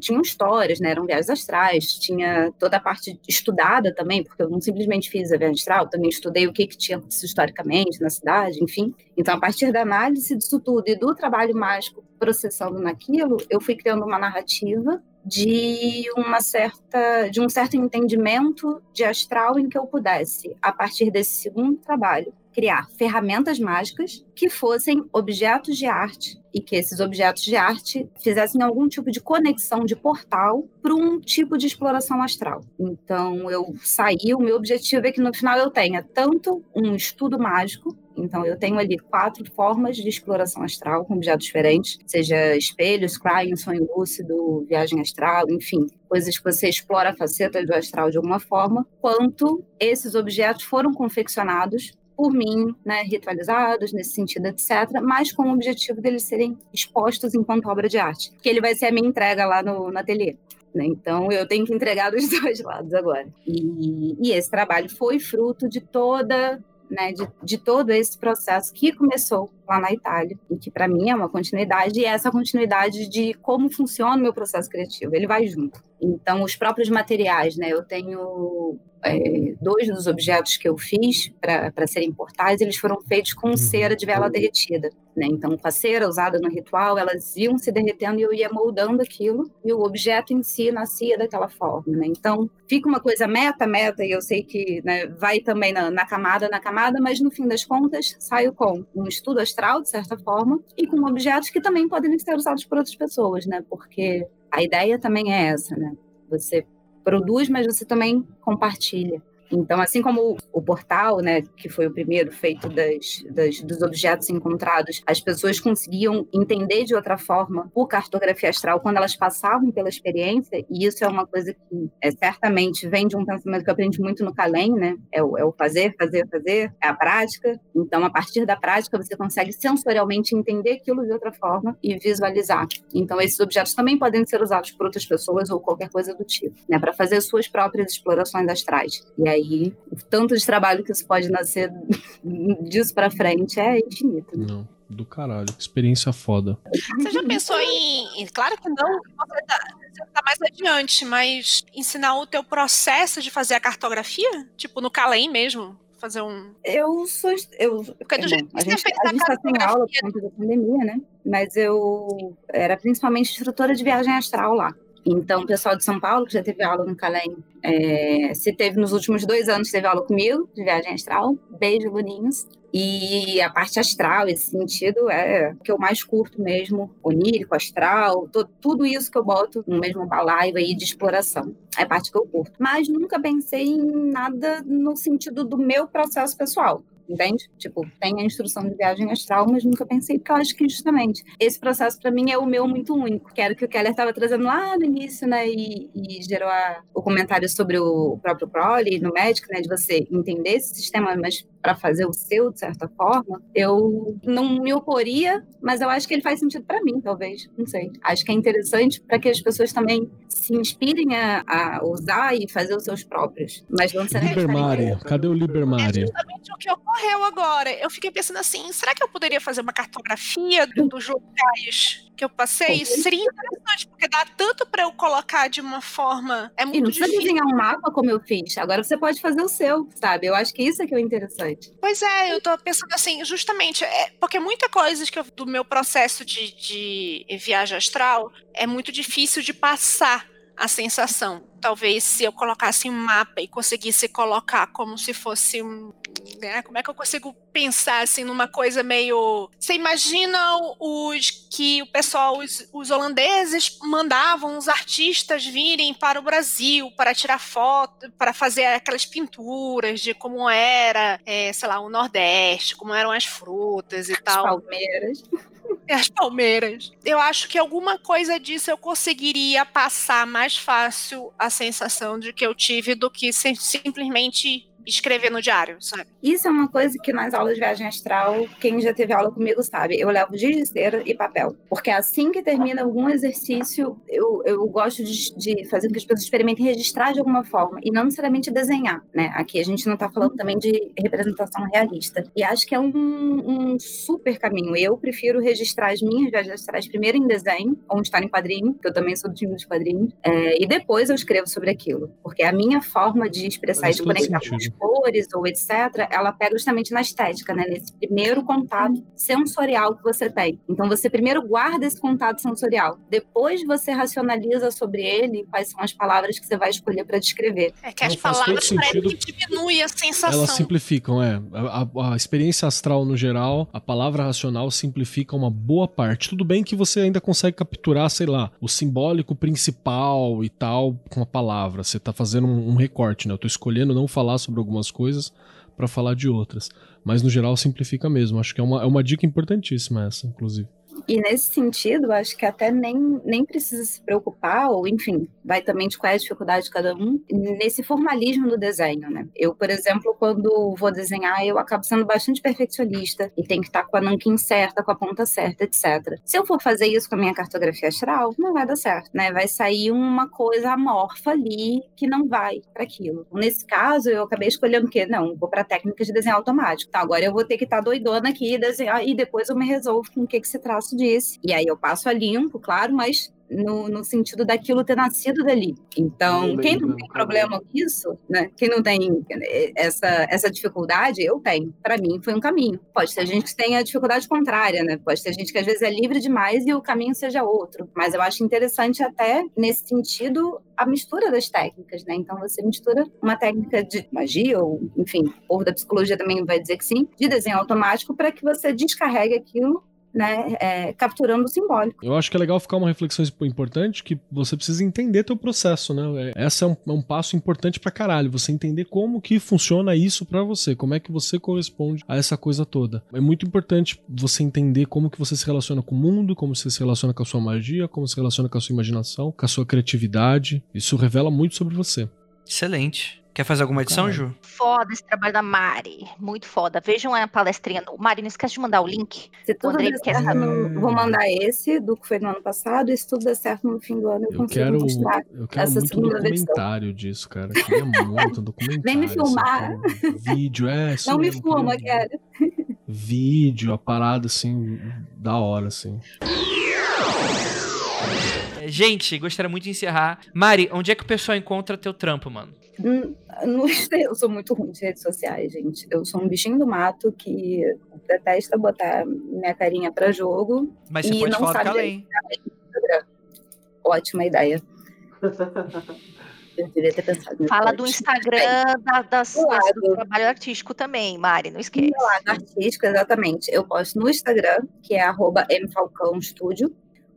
tinham histórias, né? Eram viagens astrais, tinha toda a parte estudada também, porque eu não simplesmente fiz a viagem astral, também estudei o que, que tinha acontecido historicamente na cidade, enfim. Então, a partir da análise disso tudo e do trabalho mágico processando naquilo, eu fui criando uma narrativa de uma certa de um certo entendimento de astral em que eu pudesse a partir desse segundo trabalho criar ferramentas mágicas que fossem objetos de arte e que esses objetos de arte fizessem algum tipo de conexão de portal para um tipo de exploração astral. Então eu saí, o meu objetivo é que no final eu tenha tanto um estudo mágico então, eu tenho ali quatro formas de exploração astral com objetos diferentes, seja espelhos, crying, sonho lúcido, viagem astral, enfim, coisas que você explora a faceta do astral de alguma forma, quanto esses objetos foram confeccionados por mim, né, ritualizados nesse sentido, etc., mas com o objetivo deles serem expostos enquanto obra de arte, que ele vai ser a minha entrega lá no, no ateliê. Né? Então, eu tenho que entregar dos dois lados agora. E, e esse trabalho foi fruto de toda né, de, de todo esse processo que começou lá na Itália e que para mim é uma continuidade e essa continuidade de como funciona o meu processo criativo, ele vai junto. Então, os próprios materiais, né? Eu tenho é, dois dos objetos que eu fiz para serem portais, eles foram feitos com uhum. cera de vela derretida. Né? Então, com a cera usada no ritual, elas iam se derretendo e eu ia moldando aquilo, e o objeto em si nascia daquela forma. Né? Então, fica uma coisa meta, meta, e eu sei que né, vai também na, na, camada, na camada, mas no fim das contas, saio com um estudo astral, de certa forma, e com objetos que também podem ser usados por outras pessoas, né? porque a ideia também é essa, né? Você produz, mas você também compartilha. Então, assim como o portal, né, que foi o primeiro feito das, das, dos objetos encontrados, as pessoas conseguiam entender de outra forma por cartografia astral quando elas passavam pela experiência, e isso é uma coisa que é, certamente vem de um pensamento que eu aprendi muito no Calem, né? É o, é o fazer, fazer, fazer, é a prática. Então, a partir da prática, você consegue sensorialmente entender aquilo de outra forma e visualizar. Então, esses objetos também podem ser usados por outras pessoas ou qualquer coisa do tipo, né, para fazer suas próprias explorações astrais. E aí aí o tanto de trabalho que isso pode nascer disso para frente é infinito. Né? Não, do caralho, que experiência foda. Você já pensou em, claro que não, você tá, você tá mais adiante, mas ensinar o teu processo de fazer a cartografia, tipo no Calem mesmo, fazer um. Eu sou. Eu, Porque do é, jeito a gente, a gente tá sem aula por conta da pandemia, né? Mas eu era principalmente instrutora de viagem astral lá. Então, o pessoal de São Paulo, que já teve aula no Calem, é, se teve nos últimos dois anos, teve aula comigo, de viagem astral. Beijo, Luninhos. E a parte astral, esse sentido, é que eu mais curto mesmo, onírico, astral, tudo isso que eu boto no mesmo balaio aí de exploração. É a parte que eu curto. Mas nunca pensei em nada no sentido do meu processo pessoal entende? Tipo, tem a instrução de viagem astral, mas nunca pensei, porque eu acho que justamente esse processo para mim é o meu muito único, que era o que o Keller estava trazendo lá no início, né, e, e gerou a, o comentário sobre o próprio Crowley no médico, né, de você entender esse sistema, mas para fazer o seu, de certa forma, eu não me oporia, mas eu acho que ele faz sentido para mim, talvez. Não sei. Acho que é interessante para que as pessoas também se inspirem a, a, usar e fazer os seus próprios. Mas não necessariamente. Libermari. Cadê o Libermari? É justamente o que ocorreu agora. Eu fiquei pensando assim: será que eu poderia fazer uma cartografia dos locais que eu passei? Isso seria interessante, porque dá tanto para eu colocar de uma forma. É muito e não difícil. precisa desenhar um mapa como eu fiz. Agora você pode fazer o seu, sabe? Eu acho que isso é que é o interessante. Pois é, eu tô pensando assim, justamente, é, porque muita coisa que eu, do meu processo de, de viagem astral é muito difícil de passar a sensação. Talvez se eu colocasse um mapa e conseguisse colocar como se fosse um. Né, como é que eu consigo pensar assim numa coisa meio. Você imagina os que o pessoal, os, os holandeses mandavam os artistas virem para o Brasil para tirar foto, para fazer aquelas pinturas de como era, é, sei lá, o Nordeste, como eram as frutas e As tal. palmeiras. As palmeiras. Eu acho que alguma coisa disso eu conseguiria passar mais fácil a sensação de que eu tive do que sim- simplesmente escrever no diário, sabe? Isso é uma coisa que nas aulas de viagem astral, quem já teve aula comigo sabe. Eu levo giz de e papel. Porque assim que termina algum exercício, eu, eu gosto de, de fazer com que as pessoas experimentem registrar de alguma forma. E não necessariamente desenhar, né? Aqui a gente não tá falando também de representação realista. E acho que é um, um super caminho. Eu prefiro registrar as minhas viagens astrais primeiro em desenho, ou estar em quadrinho, que eu também sou do time dos quadrinhos. é, e depois eu escrevo sobre aquilo. Porque a minha forma de expressar e de conectar com as sentido. Cores ou etc., ela pega justamente na estética, né? Nesse primeiro contato sensorial que você tem. Então você primeiro guarda esse contato sensorial, depois você racionaliza sobre ele quais são as palavras que você vai escolher para descrever. É que as Não, palavras parecem sentido. que diminui a sensação. Elas simplificam, é. A, a- a experiência astral no geral, a palavra racional simplifica uma boa parte. Tudo bem que você ainda consegue capturar, sei lá, o simbólico principal e tal com a palavra. Você tá fazendo um, um recorte, né? Eu tô escolhendo não falar sobre algumas coisas pra falar de outras. Mas no geral simplifica mesmo. Acho que é uma, é uma dica importantíssima essa, inclusive. E nesse sentido, acho que até nem, nem precisa se preocupar, ou enfim, vai também de qual é a dificuldade de cada um, nesse formalismo do desenho, né? Eu, por exemplo, quando vou desenhar, eu acabo sendo bastante perfeccionista e tem que estar com a nanquim certa, com a ponta certa, etc. Se eu for fazer isso com a minha cartografia astral, não vai dar certo, né? Vai sair uma coisa amorfa ali que não vai para aquilo. Nesse caso, eu acabei escolhendo o quê? Não, vou para técnica de desenho automático. Tá, agora eu vou ter que estar doidona aqui e desenhar, e depois eu me resolvo com o que, que esse traço disse. E aí eu passo a limpo, claro, mas no, no sentido daquilo ter nascido dali. Então, quem não tem problema com isso, né? Quem não tem essa, essa dificuldade, eu tenho. Para mim, foi um caminho. Pode ter gente que tenha a dificuldade contrária, né? Pode ter gente que às vezes é livre demais e o caminho seja outro. Mas eu acho interessante até, nesse sentido, a mistura das técnicas, né? Então, você mistura uma técnica de magia, ou, enfim, o povo da psicologia também vai dizer que sim, de desenho automático, para que você descarregue aquilo né, é, capturando o simbólico. Eu acho que é legal ficar uma reflexão importante que você precisa entender teu processo, né? É- Essa é um, é um passo importante pra caralho, você entender como que funciona isso pra você, como é que você corresponde a essa coisa toda. É muito importante você entender como que você se relaciona com o mundo, como você se relaciona com a sua magia, como se relaciona com a sua imaginação, com a sua criatividade. Isso revela muito sobre você. Excelente. Quer fazer alguma edição. Ju? Foda esse trabalho da Mari. Muito foda. Vejam a palestrinha. do- Mari, não esquece de mandar o link. Se tudo der quer certo, saber. no- vou mandar esse do que foi no ano passado, e se tudo der certo no fim do ano, eu, Eu consigo quero, mostrar. eu quero essa muito segunda versão. documentário disso, cara. Eu queria muito um documentário. Vem me assim, filmar. cara. Vídeo, é. Não me queria quero. Vídeo, a parada assim, da hora, assim. Gente, gostaria muito de encerrar. Mari, onde é que o pessoal encontra teu trampo, mano? No- eu sou muito ruim de redes sociais, gente. Eu sou um bichinho do mato que detesta botar minha carinha pra jogo. Mas você E pode não falar do sabe Calém. Ótima ideia. Eu devia ter pensado Fala do antes. Instagram da- das, Do das- do lado. trabalho artístico também, Mari, não esquece. Meu lado artístico, exatamente. Eu posto no Instagram, que é arroba mfalcãostudio.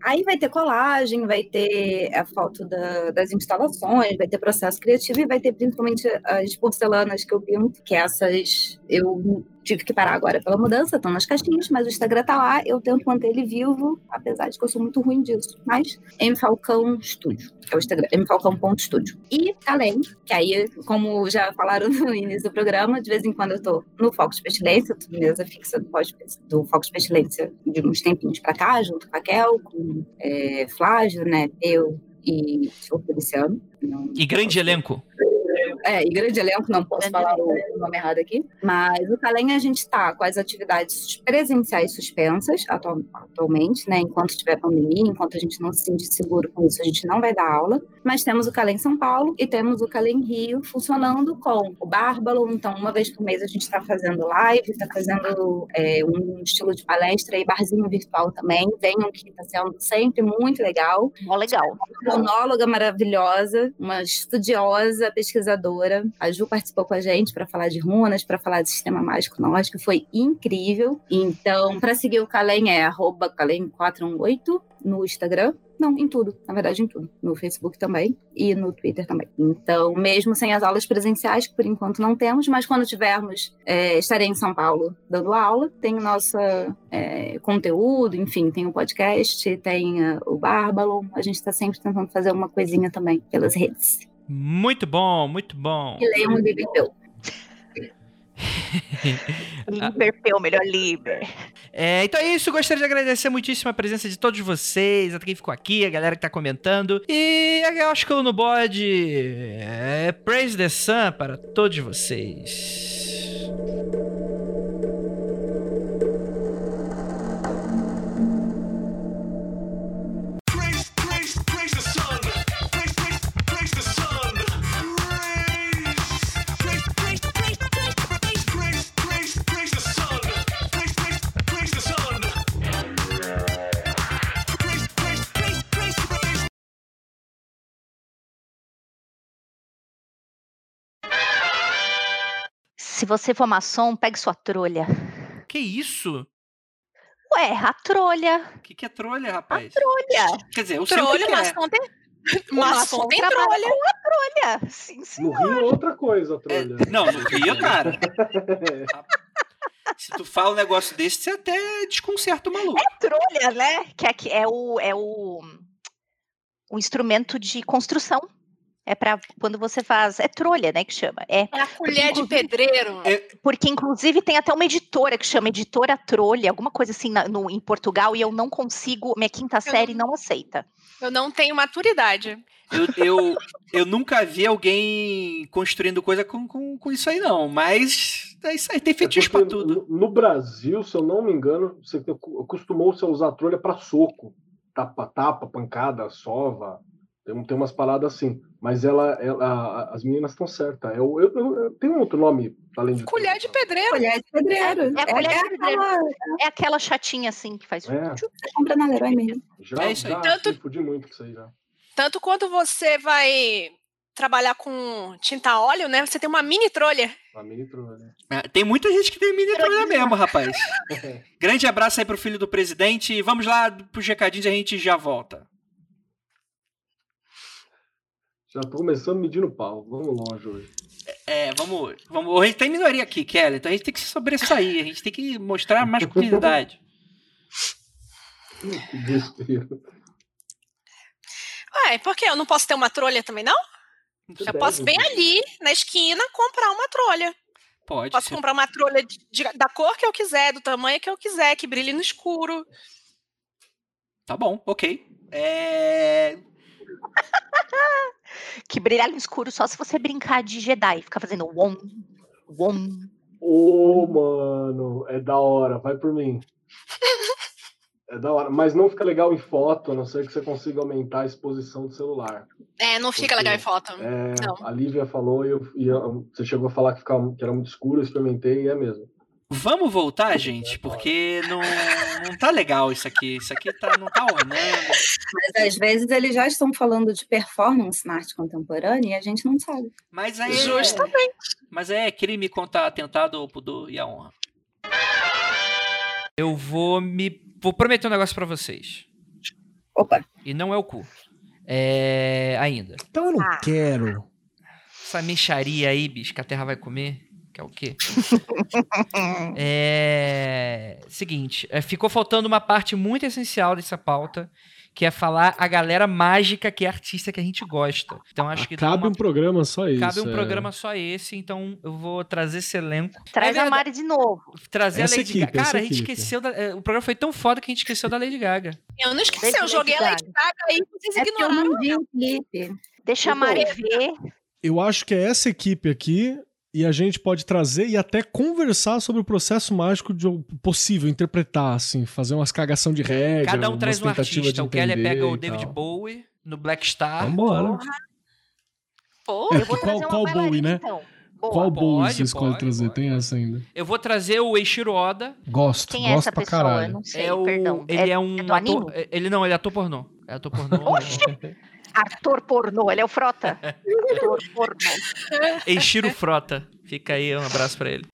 Aí vai ter colagem, vai ter a foto da- das instalações, vai ter processo criativo e vai ter principalmente as porcelanas que eu pinto, que essas eu tive que parar agora pela mudança, estão nas caixinhas, mas o Instagram tá lá, eu tento manter ele vivo, apesar de que eu sou muito ruim disso. Mas M Falcão Studio, é o Instagram, mfalcão.studio. E além, que aí, como já falaram no início do programa, de vez em quando eu tô no Foco de Pestilência, tô mesa fixa do, do Foco de Pestilência de uns tempinhos pra cá, junto com a Kel, com é, Flávio, né, eu e o Feliciano. E grande elenco. É, e grande elenco, não posso falar o nome errado aqui. Mas o Calem a gente está com as atividades presenciais suspensas atual, atualmente, né? Enquanto tiver pandemia, enquanto a gente não se sentir seguro com isso, a gente não vai dar aula. Mas temos o Calem São Paulo e temos o Calem Rio funcionando com o Bárbaro. Então, uma vez por mês a gente está fazendo live, está fazendo é, um estilo de palestra e barzinho virtual também. Venham que está sendo sempre muito legal. Mó legal. Uma monóloga maravilhosa, uma estudiosa, pesquisadora a Ju participou com a gente para falar de runas, para falar de sistema mágico nórdico, foi incrível. Então, para seguir o Kalem é Kalem418 no Instagram. Não, em tudo, na verdade, em tudo. No Facebook também e no Twitter também. Então, mesmo sem as aulas presenciais, que por enquanto não temos, mas quando tivermos, é, estarei em São Paulo dando aula. Tem nosso é, conteúdo, enfim, tem o podcast, tem uh, o Bárbaro. A gente está sempre tentando fazer uma coisinha também pelas redes. Muito bom, muito bom. E leiam o Liberpeu. Liberpeu, melhor Liber. É, então é isso, gostaria de agradecer muitíssimo a presença de todos vocês, até quem ficou aqui, a galera que tá comentando. E eu acho que eu no bode é Praise the Sun para todos vocês. Se você for maçom, pegue sua trolha. Que isso? Ué, a trolha. O que, que é trolha, rapaz? Trolha. Quer dizer, o Trolha, é. maçom tem. Maçom tem trolha. com a trolha. Sim, sim. No Rio é outra coisa, É, trolha. não, no Rio, cara. Se tu fala um negócio desse, você até desconcerta o maluco. Trolha, né? Que é, que é o é o, o instrumento de construção. É para quando você faz. É trolha, né? Que chama. É. É a colher de pedreiro. Porque, inclusive, tem até uma editora que chama Editora Trolha, alguma coisa assim na- no, em Portugal, e eu não consigo. Minha quinta série não aceita. Eu não tenho maturidade. Eu, eu, eu nunca vi alguém construindo coisa com, com, com isso aí, não. Mas é isso aí, tem É fetiche porque pra tudo. No, no Brasil, se eu não me engano, você acostumou-se a usar a trolha para soco. Tapa, tapa, pancada, sova. Tem, tem umas paradas assim. Mas ela, ela as meninas estão certas. Eu, eu, eu- eu- tem um outro nome além de Colher de pedreiro. Colher de pedreiro. É a colher de aquela- É aquela chatinha assim que faz. É, Você compra na Leroy mesmo. já, É isso aí. já Tanto- fudi muito com isso aí já. Tanto quando você vai trabalhar com tinta a óleo, né? Você tem uma mini trolha. A mini trolha. É, Tem muita gente que tem mini trolha mesmo, rapaz. Grande abraço aí pro filho do presidente. e Vamos lá pros recadinhos e a gente já volta. Já tô começando medindo pau. Vamos longe hoje. É, vamos. vamos a gente tem minoria aqui, Kelly, então a gente tem que se sobressair, a gente tem que mostrar masculinidade. Que. Ué, por quê? Eu não posso ter uma trolha também, não? Você Eu posso deve, bem ali, na esquina, comprar uma trolha. Pode. Posso ser. comprar uma trolha de- de- da cor que eu quiser, do tamanho que eu quiser, que brilhe no escuro. Tá bom, ok. É. Que brilhar no escuro só se você brincar de Jedi, ficar fazendo wom, wom. Ô, mano, é da hora, vai por mim. É da hora, mas não fica legal em foto, a não ser que você consiga aumentar a exposição do celular. É, não fica Ok. legal em foto. É, Não. a Lívia falou e, eu, e eu- você chegou a falar que, ficava, que era muito escuro, eu experimentei e é mesmo. Vamos voltar, gente, porque não, não tá legal isso aqui. Isso aqui tá, não tá ornando. Mas às vezes eles já estão falando de performance na arte contemporânea e a gente não sabe. Mas aí. Justamente. Mas é crime contra atentado ao pudor e a honra. Eu vou me. Vou prometer um negócio pra vocês. Opa, E não é o cu. É. Ainda. Então eu não Ah. quero. Essa mexaria aí, bicho, que a terra vai comer. Que é o quê? é. Seguinte, é, ficou faltando uma parte muito essencial dessa pauta, que é falar a galera mágica que é artista que a gente gosta. Então acho que dá Cabe uma- um programa só isso. cabe um é. programa só esse, então eu vou trazer esse elenco. Traz É a. Mari de novo. Trazer Essa a Lady equipe, Gaga. essa Cara, a gente equipe. esqueceu da. é, O programa foi tão foda que a gente esqueceu da Lady Gaga. Eu não esqueci, Lady eu joguei a Lady Gaga. Gaga aí, vocês É porque eu ignoraram. não vi o clipe. Deixa a Mari ver. Eu acho que é essa equipe aqui e a gente pode trazer e até conversar sobre o processo mágico de possível interpretar, assim, fazer umas cagação de rédea, Cada um traz um artista. de O entender pega o David tal. Bowie no Black Star. Vambora. Pô, É, Eu vou qual- qual Bowie, né? então. Boa. Qual Bowie Pode, você escolhe pode, trazer? pode, Tem essa ainda. Eu vou trazer o Eiichiro Oda. Gosto, Quem é gosto essa pra pessoa? Caralho. não sei, é o, perdão. Ele é, um é do ator. anime? é- Ele não, ele é ator pornô. É ator pornô. Oxi! Ator pornô, ele é o Frota. Ator pornô. Eiichiro Frota. Fica aí, um abraço pra ele.